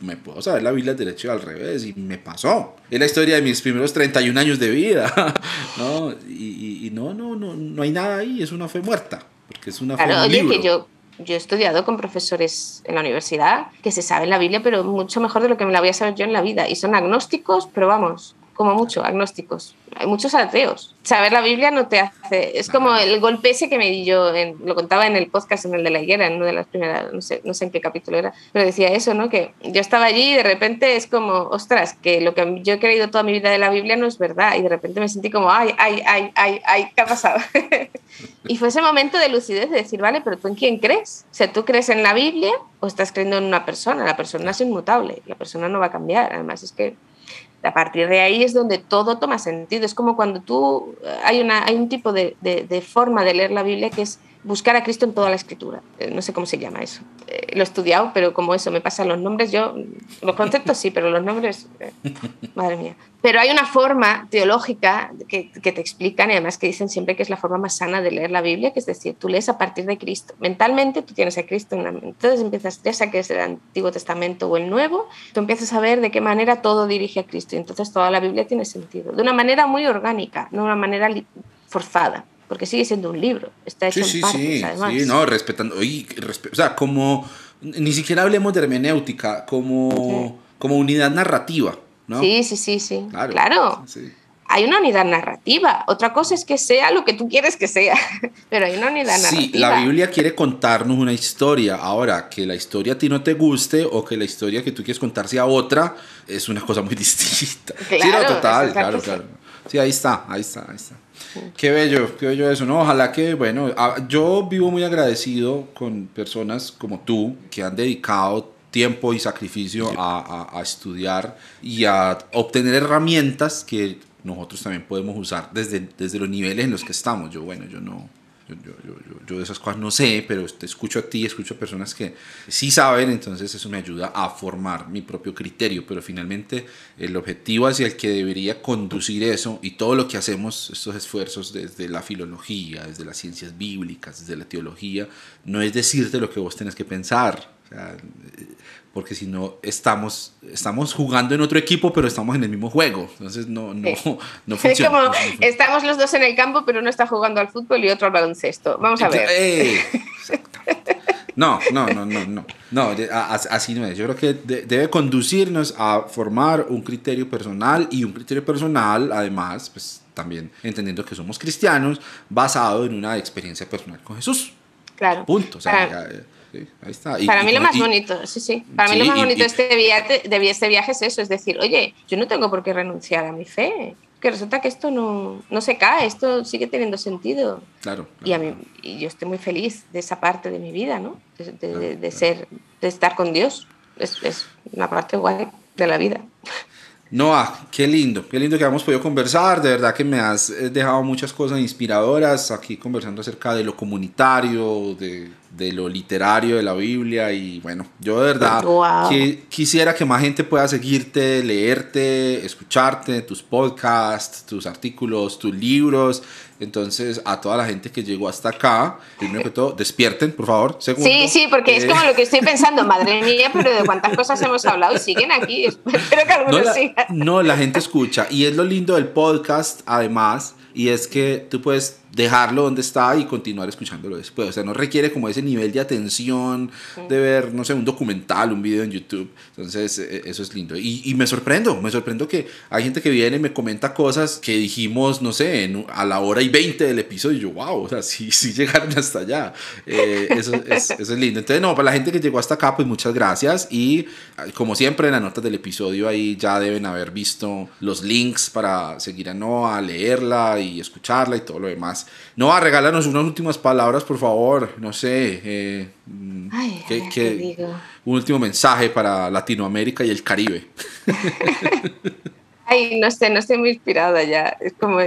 me puedo saber la Biblia derecho y al revés, y me pasó. Es la historia de mis primeros 31 años de vida, ¿no? Y, y, no, no, no, no hay nada ahí, es una fe muerta, porque es una fe claro, oye, que yo, yo he estudiado con profesores en la universidad que se saben la Biblia, pero mucho mejor de lo que me la voy a saber yo en la vida, y son agnósticos, pero vamos, como mucho, agnósticos. Hay muchos ateos. Saber la Biblia no te hace. Es como el golpe ese que me di yo, lo contaba en el podcast, en el de la higuera, en una de las primeras, no sé, no sé en qué capítulo era, pero decía eso, ¿no? Que yo estaba allí y de repente es como, ostras, que lo que yo he creído toda mi vida de la Biblia no es verdad. Y de repente me sentí como, ay, ay, ay, ay, ay, ¿qué ha pasado? y fue ese momento de lucidez de decir, vale, pero ¿tú en quién crees? O sea, ¿tú crees en la Biblia o estás creyendo en una persona? La persona es inmutable, la persona no va a cambiar. Además, es que a partir de ahí es donde todo toma sentido. Es como cuando tú, eh, hay, una, hay un tipo de, de, forma de leer la Biblia que es buscar a Cristo en toda la escritura. Eh, no sé cómo se llama eso. Eh, lo he estudiado, pero como eso me pasan los nombres, yo, los conceptos sí, pero los nombres, madre mía. Pero hay una forma teológica que, que, te explican y además que dicen siempre que es la forma más sana de leer la Biblia, que es decir, tú lees a partir de Cristo. Mentalmente tú tienes a Cristo en la mente. Entonces empiezas, ya sea que es el Antiguo Testamento o el Nuevo, tú empiezas a ver de qué manera todo dirige a Cristo. Y entonces toda la Biblia tiene sentido. De una manera muy orgánica, no de una manera forzada porque sigue siendo un libro, está hecho sí, en partes, sí, además. Sí, no, respetando, y, o sea, como, ni siquiera hablemos de hermenéutica, como, como unidad narrativa, ¿no? Sí, sí, sí, sí, claro. claro. Hay una unidad narrativa. Otra cosa es que sea lo que tú quieres que sea, pero hay una unidad narrativa. Sí, la Biblia quiere contarnos una historia. Ahora, que la historia a ti no te guste o que la historia que tú quieres contar sea otra, es una cosa muy distinta. Claro, sí, no, total, claro, claro. Sí, ahí está, ahí está, ahí está. Qué bello, qué bello eso, ¿no? Ojalá que, bueno, yo vivo muy agradecido con personas como tú que han dedicado tiempo y sacrificio a, a, a estudiar y a obtener herramientas que nosotros también podemos usar desde, desde los niveles en los que estamos. Yo, bueno, yo no, yo, yo, yo, yo, de esas cosas no sé, pero escucho a ti, escucho a personas que sí saben, entonces eso me ayuda a formar mi propio criterio, pero finalmente el objetivo hacia el que debería conducir eso y todo lo que hacemos, estos esfuerzos desde la filología, desde las ciencias bíblicas, desde la teología, no es decirte lo que vos tenés que pensar. Porque si no estamos, estamos jugando en otro equipo, pero estamos en el mismo juego. Entonces no, no, no funciona. Es como estamos los dos en el campo, pero uno está jugando al fútbol y otro al baloncesto. Vamos a ver. Eh, No, no, no, no, no. No, así no es. Yo creo que debe conducirnos a formar un criterio personal y un criterio personal, además, pues también entendiendo que somos cristianos, basado en una experiencia personal con Jesús. Claro. Punto. para, ahí está. para mí lo más bonito, sí, sí. Para mí lo más bonito de, este viaje, de este viaje es eso, es decir, oye, yo no tengo por qué renunciar a mi fe que resulta que esto no, no, se cae, esto sigue teniendo sentido. Claro. Y, a mí, y yo estoy muy feliz de esa parte de mi vida, ¿no? De, de, ser, de estar con Dios. Es, es, una parte guay de la vida. Noah, qué lindo, qué lindo que hemos podido conversar. De verdad que me has eh, dejado muchas cosas inspiradoras aquí conversando acerca de lo comunitario, de de lo literario de la Biblia y bueno, yo de verdad que quisiera que más gente pueda seguirte, leerte, escucharte, tus podcasts, tus artículos, tus libros. Entonces, a toda la gente que llegó hasta acá, primero que todo, despierten, por favor. Segundo, sí, sí, porque es como eh, lo que estoy pensando, madre mía, pero de cuántas cosas hemos hablado y siguen aquí. Espero que algunos no, sigan. No, la gente escucha. Y es lo lindo del podcast, además, y es que tú puedes dejarlo donde está y continuar escuchándolo después. O sea, no requiere como ese nivel de atención de ver, no sé, un documental, un video en YouTube. Entonces, e, e, eso es lindo. Y, y me sorprendo, me sorprendo que hay gente que viene y me comenta cosas que dijimos, no sé, en, a la hora y 20 del episodio. Y yo, wow, o sea, sí, sí llegaron hasta allá. Eh, eso, es, eso es lindo. Entonces, no, para la gente que llegó hasta acá, pues muchas gracias. Y como siempre, en las notas del episodio ahí ya deben haber visto los links para seguir a Noah, leerla y escucharla y todo lo demás. No, a regalarnos unas últimas palabras, por favor. No sé. Eh, un último mensaje para Latinoamérica y el Caribe. Ay, no sé, no estoy muy inspirada ya. Es como, lo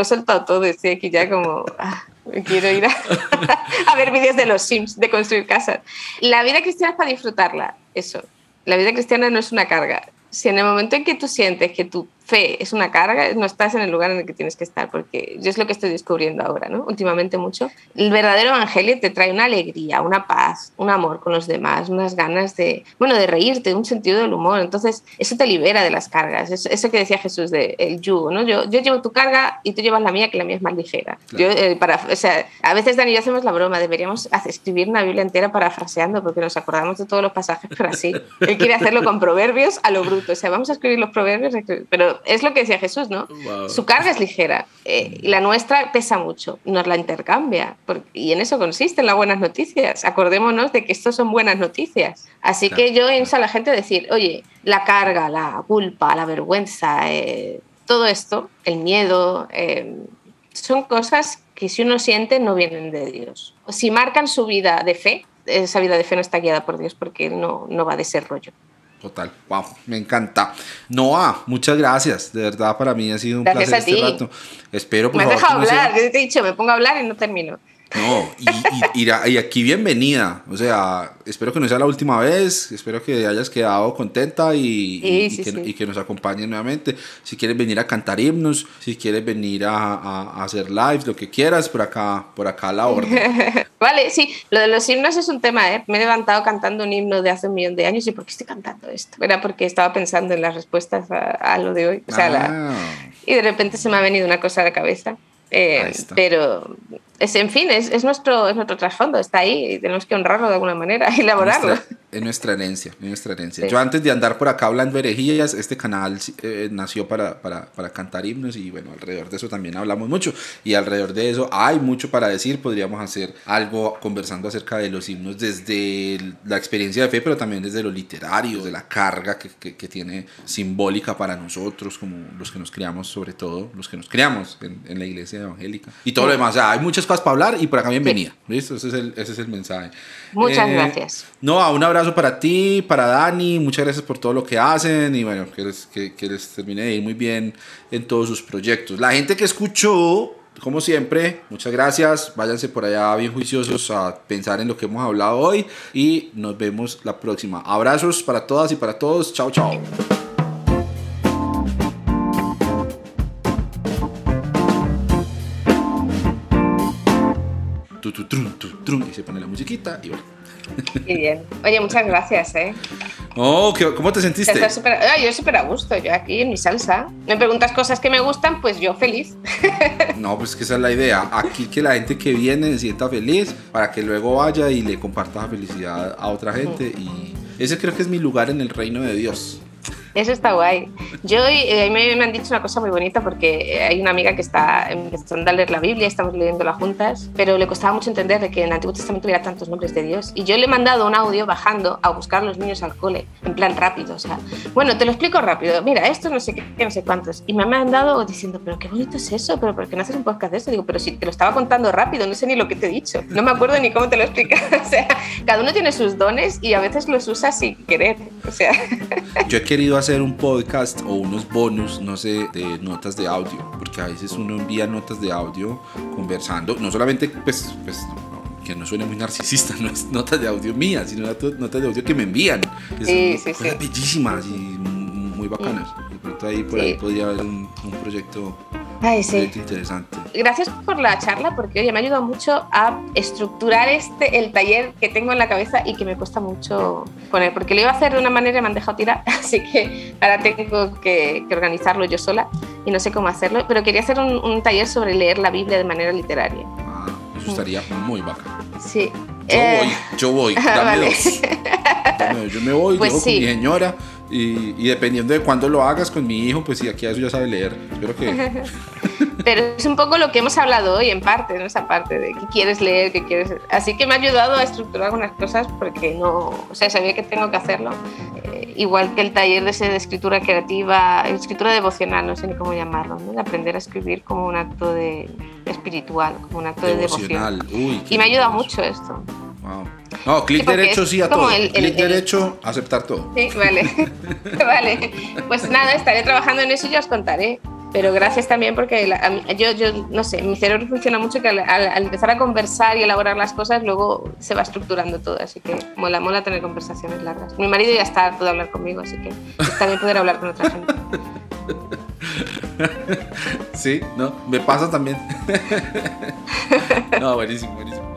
he soltado todo, estoy aquí ya como, ah, me quiero ir a, a ver vídeos de los Sims, de construir casas. La vida cristiana es para disfrutarla, eso. La vida cristiana no es una carga. Si en el momento en que tú sientes que tú fe es una carga, no estás en el lugar en el que tienes que estar, porque yo es lo que estoy descubriendo ahora, ¿no? Últimamente mucho. El verdadero evangelio te trae una alegría, una paz, un amor con los demás, unas ganas de, bueno, de reírte, un sentido del humor. Entonces, eso te libera de las cargas. Eso, que decía Jesús de el yugo, ¿no? Yo, yo llevo tu carga y tú llevas la mía, que la mía es más ligera. Yo, eh, para, o sea, a veces Dani y yo hacemos la broma, deberíamos escribir una Biblia entera parafraseando, porque nos acordamos de todos los pasajes, pero así. Él quiere hacerlo con proverbios a lo bruto. O sea, vamos a escribir los proverbios, pero es lo que decía Jesús, ¿no? Su carga es ligera eh, y la nuestra pesa mucho, nos la intercambia y en eso consisten las buenas noticias. Acordémonos de que estos son buenas noticias. Así que yo insto a la gente a decir, oye, la carga, la culpa, la vergüenza, eh, todo esto, el miedo, eh, son cosas que si uno siente no vienen de Dios. Si marcan su vida de fe, esa vida de fe no está guiada por Dios porque no, no va de ser rollo. Total, wow, me encanta. Noah, muchas gracias. De verdad, para mí ha sido un placer este rato. Espero por Me has dejado hablar, te he dicho, me pongo a hablar y no termino. No, y, y, aquí bienvenida. O sea, espero que no sea la última vez. Espero que hayas quedado contenta y, que, que, nos acompañen nuevamente. Si quieres venir a cantar himnos, si quieres venir a, a, hacer lives, lo que quieras, por acá, por acá a la orden. vale, sí, lo de los himnos es un tema. ¿eh? Me he levantado cantando un himno de hace un millón de años. ¿Y por qué estoy cantando esto? Era porque estaba pensando en las respuestas a, lo de hoy. O sea, ah. y de repente se me ha venido una cosa a la cabeza. Eh, pero es, en fin, es, es, nuestro, es nuestro trasfondo, está ahí y tenemos que honrarlo de alguna manera y elaborarlo. Es nuestra herencia, es nuestra herencia. Yo antes de andar por acá hablando herejías, este canal eh, nació para, para, para, cantar himnos y bueno, alrededor de eso también hablamos mucho y alrededor de eso hay mucho para decir, podríamos hacer algo conversando acerca de los himnos desde la experiencia de fe, pero también desde lo literario, de la carga que, que, que tiene simbólica para nosotros, como los que nos criamos, sobre todo los que nos criamos en, en la iglesia evangélica y todo lo demás. O sea, hay muchas cosas para hablar y por acá bienvenida. ¿Listo? Ese es el, ese es el mensaje. Muchas eh, gracias. No, un abrazo para ti, para Dani. Muchas gracias por todo lo que hacen y bueno, que les, que, que les termine de ir muy bien en todos sus proyectos. La gente que escuchó como siempre, muchas gracias. Váyanse por allá bien juiciosos a pensar en lo que hemos hablado hoy y nos vemos la próxima. Abrazos para todas y para todos. Chao, chao. Tu, tu, trum, tu, trum, y se pone la musiquita y bueno. Qué bien. Oye, muchas gracias, ¿eh? Oh, ¿qué- ¿cómo te sentiste? Estás súper- ah, yo súper a gusto, yo aquí en mi salsa. Me preguntas cosas que me gustan, pues yo feliz. No, pues que esa es la idea. Aquí que la gente que viene se sienta feliz para que luego vaya y le comparta la felicidad a otra gente. Y ese creo que es mi lugar en el reino de Dios. Eso está guay. Yo eh, me, me han dicho una cosa muy bonita porque eh, hay una amiga que está empezando a leer la Biblia, estamos leyéndola juntas, pero le costaba mucho entender de que en el Antiguo Testamento hubiera tantos nombres de Dios. Y yo le he mandado un audio bajando a buscar a los niños al cole, en plan rápido. O sea, bueno, te lo explico rápido. Mira, esto no sé qué, no sé cuántos. Y me ha mandado diciendo, pero qué bonito es eso, pero ¿por qué no haces un podcast de eso? Digo, pero si te lo estaba contando rápido, no sé ni lo que te he dicho. No me acuerdo ni cómo te lo explicas. O sea, cada uno tiene sus dones y a veces los usa sin querer. O sea, Yo he querido hacer un podcast o unos bonus, no sé, de notas de audio, porque a veces uno envía notas de audio conversando, no solamente, pues, pues que no suene muy narcisista, no es notas de audio mías, sino not- notas de audio que me envían. que Sí, son sí, cosas sí. bellísimas y muy bacanas. Pronto ahí, por ahí Sí. podría haber un, un proyecto, ay, un sí. proyecto interesante. Gracias por la charla porque oye, me ha ayudado mucho a estructurar este, el taller que tengo en la cabeza y que me cuesta mucho poner, porque lo iba a hacer de una manera y me han dejado tirar, así que ahora tengo que, que organizarlo yo sola y no sé cómo hacerlo, pero quería hacer un, un taller sobre leer la Biblia de manera literaria. Ah, eso estaría muy bacano. Sí. Yo Eh, voy, yo voy, dame vale. dos. Dame. Yo me voy, Pues llego sí. con mi señora y, y dependiendo de cuándo lo hagas con mi hijo, pues si aquí a eso ya sabe leer. Espero que... Pero es un poco lo que hemos hablado hoy en parte, ¿no? Esa parte de qué quieres leer, qué quieres... Así que me ha ayudado a estructurar algunas cosas porque no... O sea, sabía que tengo que hacerlo. Eh, igual que el taller de, ese de escritura creativa, escritura devocional, no sé ni cómo llamarlo, ¿no? De aprender a escribir como un acto de espiritual, como un acto de devoción. Devocional. Uy, Y me ha ayudado mucho esto. Wow. No, clic Sí, derecho sí a todo. el- el- clic el- derecho, aceptar todo. Sí, vale. vale. Pues nada, estaré trabajando en eso y ya os contaré. Pero gracias también porque la- a mí- yo, yo, no sé, mi cerebro funciona mucho que al, al- al empezar a conversar y elaborar las cosas, luego se va estructurando todo. Así que mola, mola tener conversaciones largas. Mi marido ya está harto de hablar conmigo, así que bien poder hablar con otra gente. Sí, no, me pasa también. no, buenísimo, buenísimo.